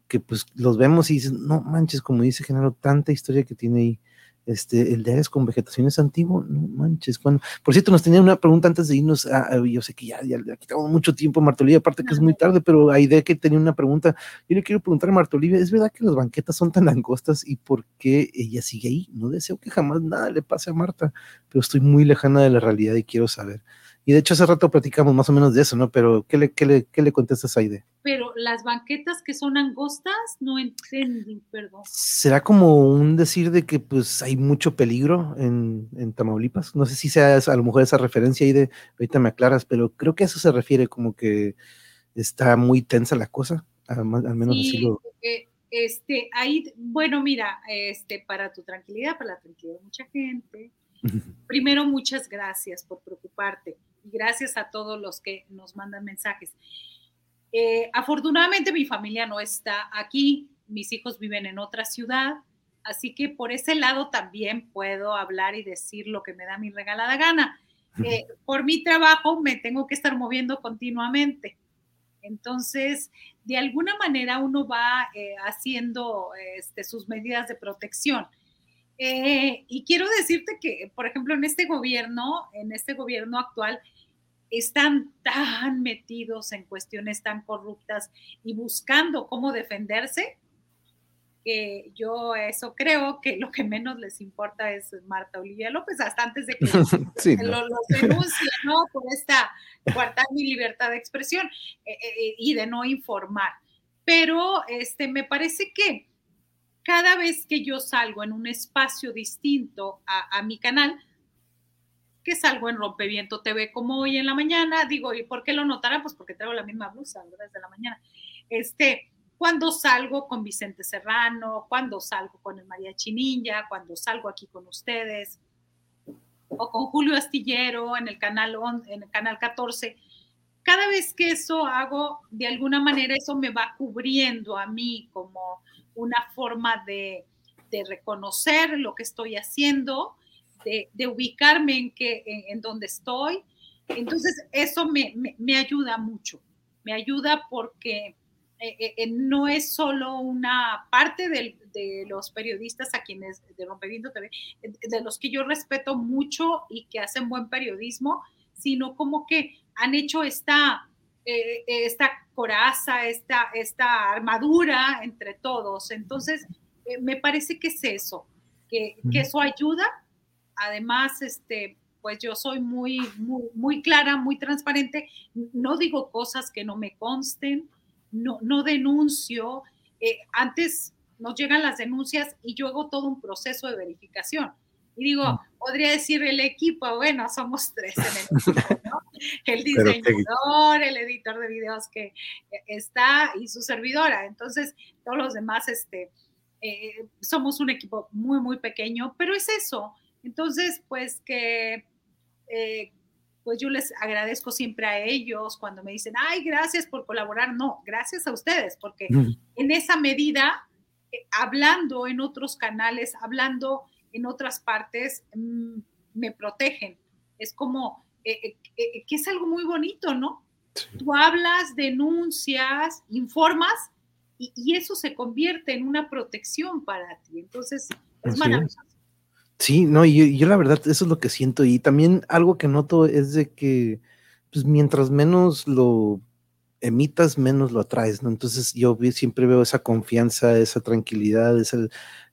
que pues los vemos y dicen, no manches, como dice Genaro, tanta historia que tiene ahí. Este, el de áreas con vegetación es antiguo, no manches, cuando, por cierto, nos tenían una pregunta antes de irnos, a, yo sé que ya, ya, ya quitamos mucho tiempo, Martolivia, aparte que es muy tarde, pero hay de que tenía una pregunta, yo le quiero preguntar a Martolivia, ¿es verdad que las banquetas son tan angostas y por qué ella sigue ahí? No deseo que jamás nada le pase a Marta, pero estoy muy lejana de la realidad y quiero saber. Y de hecho hace rato platicamos más o menos de eso, ¿no? Pero ¿qué le, qué le, qué le contestas a Aide? Pero las banquetas que son angostas, no entendí, perdón. ¿Será como un decir de que pues hay mucho peligro en, en Tamaulipas? No sé si sea a lo mejor esa referencia, Aide, ahorita me aclaras, pero creo que a eso se refiere como que está muy tensa la cosa, al, menos sí, así lo... Eh, este, ahí, bueno, mira, este, para tu tranquilidad, para la tranquilidad de mucha gente, primero muchas gracias por preocuparte y gracias a todos los que nos mandan mensajes. Eh, afortunadamente mi familia no está aquí, mis hijos viven en otra ciudad, así que por ese lado también puedo hablar y decir lo que me da mi regalada gana. Eh, por mi trabajo me tengo que estar moviendo continuamente. Entonces, de alguna manera uno va eh, haciendo este, sus medidas de protección. Eh, y quiero decirte que, por ejemplo, en este gobierno, en este gobierno actual, están tan metidos en cuestiones tan corruptas y buscando cómo defenderse, que yo eso creo que lo que menos les importa es Marta Olivia López, hasta antes de que *laughs* sí, no. lo, denuncie, ¿no? Por esta cuarta mi libertad de expresión eh, eh, y de no informar. Pero este, me parece que cada vez que yo salgo en un espacio distinto a, a mi canal, que salgo en Rompeviento TV como hoy en la mañana, digo, ¿y por qué lo notarán? Pues porque traigo la misma blusa desde la mañana. Este, cuando salgo con Vicente Serrano, cuando salgo con el María Chininja, cuando salgo aquí con ustedes, o con Julio Astillero en el canal, en el canal 14, cada vez que eso hago, de alguna manera eso me va cubriendo a mí como una forma de, de reconocer lo que estoy haciendo, de, ubicarme en, que, en, donde estoy. Entonces, eso me, me, ayuda mucho, me ayuda porque eh, eh, eh, no es solo una parte de los periodistas a quienes, de Rompeviento TV, de los que yo respeto mucho y que hacen buen periodismo, sino como que han hecho esta, esta coraza, esta, esta armadura entre todos. Entonces, me parece que es eso, que, que eso ayuda además, este, pues yo soy muy, muy, clara, muy transparente, no digo cosas que no me consten, no, no denuncio. Eh, antes nos llegan las denuncias y yo hago todo un proceso de verificación. Y digo, mm. podría decir el equipo, bueno, somos tres en el *laughs* equipo, ¿no? El diseñador, el editor de videos que está y su servidora. Entonces, todos los demás, este, eh, somos un equipo muy, muy pequeño, pero es eso, entonces, pues que, eh, pues yo les agradezco siempre a ellos cuando me dicen, ay, gracias por colaborar. No, gracias a ustedes, porque en esa medida, eh, hablando en otros canales, hablando en otras partes, mm, me protegen. Es como, eh, que es algo muy bonito, ¿no? Tú hablas, denuncias, informas y, eso se convierte en una protección para ti. Entonces, es maravilloso. Sí, no, y yo, la verdad, eso es lo que siento. Y también algo que noto es de que, pues mientras menos lo emitas, menos lo atraes, ¿no? Entonces yo siempre veo esa confianza, esa tranquilidad, esa,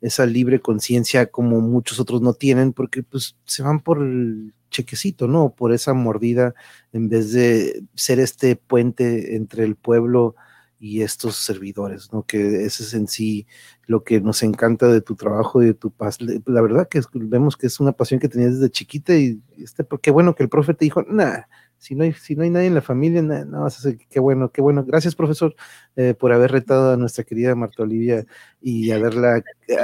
esa libre conciencia como muchos otros no tienen, porque pues se van por el chequecito, ¿no? Por esa mordida, en vez de ser este puente entre el pueblo y estos servidores, ¿no? Que ese es en sí lo que nos encanta de tu trabajo y de tu paz. La verdad que vemos que es una pasión que tenías desde chiquita y este, qué bueno que el profe te dijo, nah, si no hay, si no hay nadie en la familia, no vas qué bueno, qué bueno. Gracias, profesor, eh, por haber retado a nuestra querida Marta Olivia y haberla,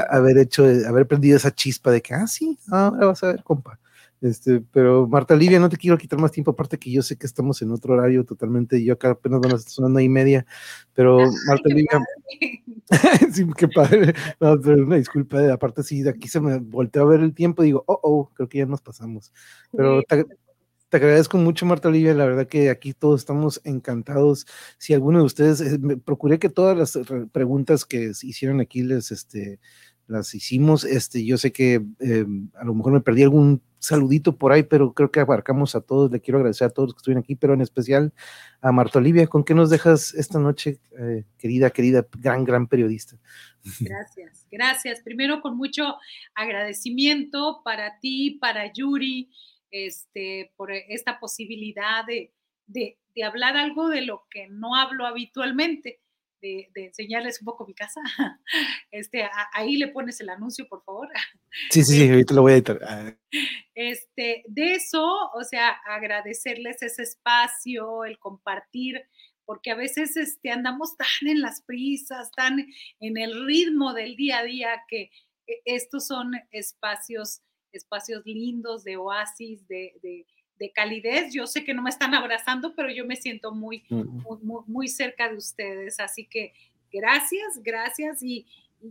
haber hecho, haber prendido esa chispa de que, ah, sí, ahora vas a ver, compa. Este, pero Marta Livia, no te quiero quitar más tiempo, aparte que yo sé que estamos en otro horario totalmente, yo acá apenas van a estar sonando y media, pero *laughs* Marta Livia, *laughs* sí, qué padre, no, pero una disculpa, eh, aparte sí, de aquí se me volteó a ver el tiempo y digo, oh, oh, creo que ya nos pasamos, pero te, te, agradezco mucho, Marta Olivia, la verdad que aquí todos estamos encantados, si alguno de ustedes, eh, procuré que todas las preguntas que hicieron aquí les, este, las hicimos. Este, yo sé que eh, a lo mejor me perdí algún saludito por ahí, pero creo que abarcamos a todos. Le quiero agradecer a todos los que estuvieron aquí, pero en especial a Marta Olivia. ¿Con qué nos dejas esta noche, eh, querida, querida, gran, gran periodista? Gracias, gracias. Primero con mucho agradecimiento para ti, para Yuri, este, por esta posibilidad de, de, de hablar algo de lo que no hablo habitualmente de, enseñarles un poco mi casa. *laughs* Este, ahí le pones el anuncio, por favor. Sí, sí, sí, *laughs* ahorita lo voy a editar. Ah. Este, de eso, o sea, agradecerles ese espacio, el compartir, porque a veces este, andamos tan en las prisas, tan en el ritmo del día a día, que e, estos son espacios, espacios lindos de oasis, de de calidez. Yo sé que no me están abrazando, pero yo me siento muy, muy, muy, cerca de ustedes. Así que gracias, gracias. Y,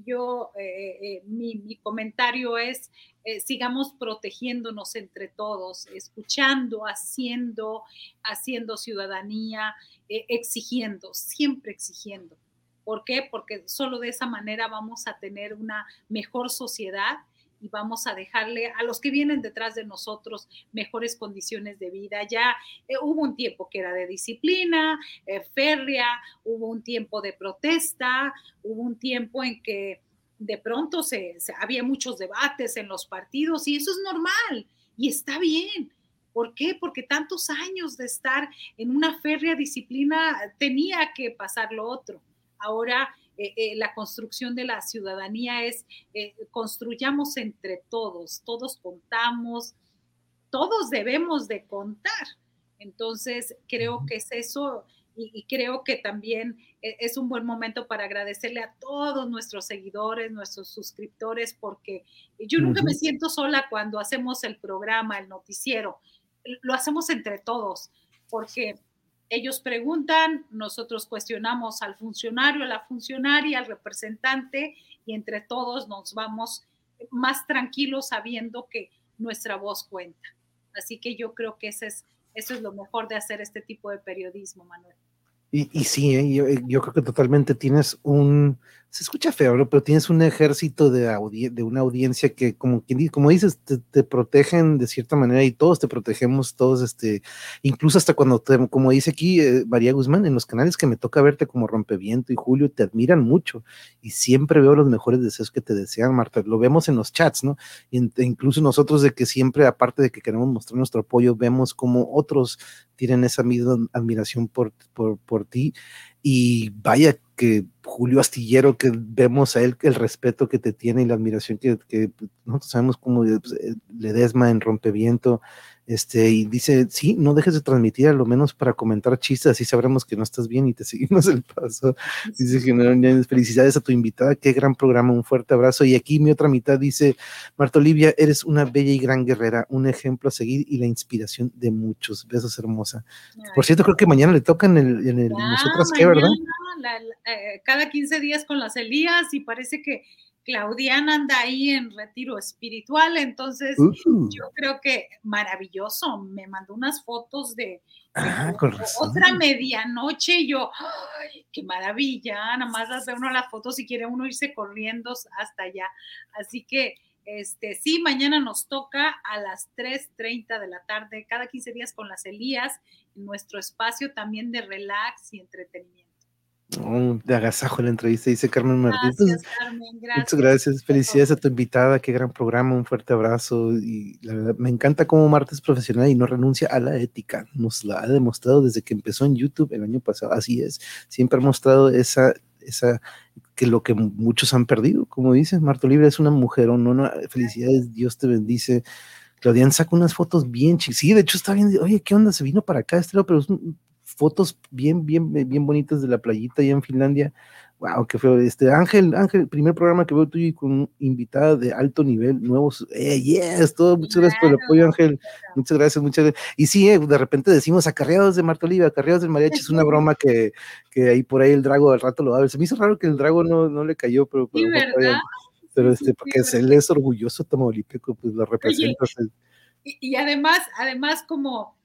yo, eh, eh, mi, comentario es, eh, sigamos protegiéndonos entre todos, escuchando, haciendo, haciendo ciudadanía, exigiendo, siempre exigiendo. ¿Por qué? Porque solo de esa manera vamos a tener una mejor sociedad y vamos a dejarle a los que vienen detrás de nosotros mejores condiciones de vida. Ya eh, hubo un tiempo que era de disciplina, eh, férrea, hubo un tiempo de protesta, hubo un tiempo en que de pronto se, había muchos debates en los partidos y eso es normal y está bien. ¿Por qué? Porque tantos años de estar en una férrea disciplina tenía que pasar lo otro. Ahora eh, eh, la construcción de la ciudadanía es eh, construyamos entre todos, todos contamos, todos debemos de contar. Entonces, creo que es eso y, creo que también es un buen momento para agradecerle a todos nuestros seguidores, nuestros suscriptores, porque yo nunca me siento sola cuando hacemos el programa, el noticiero. Lo hacemos entre todos, porque ellos preguntan, nosotros cuestionamos al funcionario, a la funcionaria, al representante y entre todos nos vamos más tranquilos sabiendo que nuestra voz cuenta. Así que yo creo que ese es, eso es lo mejor de hacer este tipo de periodismo, Manuel. Y, y sí, ¿eh? yo, yo, creo que totalmente tienes un, se escucha feo, pero tienes un ejército de, de una audiencia que, como, como dices, te, protegen de cierta manera y todos te protegemos, todos, este, incluso hasta cuando, te, como dice aquí eh, María Guzmán, en los canales que me toca verte como Rompeviento y Julio, te admiran mucho y siempre veo los mejores deseos que te desean, Marta. Lo vemos en los chats, ¿no? E incluso nosotros de que siempre, aparte de que queremos mostrar nuestro apoyo, vemos como otros tienen esa misma admiración por, por, por ti. Y vaya que Julio Astillero, que vemos a él el respeto que te tiene y la admiración que, que nosotros sabemos cómo pues, eh, Ledesma en Rompeviento, este, y dice, sí, no dejes de transmitir a lo menos para comentar chistes, así sabremos que no estás bien y te *laughs* seguimos el paso. Dice felicidades a tu invitada, qué gran programa, un fuerte abrazo. Y aquí mi otra mitad dice, Marta Olivia, eres una bella y gran guerrera, un ejemplo a seguir y la inspiración de muchos. Besos, hermosa. Por cierto, creo que mañana le tocan en el, nosotras qué, ¿verdad? Eh, cada 15 días con las Elías y parece que Claudiana anda ahí en retiro espiritual, entonces uh. yo creo que maravilloso, me mandó unas fotos de, ah, otra medianoche y yo, ¡ay, qué maravilla! Nada más las ve uno las fotos si quiere uno irse corriendo hasta allá. Así que, este, sí, mañana nos toca a las 3.30 de la tarde, cada 15 días con las Elías, en nuestro espacio también de relax y entretenimiento. Oh, de agasajo la entrevista, dice Carmen Martínez. Gracias, Carmen, Muchas gracias. Felicidades a tu invitada, qué gran programa, un fuerte abrazo. Y la verdad, me encanta cómo Marta es profesional y no renuncia a la ética. Nos la ha demostrado desde que empezó en YouTube el año pasado. Así es, siempre ha mostrado esa, esa, que lo que muchos han perdido. Como dices, Marta Libre es una mujer, no, no, felicidades, Dios te bendice. Claudian saca unas fotos bien chicas. Sí, de hecho está bien. Oye, ¿qué onda? Se vino para acá, Estrella, pero es un fotos bien, bien, bien bonitas de la playita allá en Finlandia. Wow, qué feo. Este Ángel, Ángel, primer programa que veo tuyo con invitada de alto nivel, nuevos. Eh, yes, todo. Muchas gracias por el apoyo, Ángel. Muchas gracias, muchas gracias. Y sí, eh, de repente decimos acarreados de Marta Oliva, acarreados del mariachi. Es una *laughs* broma que, que ahí por ahí el Drago al rato lo va a ver. Se me hizo raro que el Drago no, no le cayó, pero. pero ¿verdad? Pero este, porque él es orgulloso tamaulipeco, pues lo representa. y, y además, además como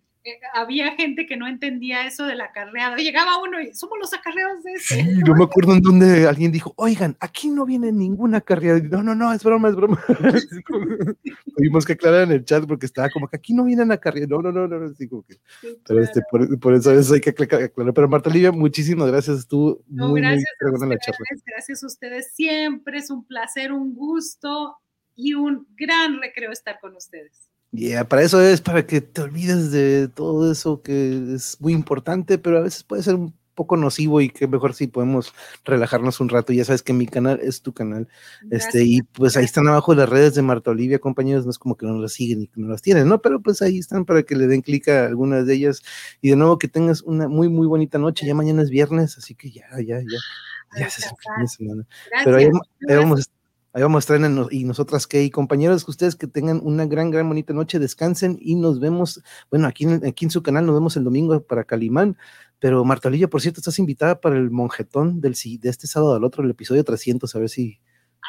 había gente que no entendía eso del acarreado. Llegaba uno y somos los acarreados de ese. Sí, *laughs* no me acuerdo en donde alguien dijo, oigan, aquí no viene ninguna acarreado. No, no, no, es broma, es broma. *laughs* Tuvimos que aclarar en el chat porque estaba como que aquí no vienen acarreados. No, no, no, no. Así como que, pero este, por, por, eso, eso hay que aclarar. Pero Marta Livia, muchísimas gracias. Estuvo no, muy, gracias muy a ustedes, la charla. Gracias a ustedes siempre. Es un placer, un gusto y un gran recreo estar con ustedes. Yeah, para eso es, para que te olvides de todo eso que es muy importante, pero a veces puede ser un poco nocivo y que mejor si podemos relajarnos un rato. Ya sabes que mi canal es tu canal. Gracias, este, y pues ahí están abajo las redes de Marta Olivia, compañeros, no es como que no las siguen y que no las tienen, ¿no? Pero pues ahí están para que le den clic a algunas de ellas. Y de nuevo que tengas una muy, muy bonita noche. Ya mañana es viernes, así que ya, ya, ya. Ya se semana. Pero ahí, ahí vamos a Ahí vamos a estar en y nosotras que, y compañeros, que ustedes que tengan una gran, gran bonita noche, descansen y nos vemos, bueno, aquí en, aquí en su canal nos vemos el domingo para Calimán, pero Marta Olivia, por cierto, estás invitada para el monjetón del, de este sábado al otro, el episodio 300, a ver si...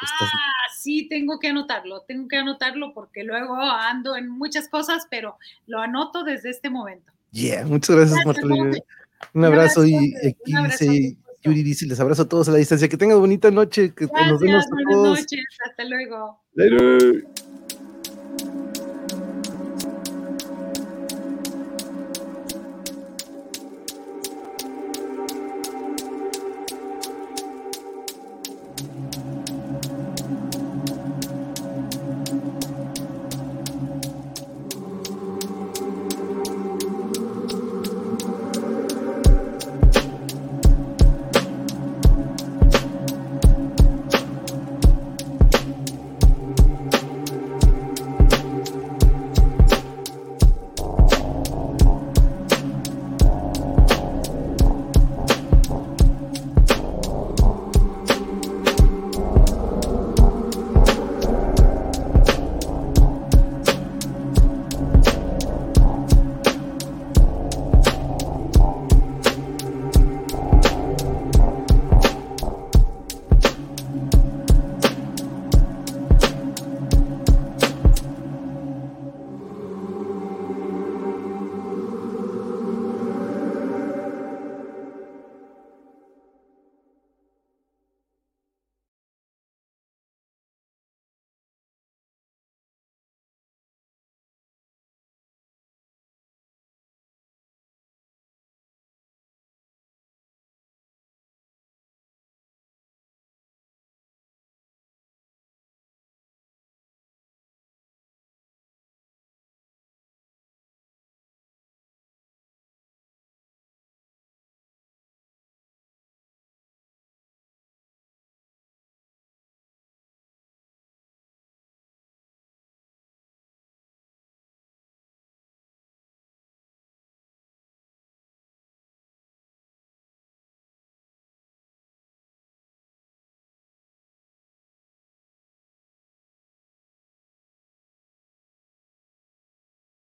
Estás... Ah, sí, tengo que anotarlo, tengo que anotarlo porque luego ando en muchas cosas, pero lo anoto desde este momento. Yeah, muchas gracias, gracias Olivia. Un abrazo, y Yuri dice, les abrazo a todos a la distancia. Que tengan bonita noche. Que Gracias, nos vemos a buenas todos. noches. Hasta luego. Later.